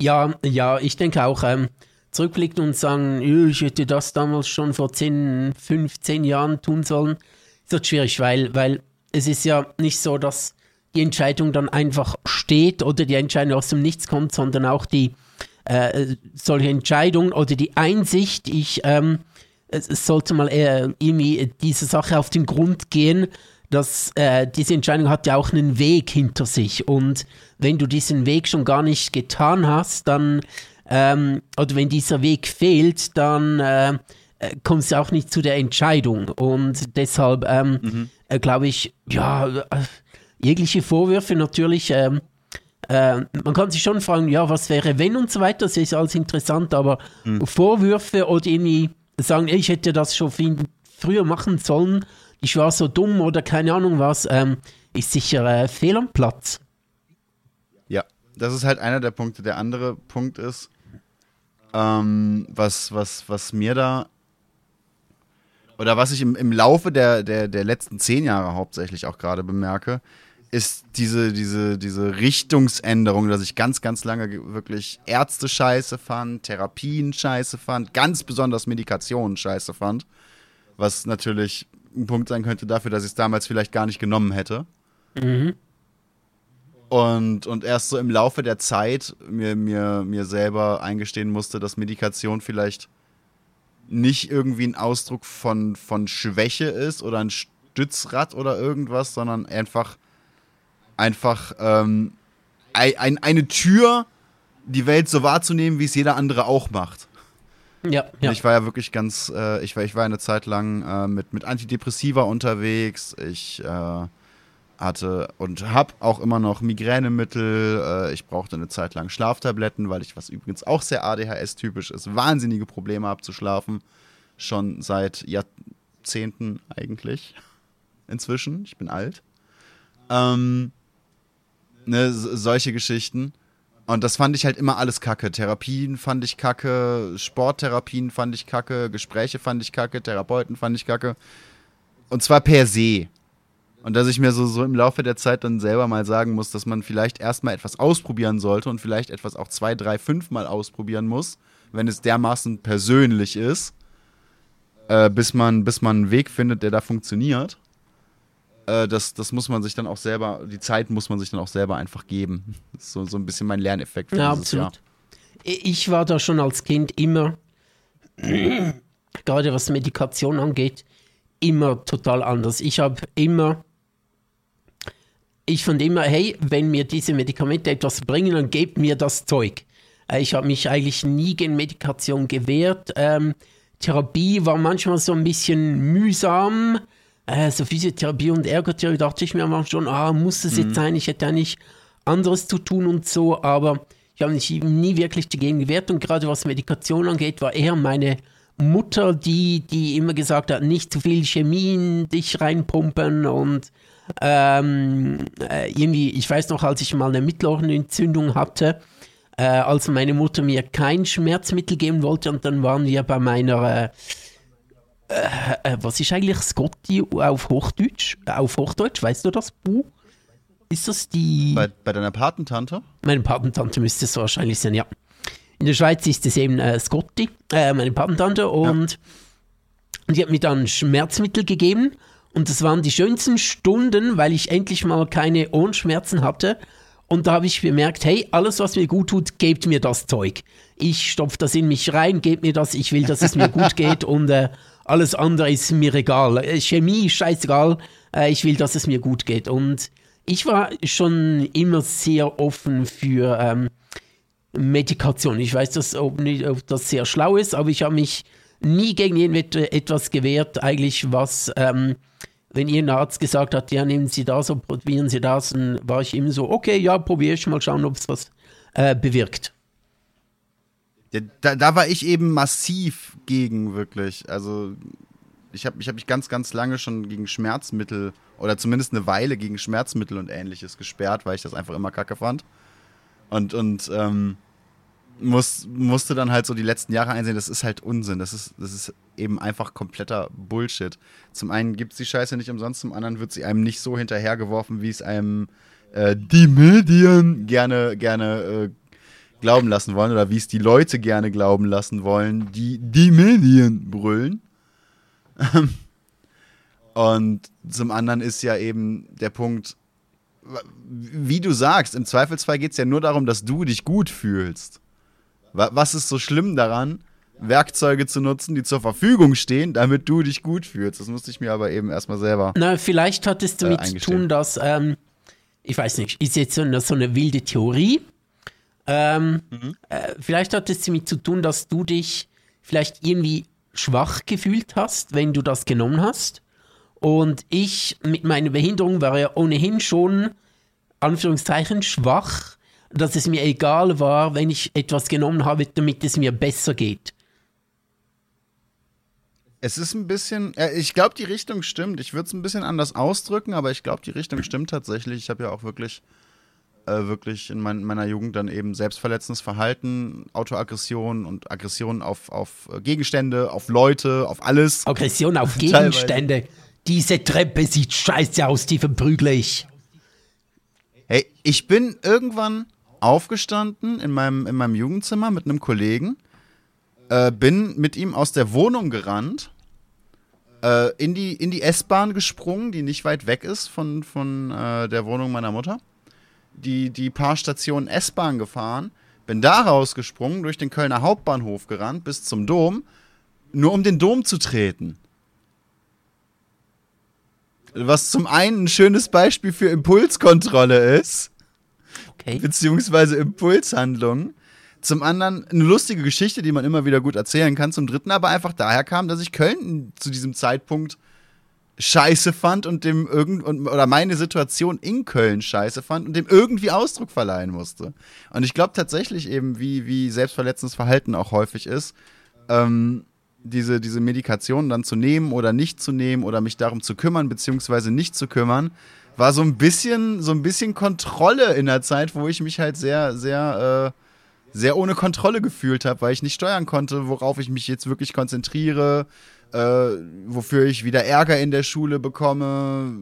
Ja, ja, ich denke auch, ähm, zurückblicken und sagen, "Jö, ich hätte das damals schon vor 10, 15 Jahren tun sollen, ist halt schwierig, weil, weil es ist ja nicht so, dass die Entscheidung dann einfach steht oder die Entscheidung aus dem Nichts kommt, sondern auch die äh, solche Entscheidung oder die Einsicht, ich ähm, es, sollte mal eher irgendwie diese Sache auf den Grund gehen, dass äh, diese Entscheidung hat ja auch einen Weg hinter sich. Und wenn du diesen Weg schon gar nicht getan hast, dann ähm, oder wenn dieser Weg fehlt, dann äh, äh, kommst du auch nicht zu der Entscheidung. Und deshalb ähm, äh, glaube ich, ja, äh, jegliche Vorwürfe natürlich ähm, äh, man kann sich schon fragen, ja, was wäre wenn und so weiter, das ist alles interessant, aber Vorwürfe oder irgendwie sagen, ich hätte das schon viel früher machen sollen, ich war so dumm oder keine Ahnung was, ähm, ist sicher äh, fehl am Platz. Ja, das ist halt einer der Punkte. Der andere Punkt ist, ähm, was, was, was mir da oder was ich im, im Laufe der, der, der letzten zehn Jahre hauptsächlich auch gerade bemerke, ist diese, diese, diese Richtungsänderung, dass ich ganz, ganz lange wirklich Ärzte scheiße fand, Therapien scheiße fand, ganz besonders Medikationen scheiße fand. Was natürlich ein Punkt sein könnte dafür, dass ich es damals vielleicht gar nicht genommen hätte. Mhm. Und, und erst so im Laufe der Zeit mir, mir, mir selber eingestehen musste, dass Medikation vielleicht nicht irgendwie ein Ausdruck von, von Schwäche ist oder ein Stützrad oder irgendwas, sondern einfach einfach ähm, ein, eine Tür, die Welt so wahrzunehmen, wie es jeder andere auch macht. Ja, ja. Ich war ja wirklich ganz, äh, ich, war, ich war eine Zeit lang äh, mit, mit Antidepressiva unterwegs. Ich äh, hatte und habe auch immer noch Migränemittel. Äh, ich brauchte eine Zeit lang Schlaftabletten, weil ich, was übrigens auch sehr ADHS-typisch ist, wahnsinnige Probleme habe zu schlafen. Schon seit Jahrzehnten eigentlich. Inzwischen. Ich bin alt. Ähm, ne, solche Geschichten. Und das fand ich halt immer alles kacke. Therapien fand ich kacke, Sporttherapien fand ich kacke, Gespräche fand ich kacke, Therapeuten fand ich kacke. Und zwar per se. Und dass ich mir so, so im Laufe der Zeit dann selber mal sagen muss, dass man vielleicht erstmal etwas ausprobieren sollte und vielleicht etwas auch zwei, drei, fünf Mal ausprobieren muss, wenn es dermaßen persönlich ist, äh, bis, man, bis man einen Weg findet, der da funktioniert äh, das, das muss man sich dann auch selber, die Zeit muss man sich dann auch selber einfach geben. Das ist so, so ein bisschen mein Lerneffekt für ja, dieses absolut. Jahr. Ich war da schon als Kind immer, gerade was Medikation angeht, immer total anders. Ich habe immer, ich fand immer, hey, wenn mir diese Medikamente etwas bringen, dann gebt mir das Zeug. Äh, ich habe mich eigentlich nie gegen Medikation gewehrt. Ähm, Therapie war manchmal so ein bisschen mühsam äh, so Physiotherapie und Ergotherapie dachte ich mir mal schon, ah, muss es mhm. jetzt sein, ich hätte eigentlich anderes zu tun und so, aber ich habe mich nie wirklich dagegen gewehrt und gerade was Medikation angeht, war eher meine Mutter, die, die immer gesagt hat, nicht zu viel Chemie in dich reinpumpen und ähm, äh, irgendwie, ich weiß noch, als ich mal eine Mittelohrenentzündung hatte, äh, als meine Mutter mir kein Schmerzmittel geben wollte und dann waren wir bei meiner äh, äh, äh, was ist eigentlich Scotty auf Hochdeutsch? Auf Hochdeutsch, weißt du das, Bu? Ist das die. Bei, bei deiner Patentante? Meine Patentante müsste es wahrscheinlich sein, ja. In der Schweiz ist es eben äh, Scotty, äh, meine Patentante, und ja. die hat mir dann Schmerzmittel gegeben. Und das waren die schönsten Stunden, weil ich endlich mal keine Ohrenschmerzen hatte. Und da habe ich bemerkt, hey, alles, was mir gut tut, gebt mir das Zeug. Ich stopfe das in mich rein, gebt mir das, ich will, dass es mir gut geht. Und äh, alles andere ist mir egal. Äh, Chemie ist scheißegal. Äh, ich will, dass es mir gut geht. Und ich war schon immer sehr offen für ähm, Medikation. Ich weiß, dass, ob, nicht, ob das sehr schlau ist, aber ich habe mich nie gegen irgendetwas gewehrt, eigentlich, was, ähm, wenn ihr Arzt gesagt hat, ja, nehmen Sie das und probieren Sie das, dann war ich immer so, okay, ja, probiere ich mal schauen, ob es was äh, bewirkt. Da, da war ich eben massiv gegen, wirklich. Also ich habe ich hab mich ganz, ganz lange schon gegen Schmerzmittel oder zumindest eine Weile gegen Schmerzmittel und ähnliches gesperrt, weil ich das einfach immer kacke fand. Und, und ähm, muss, musste dann halt so die letzten Jahre einsehen, das ist halt Unsinn. Das ist, das ist eben einfach kompletter Bullshit. Zum einen gibt es die Scheiße nicht umsonst, zum anderen wird sie einem nicht so hinterhergeworfen, wie es einem äh, die Medien gerne, gerne äh, glauben lassen wollen oder wie es die Leute gerne glauben lassen wollen, die die Medien brüllen. Und zum anderen ist ja eben der Punkt, wie du sagst, im Zweifelsfall geht es ja nur darum, dass du dich gut fühlst. Was ist so schlimm daran, Werkzeuge zu nutzen, die zur Verfügung stehen, damit du dich gut fühlst? Das musste ich mir aber eben erstmal selber. Na, vielleicht hat es damit äh, zu tun, dass, ähm, ich weiß nicht, ist jetzt so eine, so eine wilde Theorie, ähm, mhm. äh, vielleicht hat es damit zu tun, dass du dich vielleicht irgendwie schwach gefühlt hast, wenn du das genommen hast. Und ich mit meiner Behinderung war ja ohnehin schon, Anführungszeichen, schwach, dass es mir egal war, wenn ich etwas genommen habe, damit es mir besser geht. Es ist ein bisschen, äh, ich glaube, die Richtung stimmt. Ich würde es ein bisschen anders ausdrücken, aber ich glaube, die Richtung stimmt tatsächlich. Ich habe ja auch wirklich äh, wirklich in mein, meiner Jugend dann eben selbstverletzendes Verhalten, Autoaggression und Aggression auf, auf Gegenstände, auf Leute, auf alles. Aggression auf Gegenstände. Diese Treppe sieht scheiße aus, die verprügle ich. Hey, ich bin irgendwann aufgestanden in meinem, in meinem Jugendzimmer mit einem Kollegen, äh, bin mit ihm aus der Wohnung gerannt, äh, in die, in die S-Bahn gesprungen, die nicht weit weg ist von, von äh, der Wohnung meiner Mutter. Die, die paar Stationen S-Bahn gefahren, bin da rausgesprungen, durch den Kölner Hauptbahnhof gerannt bis zum Dom, nur um den Dom zu treten. Was zum einen ein schönes Beispiel für Impulskontrolle ist, Okay. beziehungsweise Impulshandlungen. Zum anderen eine lustige Geschichte, die man immer wieder gut erzählen kann. Zum dritten aber einfach daher kam, dass ich Köln zu diesem Zeitpunkt scheiße fand und dem irgend oder meine Situation in Köln scheiße fand und dem irgendwie Ausdruck verleihen musste. Und ich glaube tatsächlich eben, wie, wie selbstverletzendes Verhalten auch häufig ist, ähm, diese, diese Medikation dann zu nehmen oder nicht zu nehmen oder mich darum zu kümmern, beziehungsweise nicht zu kümmern, war so ein bisschen, so ein bisschen Kontrolle in der Zeit, wo ich mich halt sehr, sehr, äh, sehr ohne Kontrolle gefühlt habe, weil ich nicht steuern konnte, worauf ich mich jetzt wirklich konzentriere, äh, wofür ich wieder Ärger in der Schule bekomme,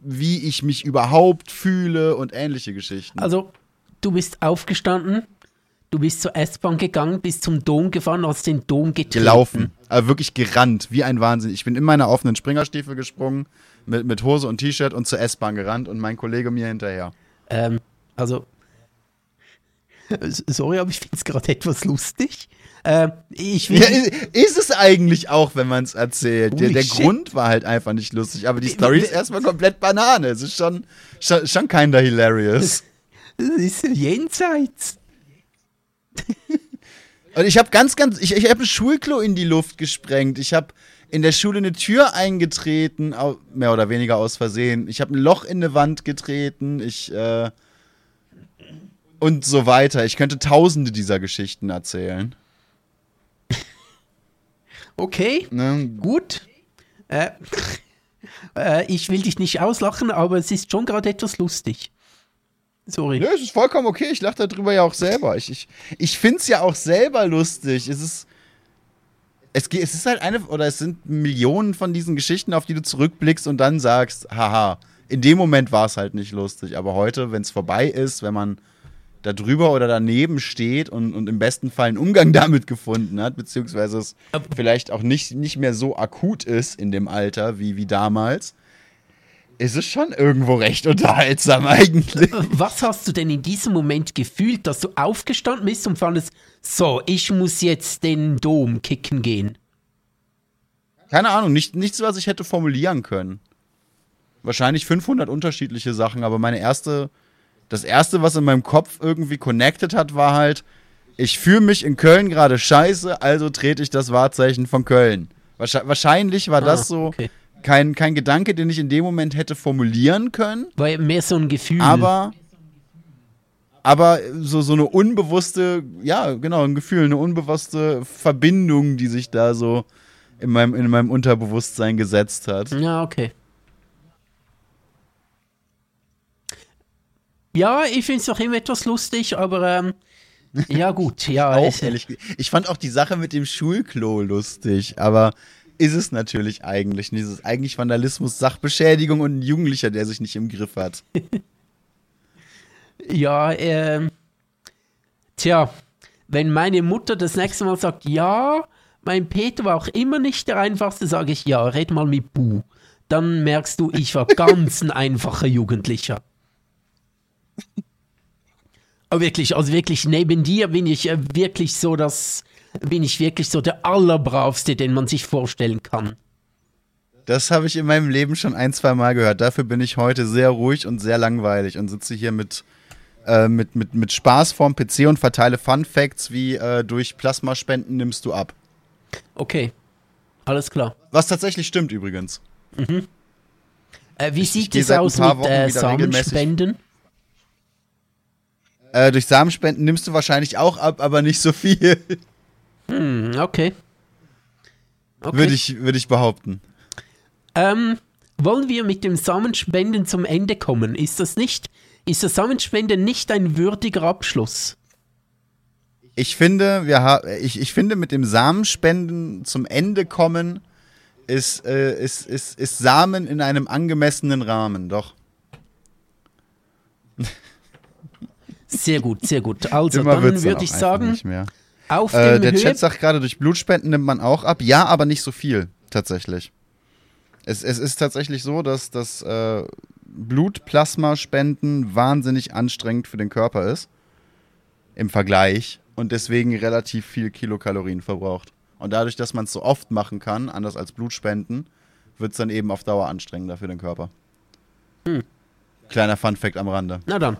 wie ich mich überhaupt fühle und ähnliche Geschichten. Also, du bist aufgestanden, du bist zur S-Bahn gegangen, bist zum Dom gefahren, hast den Dom getreten. gelaufen, aber wirklich gerannt, wie ein Wahnsinn. Ich bin in meine offenen Springerstiefel gesprungen, mit, mit Hose und T-Shirt und zur S-Bahn gerannt und mein Kollege mir hinterher. Ähm, also, sorry, aber ich finde es gerade etwas lustig. Ähm, ich will, Ja, ist, es eigentlich auch, wenn man es erzählt. Der, der. Grund war halt einfach nicht lustig, aber die Story ist erstmal komplett Banane. Es ist schon, schon, schon kinder hilarious. das ist jenseits. Und ich habe ganz, ganz, ich, ich habe ein Schulklo in die Luft gesprengt. Ich habe in der Schule eine Tür eingetreten, mehr oder weniger aus Versehen. Ich habe ein Loch in eine Wand getreten. Ich äh, und so weiter. Ich könnte Tausende dieser Geschichten erzählen. Okay, Ne? gut. Äh, äh, ich will dich nicht auslachen, aber es ist schon gerade etwas lustig. Sorry. Ja, es ist vollkommen okay. Ich lache darüber ja auch selber. Ich, ich, ich finde es ja auch selber lustig. Es ist. Es, es ist halt eine, oder es sind Millionen von diesen Geschichten, auf die du zurückblickst und dann sagst, haha, in dem Moment war es halt nicht lustig. Aber heute, wenn es vorbei ist, wenn man da drüber oder daneben steht und, und im besten Fall einen Umgang damit gefunden hat, beziehungsweise es vielleicht auch nicht, nicht mehr so akut ist in dem Alter wie, wie damals, ist es schon irgendwo recht unterhaltsam eigentlich. Was hast du denn in diesem Moment gefühlt, dass du aufgestanden bist und fandest, so, ich muss jetzt den Dom kicken gehen? Keine Ahnung, nicht, nichts, was ich hätte formulieren können. Wahrscheinlich 500 unterschiedliche Sachen, aber meine erste, das erste, was in meinem Kopf irgendwie connected hat, war halt, ich fühle mich in Köln gerade scheiße, also trete ich das Wahrzeichen von Köln. Wahrscheinlich, war das Ah, so okay. kein, kein Gedanke, den ich in dem Moment hätte formulieren können, War mehr so ein Gefühl. aber, aber so, so eine unbewusste, ja, genau, ein Gefühl, eine unbewusste Verbindung, die sich da so in meinem, in meinem Unterbewusstsein gesetzt hat. Ja, okay. Ja, ich finde es doch immer etwas lustig, aber ähm, ja gut, ja. Auch ehrlich, ich fand auch die Sache mit dem Schulklo lustig, aber ist es natürlich eigentlich nicht. Es ist eigentlich Vandalismus, Sachbeschädigung und ein Jugendlicher, der sich nicht im Griff hat. Ja, ähm. Tja, wenn meine Mutter das nächste Mal sagt, ja, mein Peter war auch immer nicht der einfachste, sage ich, ja, red mal mit Bu. Dann merkst du, ich war ganz ein einfacher Jugendlicher. Aber wirklich, also wirklich, neben dir bin ich äh, wirklich so das, bin ich wirklich so der allerbravste, den man sich vorstellen kann. Das habe ich in meinem Leben schon ein, zwei Mal gehört. Dafür bin ich heute sehr ruhig und sehr langweilig und sitze hier mit, äh, mit, mit, mit Spaß vorm PC und verteile Fun Facts wie äh, durch Plasmaspenden nimmst du ab. Okay, alles klar. Was tatsächlich stimmt übrigens. Äh, wie Ich- sieht es aus mit äh, Samenspenden? Äh, durch Samenspenden nimmst du wahrscheinlich auch ab, aber nicht so viel, Hm, okay. okay. würde ich, würd ich behaupten. Ähm, wollen wir mit dem Samenspenden zum Ende kommen? Ist das nicht, ist das Samenspenden nicht ein würdiger Abschluss? Ich finde, wir ha ich, ich finde, mit dem Samenspenden zum Ende kommen ist, äh, ist, ist, ist Samen in einem angemessenen Rahmen, doch. Sehr gut, sehr gut. Also, Dümmer dann würde ich sagen, Nicht mehr. auf Äh, dem der Höhe Chat sagt gerade, durch Blutspenden nimmt man auch ab. Ja, aber nicht so viel, tatsächlich. Es, es ist tatsächlich so, dass das äh, Blutplasmaspenden wahnsinnig anstrengend für den Körper ist. Im Vergleich. Und deswegen relativ viel Kilokalorien verbraucht. Und dadurch, dass man es so oft machen kann, anders als Blutspenden, wird es dann eben auf Dauer anstrengender für den Körper. Hm. Kleiner Funfact am Rande. Na dann.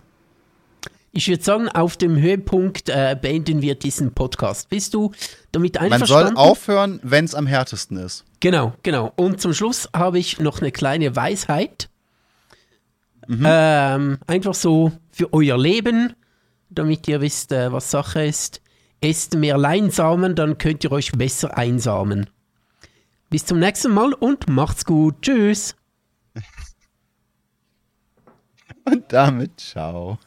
Ich würde sagen, auf dem Höhepunkt äh, beenden wir diesen Podcast. Bist du damit Man soll einverstanden? aufhören, wenn es am härtesten ist. Genau, genau. Und zum Schluss habe ich noch eine kleine Weisheit. Mhm. Ähm, einfach so für euer Leben, damit ihr wisst, äh, was Sache ist. Esst mehr Leinsamen, dann könnt ihr euch besser einsamen. Bis zum nächsten Mal und macht's gut. Tschüss. Und damit ciao.